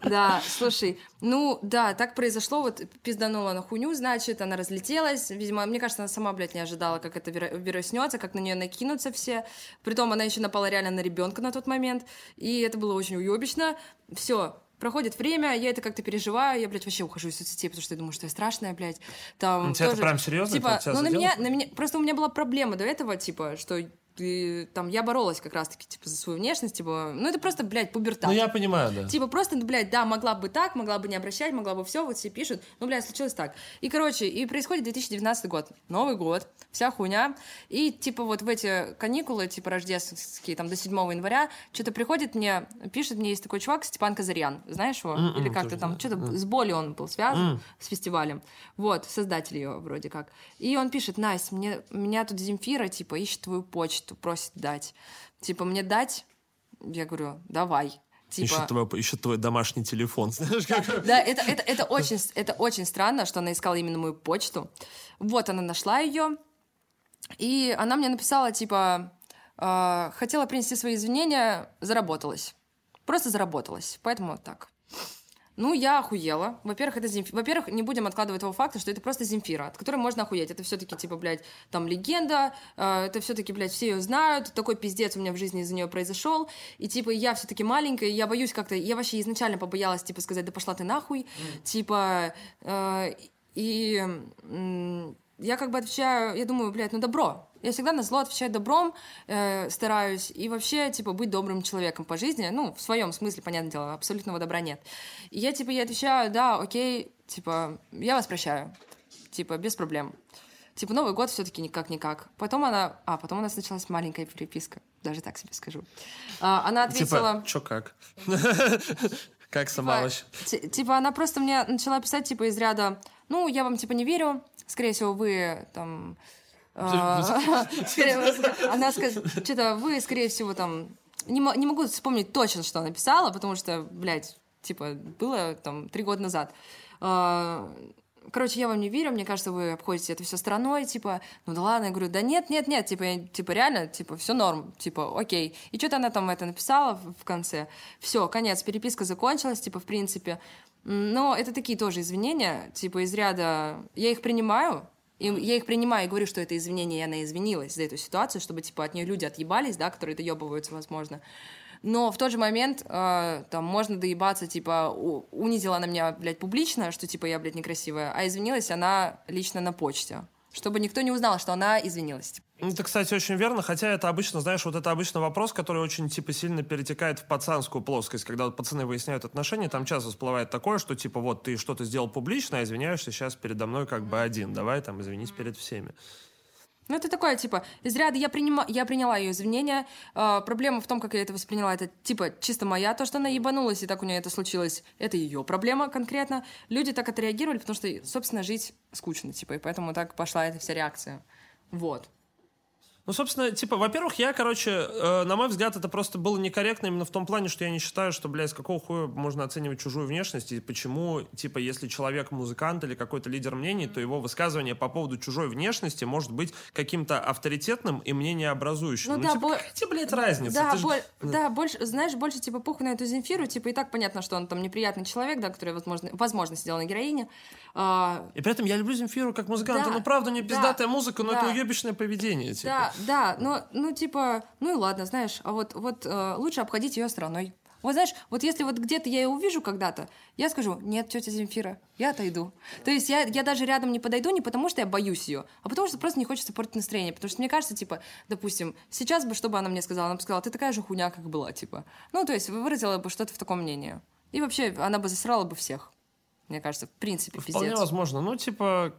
Speaker 2: Да, слушай, ну да, так произошло, вот пизданула на хуйню, значит, она разлетелась, видимо, мне кажется, она сама, блядь, не ожидала, как это вируснется, как на нее накинутся все, притом она еще напала реально на ребенка на тот момент, и это было очень уебищно, все, Проходит время, я это как-то переживаю, я, блядь, вообще ухожу из соцсетей, потому что я думаю, что я страшная, блядь. Там
Speaker 1: тебя это
Speaker 2: тоже-
Speaker 1: прям серьезно?
Speaker 2: Типа,
Speaker 1: Это
Speaker 2: ну, на меня, на меня, просто у меня была проблема до этого, типа, что ты, там, я боролась как раз-таки, типа, за свою внешность, типа, ну, это просто, блядь, пубертат.
Speaker 1: Ну, я понимаю, да.
Speaker 2: Типа просто, ну, блядь, да, могла бы так, могла бы не обращать, могла бы все, вот все пишут. Ну, блядь, случилось так. И, короче, и происходит 2019 год. Новый год, вся хуйня. И, типа, вот в эти каникулы, типа, рождественские, там, до 7 января, что-то приходит мне, пишет мне, есть такой чувак, Степан Казарьян. Знаешь его?
Speaker 1: М-м,
Speaker 2: Или как-то там, что-то с болью он был связан, с фестивалем. Вот, создатель ее вроде как. И он пишет, Настя, мне, меня тут Земфира, типа, ищет твою почту, просит дать. Типа, мне дать? Я говорю, давай. Типа,
Speaker 1: Ищет, твой, ищет твой домашний телефон, знаешь, как...
Speaker 2: да, это, это, это, очень, это очень странно, что она искала именно мою почту. Вот, она нашла ее, и она мне написала, типа, э, хотела принести свои извинения, заработалась. Просто заработалась, поэтому вот так. Ну, я охуела. Во-первых, это Земфира. Во-первых, не будем откладывать того факта, что это просто Земфира, от которой можно охуеть. Это все-таки, типа, блядь, там легенда, э, это все-таки, блядь, все ее знают, такой пиздец у меня в жизни из-за нее произошел. И, типа, я все-таки маленькая, я боюсь как-то. Я вообще изначально побоялась, типа, сказать, да пошла ты нахуй. Типа, э, и м, я как бы отвечаю, я думаю, блядь, ну добро. Я всегда на зло отвечаю добром, э, стараюсь, и вообще, типа, быть добрым человеком по жизни, ну, в своем смысле, понятное дело, абсолютного добра нет. И я, типа, я отвечаю, да, окей, типа, я вас прощаю, типа, без проблем. Типа, Новый год все-таки никак-никак. Потом она... А, потом у нас началась маленькая переписка. Даже так себе скажу. А, она ответила...
Speaker 1: Типа, чё как? Как сама вообще?
Speaker 2: Ти- Типа, она просто мне начала писать, типа, из ряда, ну, я вам, типа, не верю, скорее всего, вы, там... скорее- Она сказала, что-то вы, скорее всего, там... Не мо- не могу вспомнить точно, что она писала, потому что, блядь, типа, было там три года назад. А, Короче, я вам не верю, мне кажется, вы обходите это все стороной, типа, ну да ладно, я говорю, да нет, нет, нет, типа, я- типа реально, типа, все норм, типа, окей. И что-то она там это написала в конце. Все, конец, переписка закончилась, типа, в принципе. Но это такие тоже извинения, типа, из ряда, я их принимаю, и я их принимаю и говорю, что это извинение, и она извинилась за эту ситуацию, чтобы, типа, от нее люди отъебались, да, которые доебываются, возможно. Но в тот же момент э, там можно доебаться, типа, унизила она меня, блядь, публично, что, типа, я, блядь, некрасивая, а извинилась она лично на почте. Чтобы никто не узнал, что она извинилась. типа.
Speaker 1: Ну, Это, кстати, очень верно, хотя это обычно, знаешь, вот это обычно вопрос, который очень, типа, сильно перетекает в пацанскую плоскость. Когда вот пацаны выясняют отношения, там часто всплывает такое, что, типа, вот ты что-то сделал публично, а извиняешься сейчас передо мной как бы один. Давай там извинись перед всеми.
Speaker 2: Ну, это такое, типа, из ряда я, принима... я приняла ее извинения. А, проблема в том, как я это восприняла. Это, типа, чисто моя, то, что она ебанулась, и так у нее это случилось. Это ее проблема конкретно. Люди так отреагировали, потому что, собственно, жить скучно, типа, и поэтому так пошла эта вся реакция. Вот.
Speaker 1: Ну, собственно, типа, во-первых, я, короче, э, на мой взгляд, это просто было некорректно именно в том плане, что я не считаю, что, блядь, с какого хуя можно оценивать чужую внешность, и почему, типа, если человек музыкант или какой-то лидер мнений, то его высказывание по поводу чужой внешности может быть каким-то авторитетным и мнениеобразующим.
Speaker 2: Ну
Speaker 1: Ну,
Speaker 2: да,
Speaker 1: типа,
Speaker 2: бо-
Speaker 1: какая тебе, блядь, разница?
Speaker 2: Да,
Speaker 1: Ты ж-
Speaker 2: боль- да, больше, знаешь, больше, типа, похуй на эту Земфиру, типа, и так понятно, что он там неприятный человек, да, который, возможно, возможно сидел на героине. А,
Speaker 1: И при этом я люблю Земфиру как музыканта,
Speaker 2: Да,
Speaker 1: ну, правда, не
Speaker 2: да,
Speaker 1: пиздатая музыка, но
Speaker 2: да.
Speaker 1: это уебищное поведение, типа.
Speaker 2: Да, да, но, ну, типа, ну и ладно, знаешь, а вот, вот э, лучше обходить ее стороной. Вот знаешь, вот если вот где-то я ее увижу когда-то, я скажу, нет, тетя Земфира, я отойду. То есть я, я даже рядом не подойду не потому, что я боюсь ее, а потому что просто не хочется портить настроение. Потому что мне кажется, типа, допустим, сейчас бы, что бы она мне сказала? Она бы сказала, ты такая же хуйня, как была, типа. Ну, то есть выразила бы что-то в таком мнении. И вообще она бы засрала бы всех. Мне кажется, в принципе,
Speaker 1: Вполне
Speaker 2: пиздец.
Speaker 1: возможно. Ну, типа,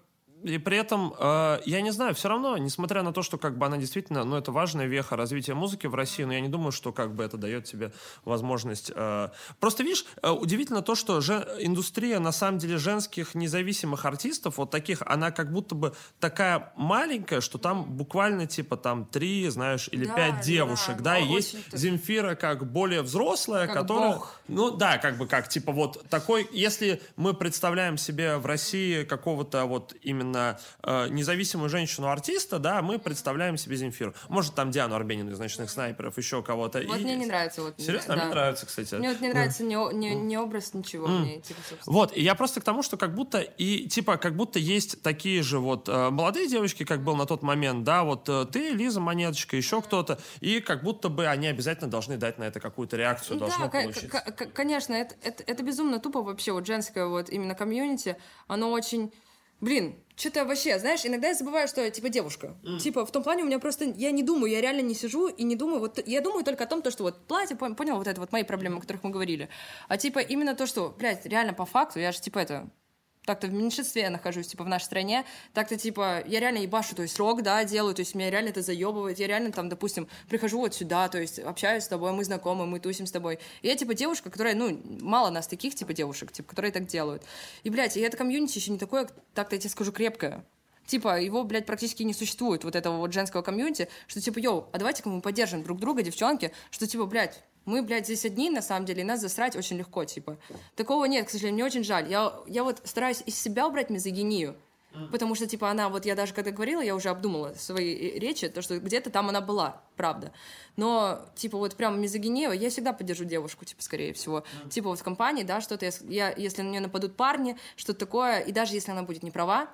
Speaker 1: и при этом, э, я не знаю, все равно, несмотря на то, что как бы она действительно, ну, это важная веха развития музыки в России, но я не думаю, что как бы это дает тебе возможность... э, Просто, видишь, э, удивительно то, что же индустрия, на самом деле, женских независимых артистов, вот таких, она как будто бы такая маленькая, что там буквально, типа, там три, знаешь, или
Speaker 2: Да,
Speaker 1: пять
Speaker 2: да,
Speaker 1: девушек, да, и
Speaker 2: очень
Speaker 1: есть. Земфира как более взрослая,
Speaker 2: Как
Speaker 1: которая...
Speaker 2: бог.
Speaker 1: Ну да, как бы как, типа вот такой, если мы представляем себе в России какого-то вот именно э, независимую женщину-артиста, да, мы представляем себе Земфиру. Может там Диану Арбенину из «Ночных снайперов», еще кого-то.
Speaker 2: Вот
Speaker 1: И-
Speaker 2: мне не нравится. Вот,
Speaker 1: Серьезно?
Speaker 2: Да.
Speaker 1: мне нравится, кстати.
Speaker 2: Мне вот не нравится ни, о- ни, ни образ, ничего мне, типа, собственно.
Speaker 1: Вот, и я просто к тому, что как будто и типа как будто есть такие же вот э, молодые девочки, как был на тот момент, да, вот э, ты, Лиза, Монеточка, еще кто-то, и как будто бы они обязательно должны дать на это какую-то реакцию, должно
Speaker 2: Да,
Speaker 1: получиться.
Speaker 2: ко- ко- конечно, это, это, это безумно тупо вообще, вот женское вот именно комьюнити, оно очень... Блин, что-то вообще, знаешь, иногда я забываю, что я типа девушка. Типа в том плане у меня просто, я не думаю, я реально не сижу и не думаю, вот я думаю только о том, то, что вот платье, пон- понял, вот это вот мои проблемы, о которых мы говорили. А типа именно то, что, блядь, реально по факту, я же типа это, так-то в меньшинстве я нахожусь, типа, в нашей стране, так-то, типа, я реально ебашу, то есть, рок, да, делаю, то есть, меня реально это заебывает, я реально, там, допустим, прихожу вот сюда, то есть, общаюсь с тобой, мы знакомы, мы тусим с тобой, и я, типа, девушка, которая, ну, мало нас таких, типа, девушек, типа, которые так делают, и, блядь, и это комьюнити еще не такое, так-то я тебе скажу, крепкое, Типа, его, блядь, практически не существует, вот этого вот женского комьюнити, что, типа, йоу, а давайте-ка мы поддержим друг друга, девчонки, что, типа, блядь, мы, блядь, здесь одни, на самом деле, и нас засрать очень легко, типа. Такого нет, к сожалению, мне очень жаль. Я, я вот стараюсь из себя убрать мизогинию, потому что, типа, она, вот я даже когда говорила, я уже обдумала свои э, речи, то, что где-то там она была, правда. Но, типа, вот прям мизогинию, я всегда поддержу девушку, типа, скорее всего. Типа, вот в компании, да, что-то, я, я, если на нее нападут парни, что-то такое, и даже если она будет не права,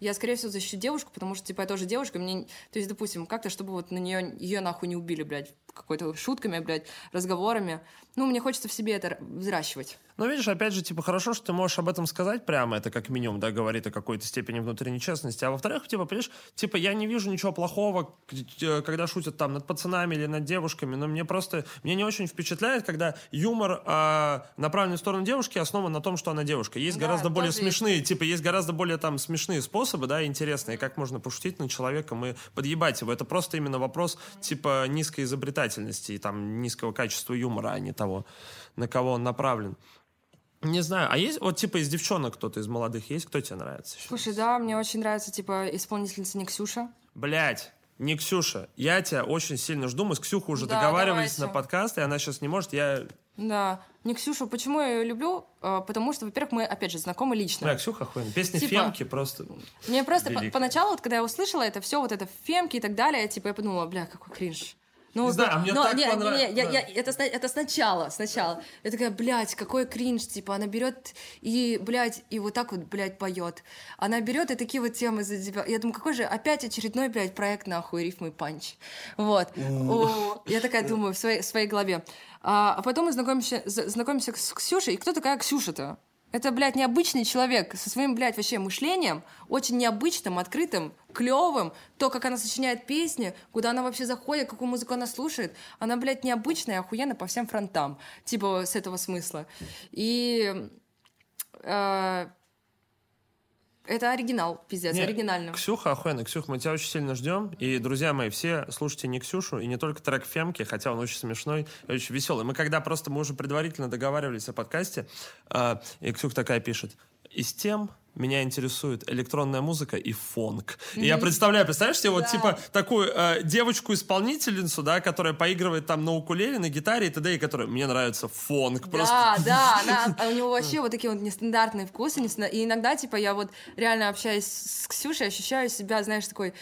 Speaker 2: я, скорее всего, защищу девушку, потому что, типа, я тоже девушка, мне... То есть, допустим, как-то, чтобы вот на нее, ее нахуй не убили, блядь, какой-то шутками, блядь, разговорами. Ну, мне хочется в себе это взращивать.
Speaker 1: Ну, видишь, опять же, типа, хорошо, что ты можешь об этом сказать прямо, это как минимум, да, говорит о какой-то степени внутренней честности, а во-вторых, типа, понимаешь, типа, я не вижу ничего плохого, э, когда шутят там над пацанами или над девушками, но мне просто, мне не очень впечатляет, когда юмор, а, направленный в сторону девушки, основан на том, что она девушка. Есть
Speaker 2: Да,
Speaker 1: гораздо более
Speaker 2: есть.
Speaker 1: смешные, типа, есть гораздо более там смешные способы, да, интересные, как можно пошутить над человеком и подъебать его. Это просто именно вопрос, типа, низкой изобретательности и там низкого качества юмора, а не того, на кого он направлен. Не знаю, а есть вот типа из девчонок кто-то из молодых есть, кто тебе нравится? еще?
Speaker 2: Слушай, да, мне очень нравится, типа, исполнительница Никсюша.
Speaker 1: Блять, не Ксюша. Я тебя очень сильно жду. Мы с Ксюхой уже
Speaker 2: Да,
Speaker 1: договаривались
Speaker 2: давайте.
Speaker 1: на подкаст, и она сейчас не может. Я...
Speaker 2: Да. Никсюшу, почему я ее люблю? А, Потому что, во-первых, мы, опять же, знакомы лично.
Speaker 1: Бля, Ксюха охуенная. Песня
Speaker 2: Типа-
Speaker 1: Фемки просто...
Speaker 2: Мне просто по- поначалу, вот, когда я услышала это все, вот это фемки и так далее, типа, я подумала, бля, какой кринж. Ну,
Speaker 1: Не знаю, а мне
Speaker 2: но,
Speaker 1: так
Speaker 2: не,
Speaker 1: понрав-
Speaker 2: не, не, я-
Speaker 1: да.
Speaker 2: я- это, это сначала, сначала. Я такая, блядь, какой кринж, типа, она берет и, блядь, и вот так вот, блядь, поет. Она берет и такие вот темы за тебя. Я думаю, какой же опять очередной, блядь, проект, нахуй, рифмы панч. Вот. О, Я такая думаю в своей, в своей голове. А, а потом мы знакомимся, знакомимся с Ксюшей. И кто такая Ксюша-то? Это, блядь, необычный человек со своим, блядь, вообще мышлением, очень необычным, открытым, клевым. То, как она сочиняет песни, куда она вообще заходит, какую музыку она слушает. Она, блядь, необычная, охуенно по всем фронтам. Типа, с этого смысла. И... э, это оригинал, пиздец,
Speaker 1: Не,
Speaker 2: оригинально.
Speaker 1: Ксюха охуенно. Ксюх, мы тебя очень сильно ждем. И, друзья мои, все слушайте не Ксюшу, и не только трек Фемки, хотя он очень смешной и очень веселый. Мы когда просто, мы уже предварительно договаривались о подкасте, а, и Ксюх такая пишет, и с тем меня интересует электронная музыка и фонк. И я представляю, представляешь себе вот
Speaker 2: Да.
Speaker 1: типа такую э, девочку-исполнительницу, да, которая поигрывает там на укулеле, на гитаре и т.д., и которая, мне нравится фонк. Просто
Speaker 2: Да, да, она, а у него вообще вот такие вот нестандартные вкусы. И иногда, типа, я вот реально общаюсь с Ксюшей, ощущаю себя, знаешь, такой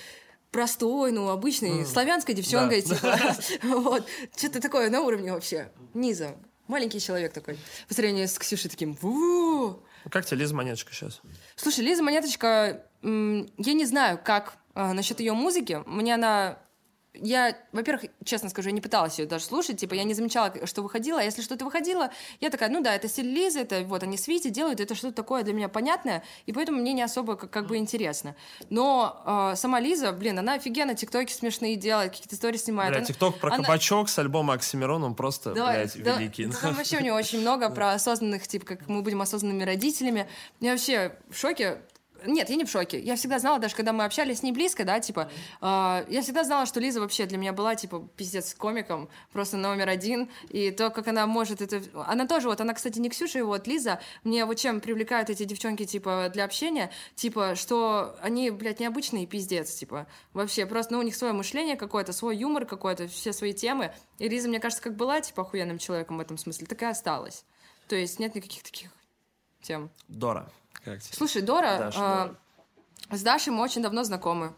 Speaker 2: простой, ну, обычной славянской девчонкой,
Speaker 1: Да.
Speaker 2: типа. Вот. Что-то такое на уровне вообще. Низа. Маленький человек такой. По сравнению с Ксюшей таким. «Ву».
Speaker 1: Как тебе Лиза Монеточка сейчас?
Speaker 2: Слушай, Лиза Монеточка, я не знаю, как а, насчет ее музыки. Мне она... Я, во-первых, честно скажу, я не пыталась ее даже слушать, типа, я не замечала, что выходило, а если что-то выходило, я такая, ну да, это стиль Лизы, это вот они с Вити делают, это что-то такое для меня понятное, и поэтому мне не особо как, как бы интересно. Но а, сама Лиза, блин, она офигенно тиктоки смешные делает, какие-то истории снимает.
Speaker 1: Бля, тикток про
Speaker 2: она-
Speaker 1: кабачок с альбома Оксимирон, он просто,
Speaker 2: да,
Speaker 1: блядь,
Speaker 2: да,
Speaker 1: великий.
Speaker 2: да, там вообще у него очень много про осознанных, типа, как мы будем осознанными родителями. Я вообще в шоке. Нет, я не в шоке. Я всегда знала, даже когда мы общались с ней близко, да, типа, э, я всегда знала, что Лиза вообще для меня была, типа, пиздец комиком, просто номер один. И то, как она может это... Она тоже, вот, она, кстати, не Ксюша, вот, Лиза, мне вот чем привлекают эти девчонки, типа, для общения, типа, что они, блядь, необычные, пиздец, типа, вообще, просто, ну, у них свое мышление какое-то, свой юмор какой-то, все свои темы. И Лиза, мне кажется, как была, типа, охуенным человеком в этом смысле, так и осталась. То есть нет никаких таких тем.
Speaker 1: Дора. Как тебе?
Speaker 2: Слушай, Дора,
Speaker 1: Даша,
Speaker 2: э, с Дашей мы очень давно знакомы.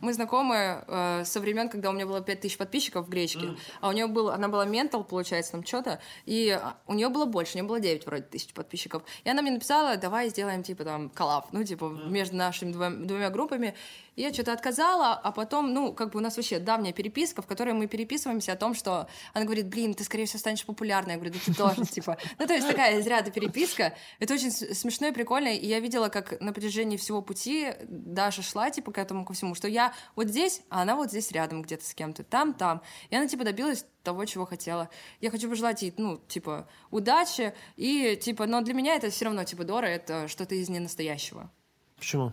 Speaker 2: Мы знакомы э, со времен, когда у меня было 5000 подписчиков в гречке, а у нее был, она была ментал, получается, там что-то, и а, у нее было больше, у нее было 9 вроде тысяч подписчиков. И она мне написала, давай сделаем, типа, там, коллаб, ну, типа, между нашими двумя, двумя группами. И я что-то отказала, а потом, ну, как бы у нас вообще давняя переписка, в которой мы переписываемся о том, что она говорит, блин, ты, скорее всего, станешь популярной. Я говорю, да ты тоже, типа. Ну, то есть такая из ряда переписка. Это очень смешно и прикольно. И я видела, как на протяжении всего пути Даша шла, типа, к этому ко всему, что я вот здесь, а она вот здесь рядом где-то с кем-то, там, там. И она, типа, добилась того, чего хотела. Я хочу пожелать ей, ну, типа, удачи. И, типа, но для меня это все равно, типа, Дора, это что-то из ненастоящего.
Speaker 1: Почему?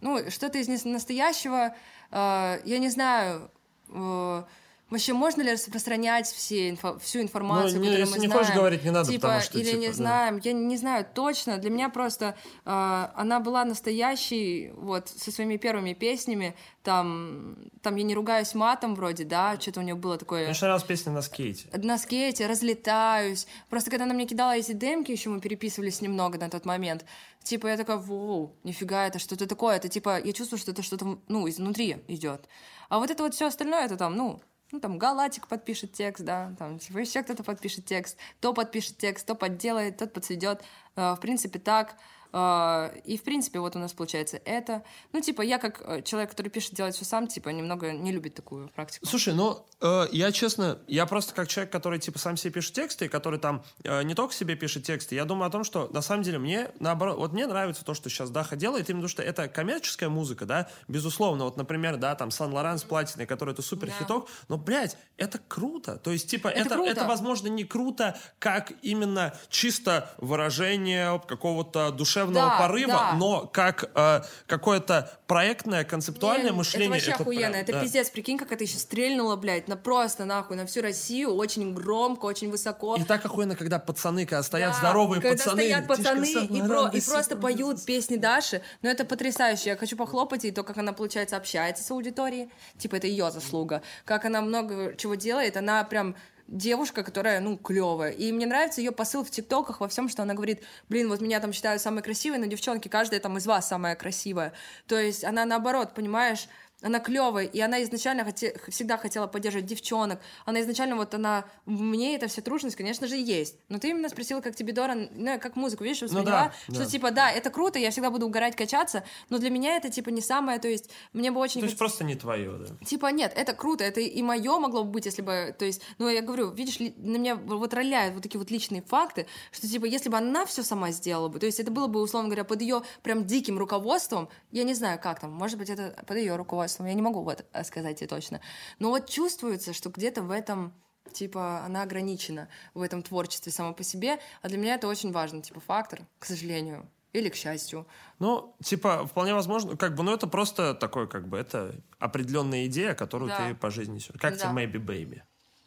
Speaker 2: Ну, что-то из нес- настоящего, э, я не знаю, э, вообще можно ли распространять все инфо- всю информацию,
Speaker 1: Ну, не-
Speaker 2: которую
Speaker 1: если
Speaker 2: мы
Speaker 1: не
Speaker 2: знаем?
Speaker 1: хочешь говорить, не надо,
Speaker 2: типа,
Speaker 1: потому что,
Speaker 2: или
Speaker 1: типа,
Speaker 2: не
Speaker 1: да.
Speaker 2: знаем, я не знаю точно. Для меня просто э, она была настоящей, вот, со своими первыми песнями, там, там я не ругаюсь матом вроде, да, что-то у нее было такое...
Speaker 1: Мне очень нравилась песня на скейте.
Speaker 2: на скейте, разлетаюсь. Просто когда она мне кидала эти демки, еще мы переписывались немного на тот момент, типа я такая, воу, нифига, это что-то такое, это типа, я чувствую, что это что-то, ну, изнутри идет. А вот это вот все остальное, это там, ну, ну, там, Галатик подпишет текст, да, там, типа, еще кто-то подпишет текст, то подпишет текст, то подделает, тот подсведет. Э, В принципе, так. Э, И, в принципе, вот у нас получается это. Ну, типа, я как э, человек, который пишет, делает все сам, типа, немного не любит такую практику.
Speaker 1: Слушай, ну, э, я честно, я просто как человек, который, типа, сам себе пишет тексты, который там э, не только себе пишет тексты, я думаю о том, что, на самом деле, мне, наоборот, вот мне нравится то, что сейчас Даха делает, именно потому что это коммерческая музыка, да, безусловно, вот, например, да, там, Сан-Лоран с Платиной, который это супер хиток, но, блядь, это круто, то есть, типа, это,
Speaker 2: круто.
Speaker 1: это, возможно, не круто, как именно чисто выражение какого-то душевного
Speaker 2: Да,
Speaker 1: порыва,
Speaker 2: да.
Speaker 1: но как э, какое-то проектное, концептуальное
Speaker 2: Не,
Speaker 1: мышление.
Speaker 2: Это вообще охуенно.
Speaker 1: прям,
Speaker 2: это
Speaker 1: да.
Speaker 2: пиздец. Прикинь, как это еще стрельнуло, блядь, на просто нахуй, на всю Россию. Очень громко, очень высоко.
Speaker 1: И так охуенно, когда пацаны, когда стоят
Speaker 2: Да,
Speaker 1: здоровые
Speaker 2: когда
Speaker 1: пацаны.
Speaker 2: стоят
Speaker 1: тишка,
Speaker 2: пацаны и, про- и просто поют песни Даши. Но это потрясающе. Я хочу похлопать ей то, как она, получается, общается с аудиторией. Типа, это ее заслуга. Как она много чего делает. Она прям девушка, которая, ну, клевая. И мне нравится ее посыл в ТикТоках во всем, что она говорит, блин, вот меня там считают самой красивой, но, девчонки, каждая там из вас самая красивая. То есть она, наоборот, понимаешь, она клевая, и она изначально хоте, всегда хотела поддерживать девчонок, она изначально вот она, в мне эта вся тружность, конечно же, есть. Но ты именно спросила, как тебе Дора, ну, как музыку, видишь, восприняла,
Speaker 1: Ну да,
Speaker 2: что
Speaker 1: да.
Speaker 2: типа, да, это круто, я всегда буду угорать, качаться, но для меня это типа не самое, то есть мне бы очень
Speaker 1: То есть просто не твое, да.
Speaker 2: Типа, нет, это круто, это и мое могло бы быть, если бы, то есть, ну, я говорю, видишь, на меня вот роляют вот такие вот личные факты, что, типа, если бы она все сама сделала бы, то есть это было бы, условно говоря, под ее прям диким руководством, я не знаю, как там, может быть, это под ее руководством, я не могу вот э, сказать тебе точно, но вот чувствуется, что где-то в этом типа, она ограничена в этом творчестве само по себе, а для меня это очень важный, типа, фактор, к сожалению, или к счастью.
Speaker 1: Ну, типа, вполне возможно, как бы, ну, это просто такой, как бы, это определенная идея, которую
Speaker 2: Да.
Speaker 1: ты по жизни несешь. Как
Speaker 2: Да.
Speaker 1: тебе Maybe Baby?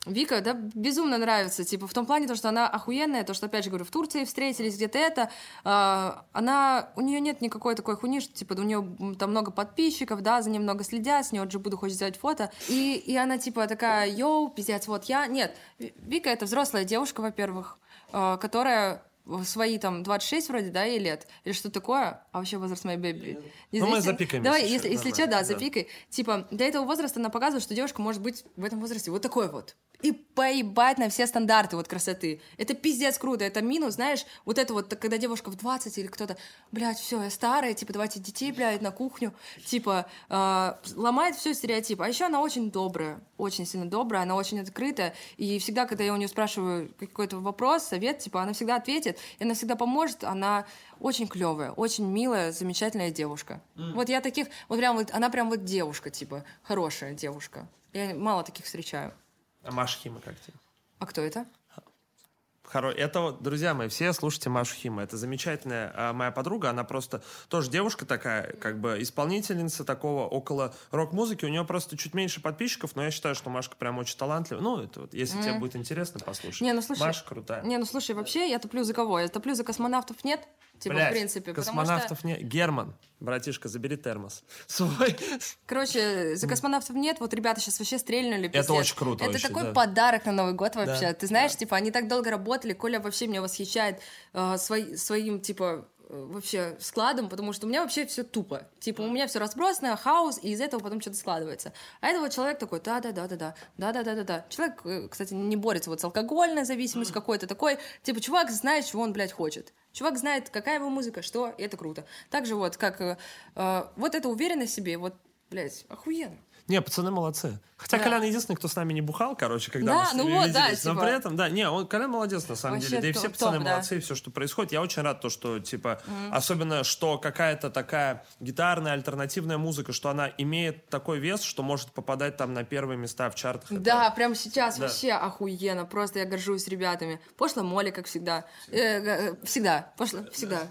Speaker 2: Вика, да, безумно нравится, типа, в том плане, то, что она охуенная, то, что, опять же говорю, в Турции встретились, где-то это, а, она, у нее нет никакой такой хуйни, что, типа, у нее там много подписчиков, да, за ней много следят, с нее буду хочет сделать фото, и, и она, типа, такая, йоу, пиздец, вот я, нет, Ви- Вика это взрослая девушка, во-первых, а, которая свои там 26 вроде, да, ей лет, или что такое, а вообще возраст моей бэби.
Speaker 1: Ну, мы запикаем,
Speaker 2: Давай,
Speaker 1: если
Speaker 2: если, если что, да,
Speaker 1: да.
Speaker 2: запикай. Типа, для этого возраста она показывает, что девушка может быть в этом возрасте вот такой вот. И поебать на все стандарты вот красоты. Это пиздец круто. Это минус, знаешь, вот это вот, когда девушка в 20 или кто-то, блядь, все, я старая, типа, давайте детей, блядь, на кухню. Типа, э, ломает все стереотипы. А еще она очень добрая, очень сильно добрая, она очень открытая. И всегда, когда я у нее спрашиваю какой-то вопрос, совет, типа, она всегда ответит, и она всегда поможет. Она очень клевая, очень милая, замечательная девушка. Вот я таких, вот прям вот, она прям вот девушка, типа, хорошая девушка. Я мало таких встречаю.
Speaker 1: А Маша Хима как тебе?
Speaker 2: А кто это?
Speaker 1: Хоро... Это вот, друзья мои, все слушайте Машу Хима. Это замечательная а, моя подруга. Она просто тоже девушка такая, как бы исполнительница такого около рок-музыки. У нее просто чуть меньше подписчиков, но я считаю, что Машка прям очень талантлива. Ну, это вот, если тебе будет интересно, послушай.
Speaker 2: Не, ну слушай,
Speaker 1: Маша крутая.
Speaker 2: Не, ну слушай, вообще я топлю за кого? Я топлю за космонавтов нет? Типа,
Speaker 1: Блядь,
Speaker 2: в принципе. потому
Speaker 1: космонавтов
Speaker 2: что,
Speaker 1: нет. Герман, братишка, забери термос. Свой.
Speaker 2: короче, за космонавтов нет, вот ребята сейчас вообще стрельнули.
Speaker 1: Это
Speaker 2: пиздец.
Speaker 1: очень круто
Speaker 2: Это
Speaker 1: вообще,
Speaker 2: такой
Speaker 1: да.
Speaker 2: подарок на Новый год вообще.
Speaker 1: Да,
Speaker 2: Ты знаешь, типа, они так долго работали, Коля вообще меня восхищает э, свой- своим, типа, вообще складом, потому что у меня вообще все тупо. Типа, у меня все разбросано, хаос, и из этого потом что-то складывается. А это вот человек такой, да-да-да-да-да, да-да-да-да-да. Человек, э, кстати, не борется вот с алкогольной зависимостью какой-то такой. Типа, чувак знает, чего он, блядь, хочет. Чувак знает, какая его музыка, что, и это круто. Также вот, как э, э, вот эта уверенность в себе, вот, блядь, охуенно.
Speaker 1: Не, пацаны молодцы. Хотя
Speaker 2: Да.
Speaker 1: Колян единственный, кто с нами не бухал, короче, когда
Speaker 2: Да,
Speaker 1: мы с
Speaker 2: ну
Speaker 1: ними
Speaker 2: вот, да,
Speaker 1: виделись. Но
Speaker 2: типа.
Speaker 1: при этом, да, не, он, Колян молодец на самом
Speaker 2: Вообще
Speaker 1: деле. Да и все
Speaker 2: топ,
Speaker 1: пацаны
Speaker 2: да.
Speaker 1: молодцы, и все, что происходит. Я очень рад, то, что, типа, особенно, что какая-то такая гитарная альтернативная музыка, что она имеет такой вес, что может попадать там на первые места в чартах. Это-
Speaker 2: Да, прямо сейчас
Speaker 1: Да.
Speaker 2: вообще охуенно. Просто я горжусь ребятами. Пошла Молли, как всегда. Э, э, всегда. Пошла, всегда.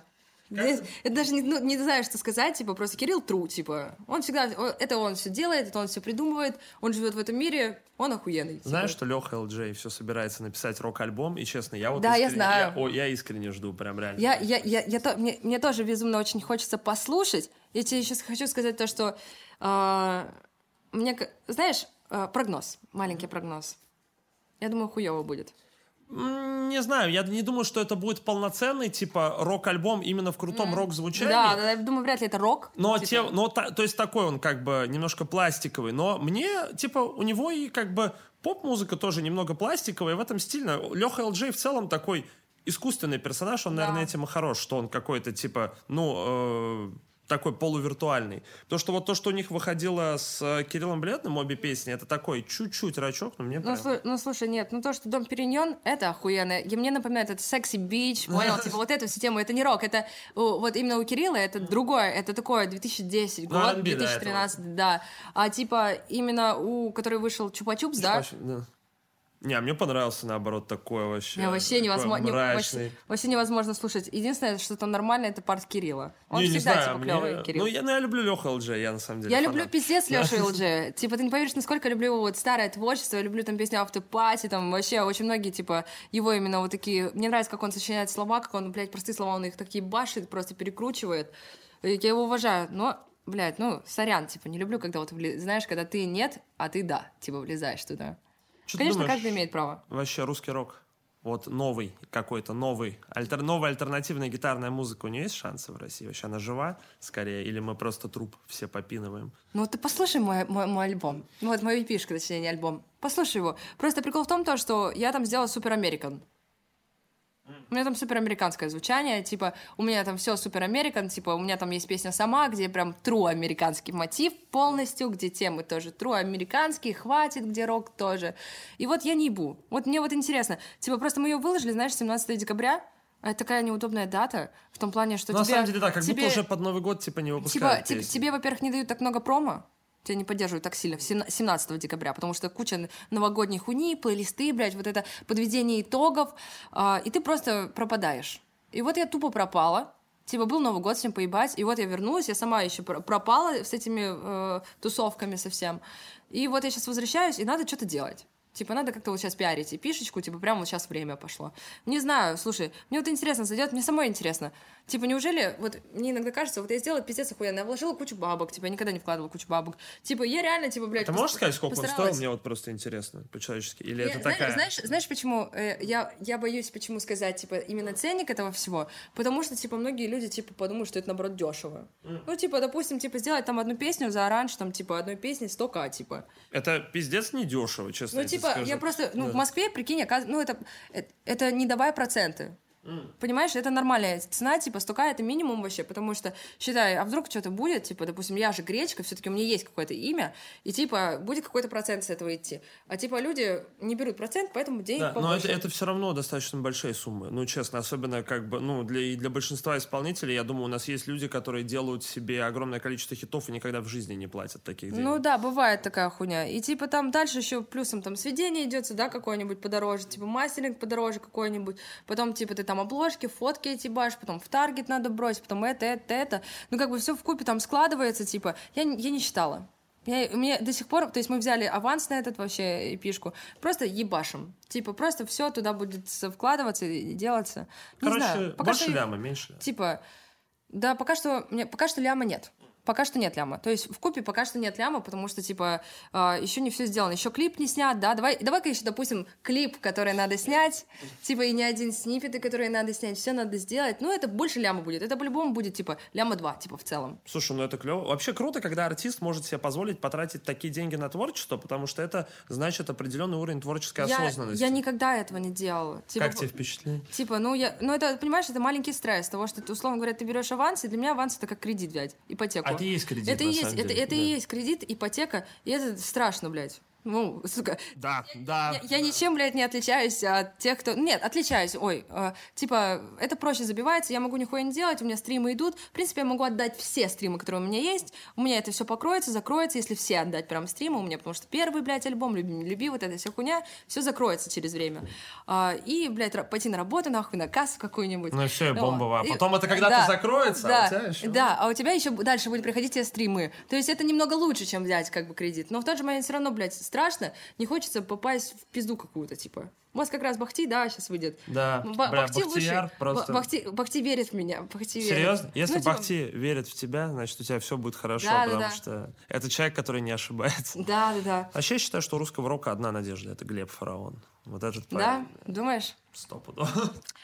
Speaker 2: Здесь- это даже не, ну, не знаю, что сказать, типа, просто Кирилл тру, типа. Он всегда, о- это он все делает, это он все придумывает, он живет в этом мире, он охуенный. типа.
Speaker 1: Знаешь, что Леха ЛД все собирается написать рок-альбом, и честно, я вот
Speaker 2: Да, я
Speaker 1: искренне-
Speaker 2: знаю.
Speaker 1: Я, о, я искренне жду, прям реально.
Speaker 2: Я, я, я, я то- мне, мне тоже безумно очень хочется послушать. Я тебе еще хочу сказать то, что а, мне, знаешь, а, прогноз, маленький прогноз. Я думаю, хуево будет.
Speaker 1: Не знаю, я не думаю, что это будет полноценный, типа, рок-альбом именно в крутом рок-звучании.
Speaker 2: Да, да, я думаю, вряд ли это рок.
Speaker 1: Но,
Speaker 2: типа.
Speaker 1: те, но та- то есть такой он как бы немножко пластиковый, но мне, типа, у него и как бы поп-музыка тоже немного пластиковая, в этом стильно. Леха ЛД в целом такой искусственный персонаж, он,
Speaker 2: Да.
Speaker 1: наверное, этим и хорош, что он какой-то, типа, ну, э, такой полувиртуальный. То, что вот то, что у них выходило с э, Кириллом Бледным, обе песни, это такой чуть-чуть рачок, но мне
Speaker 2: Ну,
Speaker 1: прям...
Speaker 2: слу- ну, слушай, нет, ну то, что Дом Периньон, это охуенно. И мне напоминает, это секси бич, понял? Типа вот эту систему, это не рок, это вот именно у Кирилла это другое, это такое 2010
Speaker 1: Ну,
Speaker 2: год,
Speaker 1: R&B, да,
Speaker 2: 2013, да. А типа именно у, который вышел Чупа-Чупс, да?
Speaker 1: Не, а мне понравился, наоборот, такой вообще.
Speaker 2: Мне вообще невозможно, вообще, вообще невозможно слушать. Единственное, что там нормально, это парт Кирилла. Он
Speaker 1: Не, не
Speaker 2: всегда
Speaker 1: знаю,
Speaker 2: типа
Speaker 1: мне-
Speaker 2: клевый, Кирилл.
Speaker 1: Ну, я, ну, я люблю Леха ЛД, я на самом деле
Speaker 2: Я
Speaker 1: фанат.
Speaker 2: люблю пиздец Лешу ЛД. Типа, ты не поверишь, насколько я люблю его вот старое творчество. Я люблю там песню Автопати, там вообще очень многие, типа, его именно вот такие... Мне нравится, как он сочиняет слова, как он, блядь, простые слова, он их такие башит, просто перекручивает. Я его уважаю, но, блядь, ну, сорян, типа, не люблю, когда вот, знаешь, когда ты нет, а ты да, типа, влезаешь туда.
Speaker 1: Чё ты
Speaker 2: Конечно,
Speaker 1: думаешь?
Speaker 2: каждый имеет право.
Speaker 1: Вообще русский рок. вот новый какой-то новый, альтер, новая альтернативная гитарная музыка, у нее есть шансы в России? Вообще она жива скорее? Или мы просто труп все попинываем?
Speaker 2: Ну ты послушай мой, мой, мой альбом. Ну вот мою пишка, точнее, не альбом. Послушай его. Просто прикол в том, то, что я там сделала супер американ. У меня там супер американское звучание, типа, у меня там все супер американ, типа, у меня там есть песня сама, где прям true американский мотив полностью, где темы тоже true американские, хватит, где рок тоже. И вот я не ебу. Вот мне вот интересно, типа, просто мы ее выложили, знаешь, 17 декабря, а это такая неудобная дата, в том плане, что
Speaker 1: Ну, на
Speaker 2: тебе...
Speaker 1: самом деле, да, как
Speaker 2: тебе-
Speaker 1: будто уже под Новый год, типа, не
Speaker 2: Типа,
Speaker 1: выпускают
Speaker 2: тебе,
Speaker 1: песни.
Speaker 2: тебе, во-первых, не дают так много промо, тебя не поддерживают так сильно, в семна- 17 декабря, потому что куча новогодних хуни, плейлисты, блядь, вот это подведение итогов, а, и ты просто пропадаешь. И вот я тупо пропала, Типа, был Новый год, всем поебать, и вот я вернулась, я сама еще пр- пропала с этими э, тусовками совсем. И вот я сейчас возвращаюсь, и надо что-то делать. Типа, надо как-то вот сейчас пиарить и пишечку, типа, прямо вот сейчас время пошло. Не знаю, слушай, мне вот интересно зайдет, мне самой интересно. Типа, неужели, вот мне иногда кажется, вот я сделала пиздец охуенно, я вложила кучу бабок, типа, я никогда не вкладывала кучу бабок. Типа, я реально, типа, блядь...
Speaker 1: Ты можешь сказать, сколько он стоил?
Speaker 2: постаралась.
Speaker 1: Мне вот просто интересно, по-человечески. Или
Speaker 2: Я-
Speaker 1: это
Speaker 2: зна-
Speaker 1: такая...
Speaker 2: Знаешь, знаешь, почему э, я, я боюсь, почему сказать, типа, именно ценник этого всего? Потому что, типа, многие люди, типа, подумают, что это, наоборот, дешево. Ну, типа, допустим, типа, сделать там одну песню за оранж, там, типа, одной песни 100к, типа.
Speaker 1: Это пиздец недешево, честно
Speaker 2: Ну, типа, я просто, ну,
Speaker 1: Да.
Speaker 2: в Москве, прикинь, оказ- ну, это, это, это не давая проценты. Понимаешь, это нормальная цена, типа, стука это минимум вообще, потому что, считай, а вдруг что-то будет, типа, допустим, я же гречка, все-таки у меня есть какое-то имя, и, типа, будет какой-то процент с этого идти. А, типа, люди не берут процент, поэтому денег
Speaker 1: Да, но это, это все равно достаточно большие суммы. Ну, честно, особенно как бы, ну, для, и для большинства исполнителей, я думаю, у нас есть люди, которые делают себе огромное количество хитов и никогда в жизни не платят таких денег.
Speaker 2: Ну да, бывает такая хуйня. И типа там дальше еще плюсом там сведение идет сюда какое-нибудь подороже, типа мастеринг подороже какой-нибудь. Потом типа ты там обложки, фотки эти башь, потом в таргет надо бросить, потом это, это, это. Ну как бы все в купе там складывается, типа. Я, я не считала. Я, мне до сих пор, то есть мы взяли аванс на этот вообще эпишку, просто ебашим. Типа просто все туда будет вкладываться и делаться. Не
Speaker 1: Короче,
Speaker 2: знаю. Пока
Speaker 1: больше
Speaker 2: что-
Speaker 1: ляма, меньше.
Speaker 2: Типа, да, пока что, мне, пока что ляма нет. Пока что нет ляма. То есть в купе пока что нет ляма, потому что, типа, еще не все сделано. Еще клип не снят, да. Давай, давай-ка еще, допустим, клип, который надо снять, типа, и не один снипеты, которые надо снять, все надо сделать. Ну, это больше ляма будет. Это по-любому будет, типа, ляма 2, типа, в целом.
Speaker 1: Слушай, ну это клево. Вообще круто, когда артист может себе позволить потратить такие деньги на творчество, потому что это значит определенный уровень творческой
Speaker 2: Я,
Speaker 1: осознанности.
Speaker 2: я никогда этого не делала. Типа,
Speaker 1: Как тебе впечатление?
Speaker 2: Типа, ну, я, ну, это, понимаешь, это маленький стресс того, что ты, условно говоря, ты берешь аванс, и для меня аванс это как кредит взять, ипотеку.
Speaker 1: А это и есть кредит,
Speaker 2: Это и есть, это, это и есть кредит, ипотека, и это страшно, блядь. Ну, сука,
Speaker 1: Да, да.
Speaker 2: я, я ничем, блядь, не отличаюсь от тех, кто... Нет, отличаюсь, ой. э, типа, это проще забивается, я могу нихуя не делать, у меня стримы идут. В принципе, я могу отдать все стримы, которые у меня есть. У меня это все покроется, закроется, если все отдать прям стримы у меня, потому что первый, блядь, альбом, люби, не люби, вот эта вся хуйня, все закроется через время. А, и, блядь, пойти на работу, нахуй, на кассу какую-нибудь.
Speaker 1: Ну и всё, и
Speaker 2: Вот.
Speaker 1: бомбово. А
Speaker 2: И-
Speaker 1: потом это когда-то
Speaker 2: да,
Speaker 1: закроется, а
Speaker 2: да,
Speaker 1: у тебя ещё-
Speaker 2: Да, а у тебя еще дальше будет приходить тебе стримы. То есть это немного лучше, чем взять как бы кредит. Но в тот же момент все равно, блядь, страшно. Не хочется попасть в пизду какую-то, типа. У вас как раз Бахти, да, сейчас выйдет.
Speaker 1: Да,
Speaker 2: Ба-
Speaker 1: бля,
Speaker 2: Бахти выше.
Speaker 1: просто-
Speaker 2: Ба- Бахти, Бахти верит в меня. Бахти верит.
Speaker 1: Серьезно? Если
Speaker 2: Ну, типа,
Speaker 1: Бахти верит в тебя, значит, у тебя все будет хорошо,
Speaker 2: Да, да,
Speaker 1: потому
Speaker 2: да.
Speaker 1: что это человек, который не ошибается.
Speaker 2: Да, да, да.
Speaker 1: Вообще, я считаю, что у русского рока одна надежда — это Глеб Фараон. Вот этот
Speaker 2: Да,
Speaker 1: парень.
Speaker 2: думаешь?
Speaker 1: Стопудово.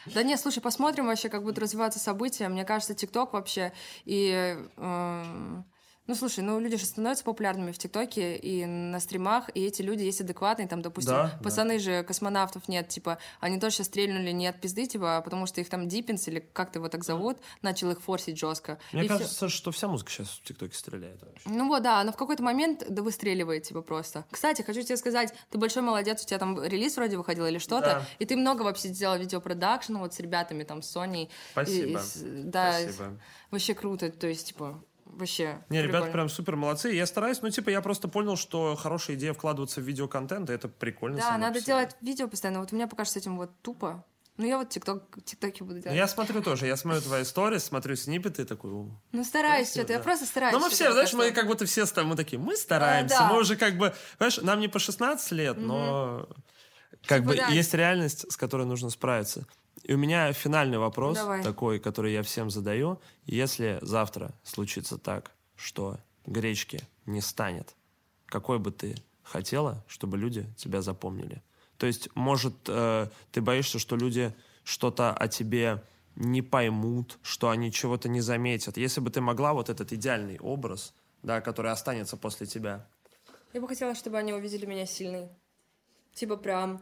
Speaker 2: Да нет, слушай, посмотрим вообще, как будут развиваться события. Мне кажется, ТикТок вообще и... эм, ну, слушай, ну, люди же становятся популярными в ТикТоке и на стримах, и эти люди есть адекватные, там, допустим,
Speaker 1: Да, да.
Speaker 2: пацаны же, космонавтов нет, типа, они тоже сейчас стрельнули не от пизды, типа, а потому что их там Deepins, или как-то его так зовут, начал их форсить жестко.
Speaker 1: Мне
Speaker 2: И
Speaker 1: кажется, что вся музыка сейчас в ТикТоке стреляет вообще.
Speaker 2: Ну вот, да, но в какой-то момент да выстреливает, типа, просто. Кстати, хочу тебе сказать, ты большой молодец, у тебя там релиз вроде выходил или что-то,
Speaker 1: Да.
Speaker 2: и ты много вообще сделал видеопродакшн вот с ребятами, там, с Соней.
Speaker 1: Спасибо.
Speaker 2: И- и да,
Speaker 1: Спасибо.
Speaker 2: вообще круто, то есть, типа, вообще
Speaker 1: Не, ребята
Speaker 2: прикольно.
Speaker 1: прям супер молодцы. Я стараюсь, ну, типа, я просто понял, что хорошая идея вкладываться в видеоконтент, и это прикольно.
Speaker 2: Да, надо делать видео постоянно, вот у меня пока что с этим вот тупо. Ну, я вот тикток, тиктоки буду
Speaker 1: Ну,
Speaker 2: делать.
Speaker 1: я смотрю тоже, я смотрю твои сторис, смотрю сниппеты и такой... «О,
Speaker 2: Ну, стараюсь что-то, я
Speaker 1: да.
Speaker 2: просто стараюсь.
Speaker 1: Ну, мы все, знаешь, мы как будто все мы такие, мы стараемся,
Speaker 2: да.
Speaker 1: мы уже как бы, понимаешь, нам не по 16 лет, но как
Speaker 2: Типа,
Speaker 1: бы
Speaker 2: да.
Speaker 1: есть реальность, с которой нужно справиться. И у меня финальный вопрос
Speaker 2: Давай.
Speaker 1: такой, который я всем задаю. Если завтра случится так, что гречки не станет, какой бы ты хотела, чтобы люди тебя запомнили? То есть, может, э, ты боишься, что люди что-то о тебе не поймут, что они чего-то не заметят. Если бы ты могла вот этот идеальный образ, да, который останется после тебя.
Speaker 2: Я бы хотела, чтобы они увидели меня сильной. Типа прям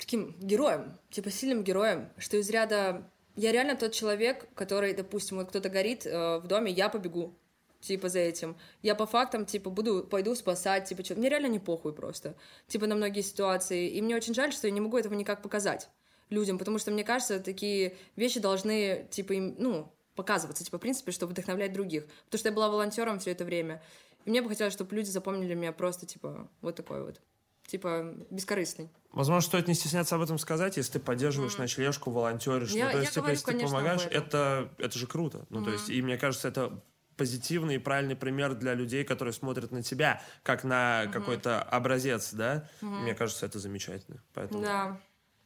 Speaker 2: таким героем, типа сильным героем, что из ряда я реально тот человек, который, допустим, вот кто-то горит э, в доме, я побегу, типа, за этим. Я по фактам, типа, буду, пойду спасать, типа, что Мне реально не похуй просто, типа, на многие ситуации. И мне очень жаль, что я не могу этого никак показать людям, потому что, мне кажется, такие вещи должны, типа, им, ну, показываться, типа, в принципе, чтобы вдохновлять других. Потому что я была волонтером все это время. И мне бы хотелось, чтобы люди запомнили меня просто, типа, вот такой вот типа, бескорыстный.
Speaker 1: Возможно, стоит не стесняться об этом сказать, если ты поддерживаешь mm. ночлежку, волонтеришь. Я, ну, то есть, я типа, говорю, если ты помогаешь, это, это же круто. Ну, mm. то есть, и мне кажется, это позитивный и правильный пример для людей, которые смотрят на тебя, как на mm-hmm. какой-то образец, да? Mm-hmm. Мне кажется, это замечательно. Поэтому...
Speaker 2: Да.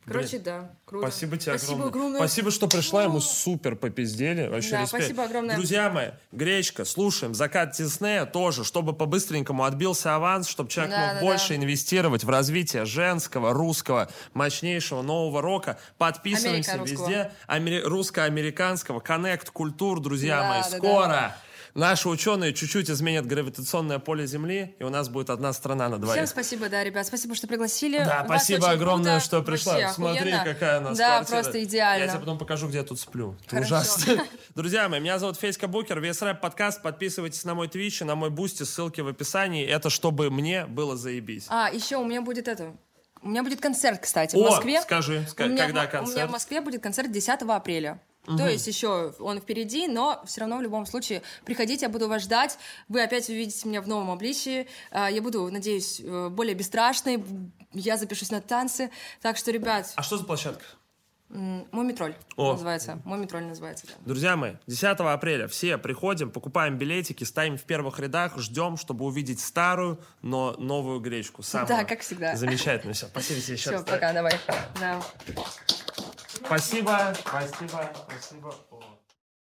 Speaker 2: Короче, Блин. да, круто.
Speaker 1: Спасибо тебе спасибо огромное. огромное. Спасибо, что пришла, ему супер попиздели. Вообще да, респект.
Speaker 2: спасибо огромное.
Speaker 1: Друзья мои, гречка, слушаем. Закат Диснея тоже, чтобы по-быстренькому отбился аванс, чтобы человек да, мог да, больше да. инвестировать в развитие женского, русского, мощнейшего нового рока. Подписываемся везде. Амери... Русско-американского. Коннект культур, друзья да, мои. Да, Скоро. Да. Наши ученые чуть-чуть изменят гравитационное поле Земли, и у нас будет одна страна на двоих.
Speaker 2: Всем спасибо, да, ребят. Спасибо, что пригласили.
Speaker 1: Да,
Speaker 2: Вас
Speaker 1: спасибо огромное, круто. что пришла. Вообще, Смотри, охуенно. какая у нас
Speaker 2: Да,
Speaker 1: квартира.
Speaker 2: просто идеально.
Speaker 1: Я тебе потом покажу, где я тут сплю. Это ужасно. Друзья мои, меня зовут Федька Букер, VSRAP подкаст. Подписывайтесь на мой твич и на мой бусти, ссылки в описании. Это чтобы мне было заебись.
Speaker 2: А, еще у меня будет это... У меня будет концерт, кстати, в
Speaker 1: О,
Speaker 2: Москве.
Speaker 1: скажи, когда концерт?
Speaker 2: У меня в Москве будет концерт 10 апреля. Угу. То есть еще он впереди, но все равно в любом случае приходите, я буду вас ждать. Вы опять увидите меня в новом обличии. А, я буду, надеюсь, э, более бесстрашной. Я запишусь на танцы. Так что, ребят...
Speaker 1: А что за площадка?
Speaker 2: Мой метроль О. называется. Мой метроль называется. Да.
Speaker 1: Друзья мои, 10 апреля все приходим, покупаем билетики, стоим в первых рядах, ждем, чтобы увидеть старую, но новую гречку. Самую.
Speaker 2: Да, как всегда.
Speaker 1: Замечательно. Все, спасибо тебе еще
Speaker 2: Все, пока, давай. Да.
Speaker 1: Спасибо, спасибо, спасибо.